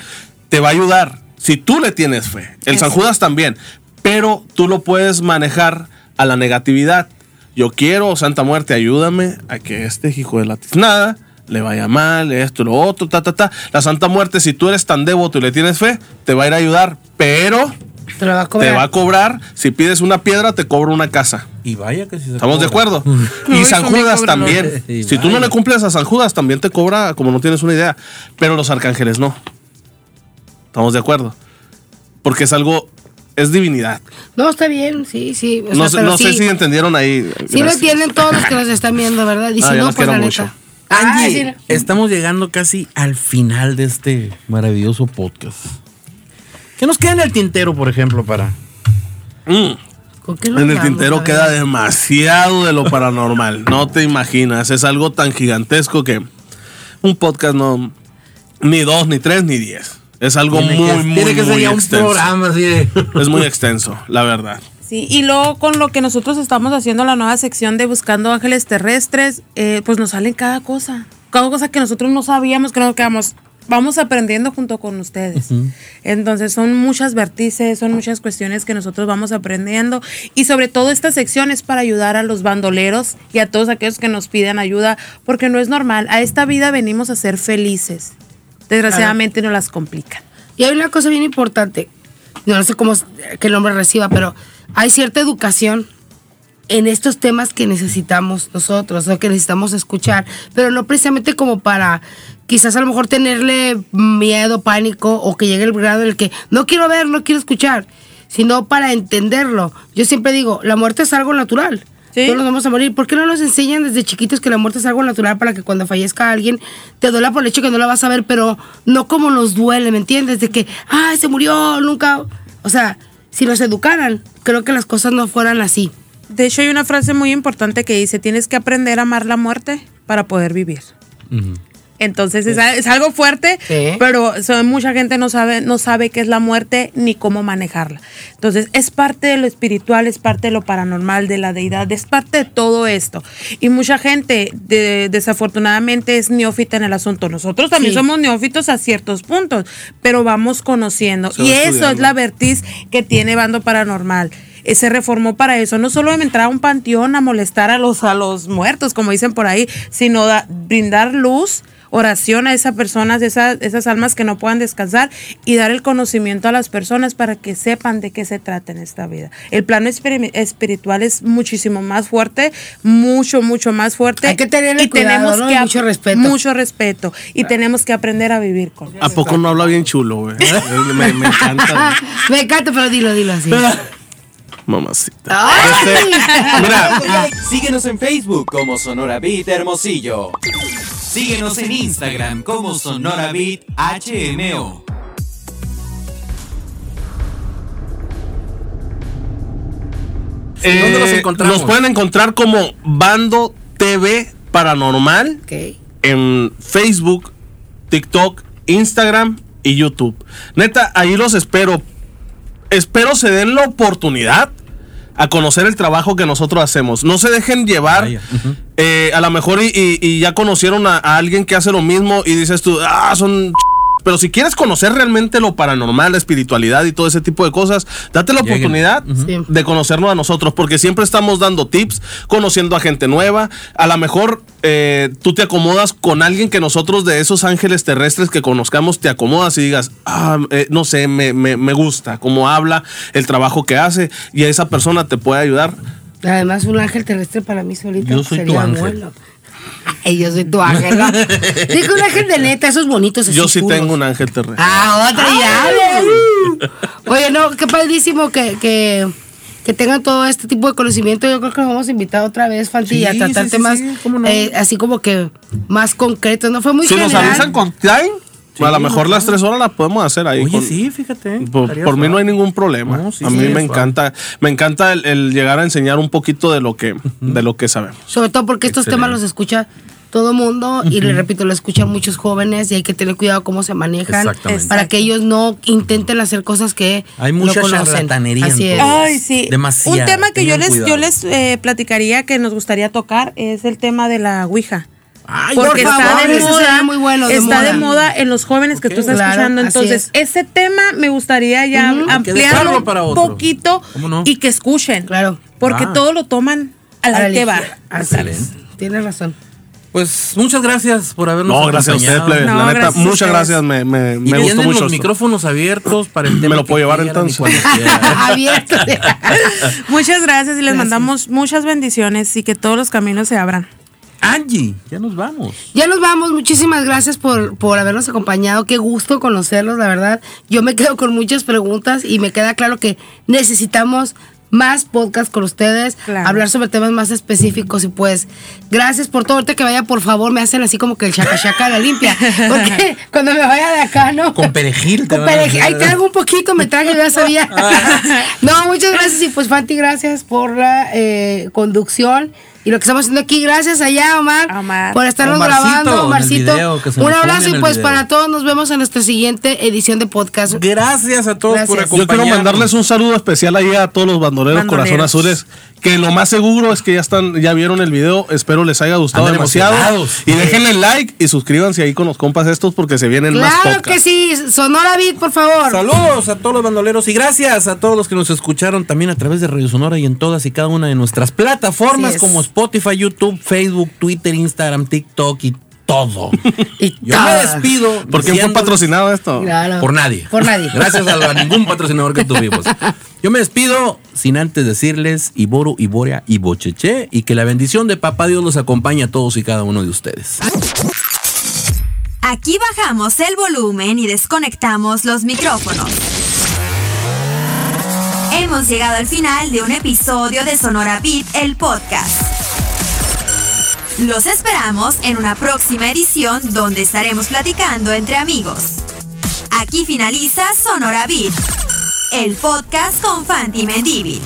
te va a ayudar si tú le tienes fe. El San. Judas también, pero tú lo puedes manejar a la negatividad. Yo quiero, Santa Muerte, ayúdame a que este hijo de la tiznada le vaya mal, esto, lo otro, ta, ta, ta. La Santa Muerte, si tú eres tan devoto y le tienes fe, te va a ir a ayudar, pero Te lo va a cobrar. te va a cobrar. Si pides una piedra, te cobra una casa. Y vaya que si se ¿Estamos de acuerdo? Y San Judas también. Si tú no le cumples a San Judas, también te cobra como no tienes una idea. Pero los arcángeles no. ¿Estamos de acuerdo? Porque es algo, es divinidad. No, está bien, sí, sí. o no sea, sé, pero no sé sí, si entendieron ahí. Sí lo entienden todos los que nos están viendo, ¿verdad? Y si Ah, no, pues la mucho. neta. Ay, Angie, sí. estamos llegando casi al final de este maravilloso podcast. ¿Qué nos queda en el tintero, por ejemplo, para...? Mm. ¿Con qué nos En el vamos? tintero queda demasiado de lo paranormal. No te imaginas. Es algo tan gigantesco que un podcast no. Ni dos, ni tres, ni diez. Es algo Tiene muy, que- muy, tiene que ser muy un extenso. programa así de- Es muy extenso, la verdad. Sí, y luego con lo que nosotros estamos haciendo la nueva sección de Buscando Ángeles Terrestres, eh, pues nos sale cada cosa. Cada cosa que nosotros no sabíamos, que nos quedamos, vamos aprendiendo junto con ustedes. Entonces son muchas vértices, son muchas cuestiones que nosotros vamos aprendiendo. Y sobre todo esta sección es para ayudar a los bandoleros y a todos aquellos que nos piden ayuda, porque no es normal. A esta vida venimos a ser felices. Desgraciadamente nos las complican. Y hay una cosa bien importante. No, sé cómo es- qué nombre reciba, pero hay cierta educación en estos temas que necesitamos nosotros o que necesitamos escuchar, pero no precisamente como para quizás a lo mejor tenerle miedo, pánico o que llegue el grado en el que no quiero ver, no quiero escuchar, sino para entenderlo. Yo siempre digo, la muerte es algo natural. Todos nos vamos a morir. ¿Por qué no nos enseñan desde chiquitos que la muerte es algo natural para que cuando fallezca alguien te duela por el hecho que no la vas a ver, pero no como nos duele, ¿me entiendes? De que, ay, se murió, nunca. O sea, si nos educaran, creo que las cosas no fueran así. De hecho, hay una frase muy importante que dice, tienes que aprender a amar la muerte para poder vivir. Entonces es, es algo fuerte, pero so- mucha gente no sabe, no sabe qué es la muerte ni cómo manejarla. Entonces es parte de lo espiritual, es parte de lo paranormal, de la deidad, es parte de todo esto. Y mucha gente de- desafortunadamente es neófita en el asunto. Nosotros también Sí. somos neófitos a ciertos puntos, pero vamos conociendo. Se y eso es la vertiz que tiene Bando Paranormal. Eh, Se reformó para eso, no solo entrar a un panteón a molestar a los, a los muertos, como dicen por ahí, sino da- brindar luz, oración a esas personas, esas, esas almas que no puedan descansar y dar el conocimiento a las personas para que sepan de qué se trata en esta vida. El plano espiri- espiritual es muchísimo más fuerte, mucho, mucho más fuerte. Hay que tenerle cuidado, ¿no? Y ap- mucho respeto. Mucho respeto. Y tenemos que aprender a vivir con ¿A poco no habla bien chulo, güey? me, me encanta. Me encanta, pero dilo, dilo así. Mamacita. Ay. Mira, Síguenos en Facebook como Sonora Beat Hermosillo. Síguenos en Instagram como Sonora Beat HMO. eh, ¿Dónde los encontramos? Nos pueden encontrar como Bando TV Paranormal en Facebook, TikTok, Instagram y YouTube. Neta, ahí los espero. Espero se den la oportunidad a conocer el trabajo que nosotros hacemos. No se dejen llevar. Eh, a lo mejor y, y- y ya conocieron a, a alguien que hace lo mismo y dices tú, ah, son... ch-". Pero si quieres conocer realmente lo paranormal, la espiritualidad y todo ese tipo de cosas, date la Lleguen. oportunidad de conocernos a nosotros, porque siempre estamos dando tips, conociendo a gente nueva. A lo mejor eh, tú te acomodas con alguien que nosotros de esos ángeles terrestres que conozcamos, te acomodas y digas, ah, eh, no sé, me, me- me gusta cómo habla, el trabajo que hace, y esa persona te puede ayudar. Además, un ángel terrestre para mí solito Yo soy tu sería ángel. bueno. Ay, yo soy tu ángel. ¿no? Digo un ángel de neta, esos bonitos. así Yo sí puros. tengo un ángel terrestre. Ah, otra ya. Oye, no, qué padrísimo que, que, que tengan todo este tipo de conocimiento. Yo creo que nos vamos a invitar otra vez, Fanti, Sí, a tratar sí, sí, temas sí, cómo no. eh, así como que más concretos. No fue muy si nos general. avisan con time, a lo mejor las tres horas las podemos hacer ahí. Oye, con- sí, fíjate. Por, por mí no hay ningún problema. sí, a mí sí, me suave. encanta, me encanta el, el llegar a enseñar un poquito de lo que, de lo que sabemos. Sobre todo porque estos Excelente. temas los escucha todo mundo y le repito, lo escuchan muchos jóvenes y hay que tener cuidado cómo se manejan Exactamente. para que ellos no intenten hacer cosas que Hay no mucha conocen. charlatanería en Así es. Ay, sí. Demasiado. Un tema que yo les, cuidado. yo les eh, platicaría que nos gustaría tocar es el tema de la Ouija. Ay, Porque por está favor, de ese moda, sería muy bueno, de está de moda. en los jóvenes que tú estás Claro, escuchando. Entonces, es. ese tema me gustaría ya ampliarlo para un poquito y que escuchen. Claro. Porque Ah. todo lo toman a la A la que va. ligera. Así es. Tienes razón. Pues muchas gracias por habernos No, gracias a ustedes, acompañado. No, la neta, gracias a muchas gracias. Me, me, Y me gustó mucho. los esto. micrófonos abiertos para el tema lo que puedo llevar, entonces? Abierto. Muchas gracias y les mandamos muchas bendiciones y que todos los caminos se abran. Angie, ya nos vamos. Ya nos vamos, muchísimas gracias por, por habernos acompañado, qué gusto conocerlos, la verdad. Yo me quedo con muchas preguntas y me queda claro que necesitamos más podcast con ustedes, Claro. hablar sobre temas más específicos y pues gracias por todo. Ahorita que vaya, por favor, me hacen así como que el chaca chaca la limpia. Porque cuando me vaya de acá, ¿no? Con perejil. Con perejil. Ahí traigo un poquito, me traje, ya sabía. no, muchas gracias. Y pues, Fanti, gracias por la eh, conducción. Y lo que estamos haciendo aquí, gracias allá, Omar, por estarnos Omarcito, grabando, Omarcito. video, Un abrazo y pues para todos nos vemos en nuestra siguiente edición de podcast. Gracias a todos por Gracias. Yo quiero mandarles un saludo especial ahí a todos los bandoleros Corazón Bandoleros. Azules, que lo más seguro es que ya están, ya vieron el video, espero les haya gustado Andan demasiado. Y déjenle like y suscríbanse ahí con los compas estos porque se vienen más Claro que sí, Sonora Beat, por favor. Saludos a todos los bandoleros y gracias a todos los que nos escucharon también a través de Radio Sonora y en todas y cada una de nuestras plataformas como Spotify, YouTube, Facebook, Twitter, Instagram, TikTok y todo. Yo me despido. ¿Por quién fue patrocinado esto? Claro. Por nadie. Por nadie. Gracias a, a ningún patrocinador que tuvimos. Yo me despido sin antes decirles Iboru, Iboria y Bocheche y que la bendición de Papá Dios los acompañe a todos y cada uno de ustedes. Aquí bajamos el volumen y desconectamos los micrófonos. Hemos llegado al final de un episodio de Sonora Beat, el podcast. Los esperamos en una próxima edición donde estaremos platicando entre amigos. Aquí finaliza Sonora Beat, el podcast con Fanti Mendívil.